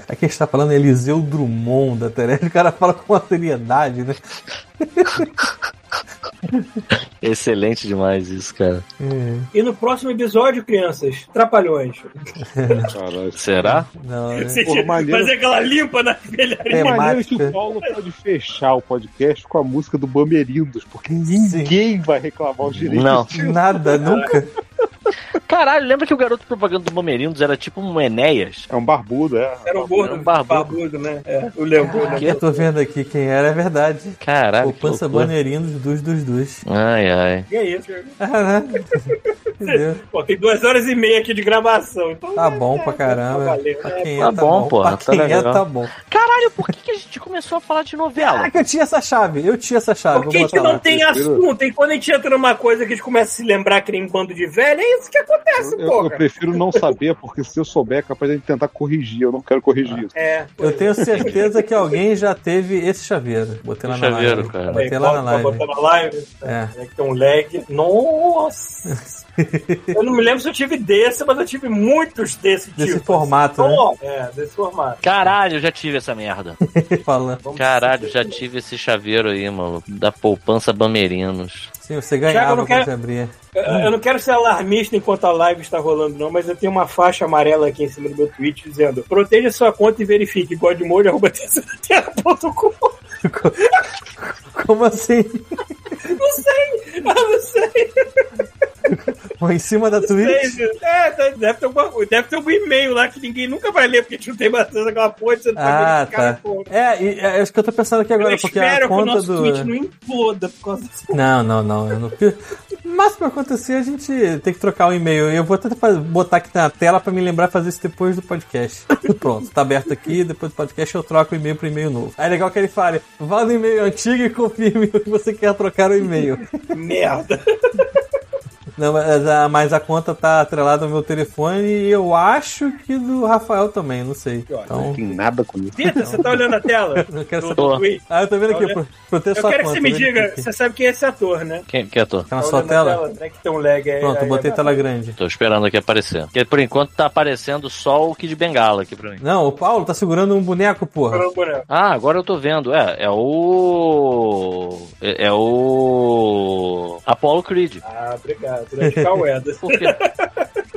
A: Aqui a gente tá falando Eliseu Drummond da Teresa. O cara fala com uma seriedade, né?
D: Excelente demais isso, cara.
C: E no próximo episódio, crianças, Trapalhões.
E: Caralho.
D: Será?
A: Não, né?
E: Pô, maneiro.
C: fazer aquela limpa na velharia.
A: É,
E: É maneiro que o Paulo pode fechar o podcast com a música do Bamerindos, porque ninguém vai reclamar os direitos.
D: Não.
A: Nada, nunca.
D: Caralho, lembra que o garoto propaganda do Bomerindos era tipo um Enéas?
E: É um barbudo, é.
C: Era um gordo,
D: Era um barbudo.
C: barbudo, né? É, eu lembro. eu lembro.
A: Eu tô vendo aqui quem era, é verdade.
D: Caralho.
A: O
D: que
A: Pança
D: loucura.
A: Baneirinho dos dos dos dos.
D: Ai, ai.
C: E é isso.
A: Né? Entendeu?
C: Pô, tem duas horas e meia aqui de gravação. Então
A: Tá bom pra
C: tá
A: caramba.
C: valendo.
A: Pra
C: É,
A: quem é,
D: Tá
A: tá
D: bom,
A: bom.
D: porra,
A: Pra
D: tá
A: quem é,
D: legal.
A: tá bom.
D: Caralho, por que, que a gente começou a falar de novela?
A: Caraca, eu tinha essa chave. Eu tinha essa chave.
C: Porque a gente não
A: lá.
C: tem assunto, e quando a gente entra numa coisa que a gente começa a se lembrar que nem um bando de velho, é isso que acontece,
E: Eu, eu
C: porra.
E: prefiro não saber, porque se eu souber, é capaz de gente tentar corrigir. Eu não quero corrigir isso.
C: É.
A: Eu tenho certeza que alguém já teve esse chaveiro. Botei lá na
D: chaveiro,
A: live.
D: cara?
A: Botei lá na
C: Pra
A: live.
C: na live.
A: É.
C: É que um lag. Nossa! eu não me lembro se eu tive desse, mas eu tive muitos desse tipo.
A: Desse formato, né?
C: Então, É, desse formato.
D: Caralho, eu já tive essa merda.
A: Fala.
C: Vamos
D: Caralho, já tive esse chaveiro aí, mano. Da poupança Bamerinos.
A: Sim, você ganhava
C: não
A: quando
C: quero-
A: você abria.
C: Eu, eu não quero ser alarmista enquanto a live está rolando, não, mas eu tenho uma faixa amarela aqui em cima do meu tweet dizendo: proteja sua conta e verifique godmode.com.
A: Como assim?
C: Não sei, eu não sei.
A: Pô, em cima da Twitch?
C: É, tá- deve ter, alguma, deve ter algum e-mail lá que ninguém nunca vai ler, porque a gente não tem bastante aquela porra, você não
A: Ah, tá.
C: porra.
A: É, e é isso que eu tô pensando aqui agora,
C: Eu
A: porque
C: espero
A: a
C: que o
A: conta
C: nosso
A: do.
C: tweet não imploda por causa disso.
A: Não, não, não. Eu não... Mas pra acontecer, a gente tem que trocar o e-mail. Eu vou tentar fazer- botar aqui na tela pra me lembrar fazer isso depois do podcast. Pronto, tá aberto aqui. Depois do podcast eu troco o e-mail pro e-mail novo. Aí é legal que ele fale: vá no e-mail antigo e confirme que você quer trocar o e-mail.
C: Merda.
A: Não, mas a, mas a conta tá atrelada ao meu telefone e eu acho que do Rafael também, não sei.
E: Não
A: Então,
E: tem nada com isso.
C: Vitor, você tá olhando a tela?
A: eu quero saber. Ah, eu tô vendo aqui,
C: Olha,
A: pro, pro ter
C: Eu
A: sua
C: quero que
A: conta.
C: você me diga,
A: aqui.
C: você sabe quem é esse ator, né?
D: Quem que é tu?
A: Tá na
C: Tá
A: sua tela?
C: Né, que tem um lag aí.
A: Pronto,
C: aí,
A: botei
C: aí,
A: tela grande.
D: Tô esperando aqui aparecer. Porque por enquanto tá aparecendo só o Kid Bengala aqui pra mim.
A: Não, o Paulo tá segurando um boneco, porra.
C: O boneco.
D: Ah, agora eu tô vendo. É, é o. É, é o. Apollo Creed.
C: Ah, obrigado. Durante Cauedas.
D: Por quê?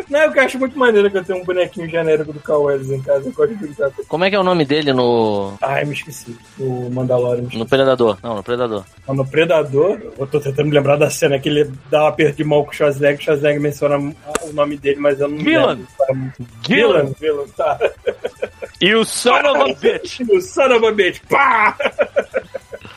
C: Não, eu acho muito maneiro que eu tenho um bonequinho genérico do Cauedas em casa. Eu gosto de brincar com
D: Como é que é o nome dele no.
C: Ai, me esqueci. O Mandalorian.
D: No Predador? Não, no Predador.
C: No Predador, eu tô tentando me lembrar da cena que ele dá um aperto de mão com o Schwarzenegger, o Schwarzenegger menciona o nome dele, mas eu não me
D: Gillan.
C: lembro. Gillan. Gillan, tá.
D: E o Son of a Bitch!
C: O son of a bitch. Pá!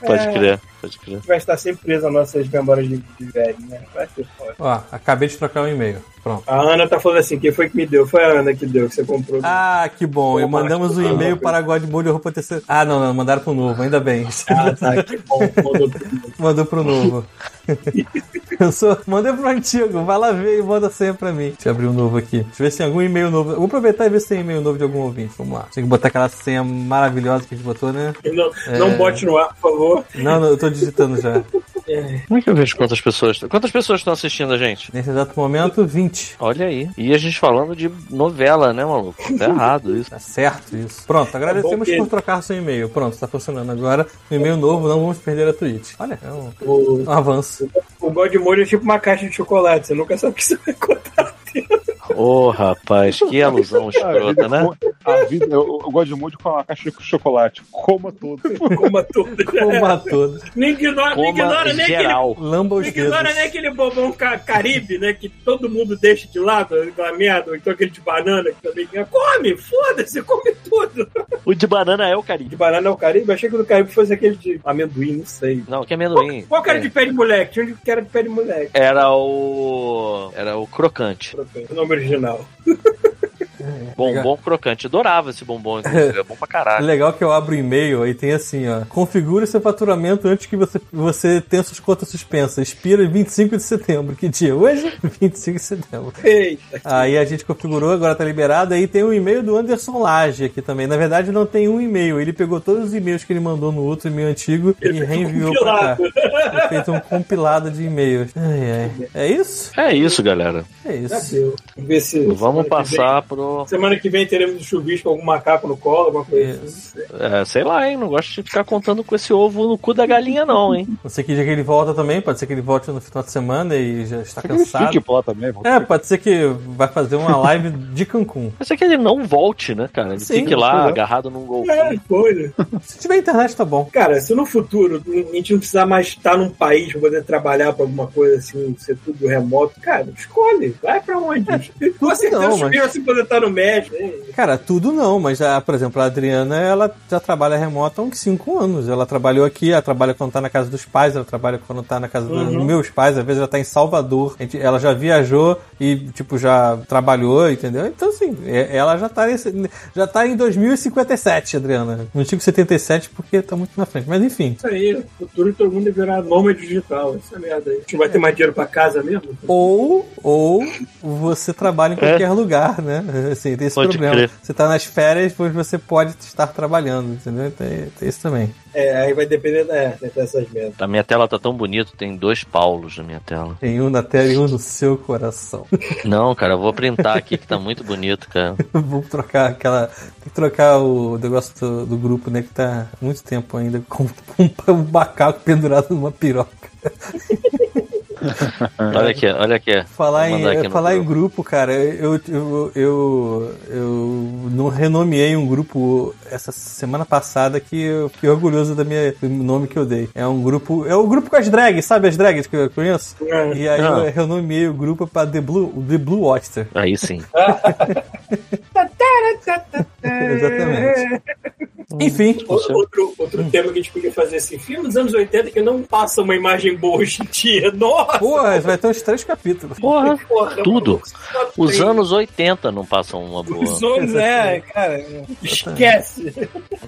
D: Pode crer, pode crer.
C: Vai estar sempre preso às nossas memórias de, de velho, né? Vai ser foda.
A: Ó, acabei de trocar o e-mail. Pronto.
C: A Ana tá falando assim, quem foi que me deu? Foi a Ana que deu, que você comprou.
A: Ah, que bom. E mandamos o
C: Marcos,
A: e-mail para Godmode roupa terceira. Ah, não, não, mandaram pro novo, ainda bem.
C: Ah, tá, que bom. Mandou tudo.
A: Mandou pro novo. Eu sou. Mandei pro antigo, vai lá ver e manda senha pra mim. Deixa eu abrir um novo aqui. Deixa eu ver se tem algum e-mail novo. Eu vou aproveitar e ver se tem e-mail novo de algum ouvinte. Vamos lá. Tem que botar aquela senha maravilhosa que a gente botou, né?
C: Não, não bote no ar, por favor.
A: Não, não, eu tô digitando já.
D: Como é que eu vejo quantas pessoas. Quantas pessoas estão assistindo a gente?
A: Nesse exato momento, 20.
D: Olha aí. E a gente falando de novela, né, maluco? Tá errado isso.
A: Tá certo isso. Pronto, agradecemos
C: que-
A: por trocar seu e-mail. Pronto, tá funcionando agora. O e-mail novo, não vamos perder a Twitch. Olha, é um,
C: O,
A: um avanço.
C: o Godmode é tipo uma caixa de chocolate, você nunca sabe o que você vai encontrar.
D: Ô, rapaz, que alusão escrota, né?
E: a vida, eu, eu gosto muito com uma caixa de chocolate. Coma tudo.
C: Coma tudo.
A: Coma todos.
C: Não ignora,
D: Coma
C: ignora nem aquele.
A: Lamba os
C: Não ignora
A: dedos.
C: nem aquele bobão ca- caribe, né? Que todo mundo deixa de lado, aquela merda, ou então aquele de banana que também. Come, foda-se, come tudo.
D: O de banana é o carinho.
C: De banana é o caribe? Eu achei que o do caribe fosse aquele de amendoim, não sei.
D: Não, que é amendoim.
C: Qual que era de pé de moleque? Tinha um que era de pé de moleque.
D: Era o. Era o crocante.
C: O nome original.
D: Bombom crocante. Adorava esse bombom, inclusive. É bom pra caralho.
A: Legal que eu abro o e-mail e tem assim, ó. Configure seu faturamento antes que você, você tenha suas contas suspensas. Expira em 25 de setembro. Que dia? Hoje? 25 de setembro.
C: Eita.
A: Aí a gente configurou, agora tá liberado. Aí tem o e-mail do Anderson Lage aqui também. Na verdade, não tem um e-mail. Ele pegou todos os e-mails que ele mandou no outro e-mail antigo e reenviou pra cá. Ele fez um compilado de e-mails. Ai, ai. É isso?
D: É isso, galera.
A: É isso.
C: deu. Vamos
D: passar pro.
C: Semana que vem teremos um chuvisco com algum macaco no colo, alguma coisa assim.
D: É, sei lá, hein? Não gosto de ficar contando com esse ovo no cu da galinha, não, hein?
A: Não sei que dia que ele volta também. Pode ser que ele volte no final de semana e já está
E: Ele
A: cansado.
E: por lá também.
A: É, pode ser que vai fazer uma live de Cancún.
D: Mas é que ele não volte, né, cara? Ele
A: Sim,
D: fique lá
E: né?
D: agarrado num gol.
C: É, foi, né?
A: Se tiver internet, tá bom.
C: Cara, se no futuro a gente não precisar mais estar num país pra poder trabalhar pra alguma coisa assim, ser tudo remoto, cara, escolhe. Vai pra onde? Com certeza
A: não,
C: o chuvisco assim poder estar no México. hein?
A: Cara, tudo não, mas já, por exemplo, a Adriana, ela já trabalha remota há uns 5 anos. Ela trabalhou aqui, ela trabalha quando tá na casa dos pais, ela trabalha quando tá na casa dos
C: Uhum.
A: meus pais, às vezes ela tá em Salvador. A gente- ela já viajou e, tipo, já trabalhou, entendeu? Então, assim, é- ela já tá, nesse, já tá em 2057, Adriana. Não digo 77 porque tá muito na frente, mas enfim.
C: Isso aí, no futuro todo mundo virar nômade digital. Essa merda aí. A gente vai ter mais dinheiro pra casa mesmo?
A: Ou, ou você trabalha em qualquer lugar, né? Assim, tem esse
D: Pode
A: problema.
D: crer.
A: Você tá nas férias, pois você pode estar trabalhando, entendeu? Tem, tem isso também.
C: É, aí vai depender é, dessas merdas.
D: A minha tela tá tão bonita, tem dois Paulos na minha tela.
A: Tem um na tela e um no seu coração.
D: Não, cara, eu vou printar aqui que tá muito bonito, cara.
A: Vou trocar aquela. Tem que trocar o negócio do, do grupo, né? Que tá há muito tempo ainda com, com um macaco pendurado numa piroca.
D: Olha aqui, olha aqui.
A: Falar, em,
D: aqui
A: falar em
D: grupo.
A: grupo, cara, eu, eu, eu, eu não renomeei um grupo essa semana passada que eu fiquei orgulhoso da minha, do nome que eu dei. É um grupo. É o grupo com as drags, sabe as drags que eu conheço?
C: É.
A: E aí
D: Ah.
A: eu renomeei o grupo pra The Blue, The Blue Oyster.
D: Aí sim.
A: Exatamente. Enfim,
C: Outro, outro, outro tema que a gente podia fazer assim, filme dos anos 80 que não passa uma imagem boa hoje em dia. Nossa!
A: porra, vai ter uns três capítulos.
D: Porra,
C: porra,
D: tudo. Os anos 80 não passam uma boa.
C: Os anos, é, cara. Esquece.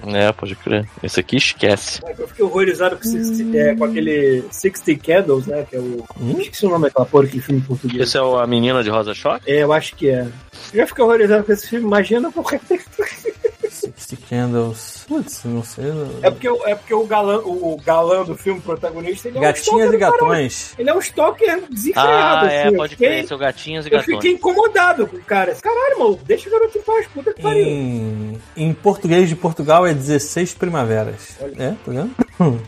D: É, pode crer. Esse aqui esquece.
C: Eu fiquei horrorizado com, 60, é, com aquele 60 Candles, né? Que é o.
A: Hum?
C: Esqueci o nome daquela porra que filme em português.
D: Esse é o, a menina de Rosa Choque?
C: É, eu acho que é. Eu já fiquei horrorizado com esse filme, imagina porque.
A: Sixty Candles. Putz, não sei.
C: É porque, o- é porque o, galã, o, galã do filme, protagonista, ele é um
A: Gatinhas
C: stalker
A: e gatões.
C: Ele é um stalker desenfreado.
D: Ah, é,
C: assim. Eu
D: pode crer. É o Gatinhos e
C: Eu
D: Gatões.
C: fiquei incomodado com o cara. Caralho, mano, deixa o garoto em paz, puta que pariu.
A: Em, em português de Portugal é 16 primaveras. É, tá vendo?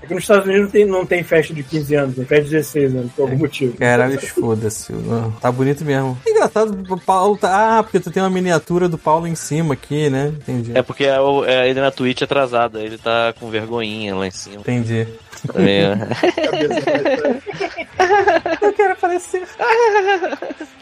C: É que nos Estados Unidos não tem, não tem festa de 15 anos, tem festa de 16 anos, por algum motivo.
A: Caralho, foda-se. Tá bonito mesmo. Engraçado, o Paulo tá. Ah, porque tu tem uma miniatura do Paulo em cima aqui, né? Entendi.
D: É porque é é ele na Twitch atrasado, ele tá com vergonhinha lá em cima.
A: Entendi.
D: É.
A: Eu quero aparecer.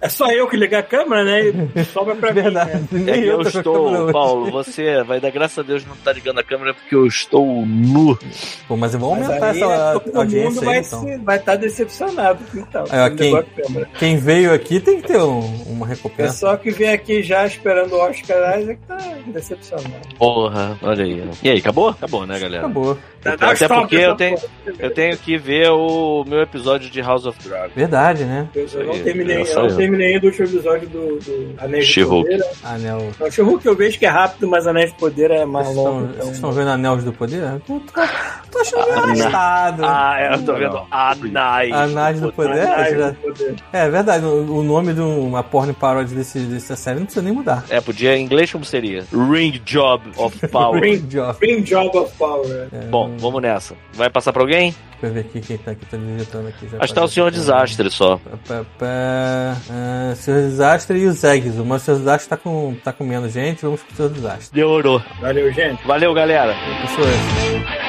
C: É só eu que ligar a câmera, né? E sobra pra
A: Verdade.
C: mim. Né?
D: É eu
A: câmera
D: estou. Paulo, você vai dar graças a Deus não tá ligando a câmera porque eu estou nu.
A: Pô, mas eu vou
C: Mas
A: aumentar
C: aí
A: essa
C: todo
A: audiência
C: mundo
A: aí,
C: vai
A: então.
C: estar vai tá decepcionado. Então,
A: Aí, ó,
C: com o
A: quem-. Quem veio aqui tem que ter um- uma
C: O
A: recompensa.
C: pessoal que vem aqui já esperando o Oscar Isaac tá decepcionado.
D: Porra, olha aí. E aí, acabou? Acabou, né, galera?
A: Acabou.
C: Tá,
D: Até
C: stop
D: porque
C: essa
D: eu tenho, eu tenho que ver o meu episódio de House of Dragon.
A: Verdade, né?
C: Eu, eu não
D: Aí,
C: terminei,
D: é
C: eu não terminei ainda o último episódio do, do Anéis de. Poder.
A: Anel.
C: Não, She-Hulk eu vejo que é rápido, mas Anéis de Poder é mais
A: Vocês
C: longo.
A: estão,
C: Então...
A: vocês estão vendo Anéis do Poder? Eu tô, tô achando meio arrastado.
D: Ah, eu tô vendo Anais.
A: Anéis do Poder?
C: Anéis
A: Já-
C: do Poder.
A: É verdade, o, o nome de uma porn paródia desse, dessa série não precisa nem mudar.
D: É, podia em inglês como seria? Ring Job of Power.
C: Ring-
A: job.
C: Ring Job of Power.
A: É,
D: Bom, vamos nessa. Vai passar pra alguém?
A: Deixa eu ver aqui quem tá aqui, tô digitando aqui. Já
D: Acho que tá o Senhor Desastre só.
A: Pá, pá, pá. Ah, Senhor Desastre e o Zegzo. Mas o Senhor Desastre tá com, tá com menos gente, vamos pro Senhor Desastre.
D: Demorou.
C: Valeu, gente.
D: Valeu, galera.
A: Pessoas.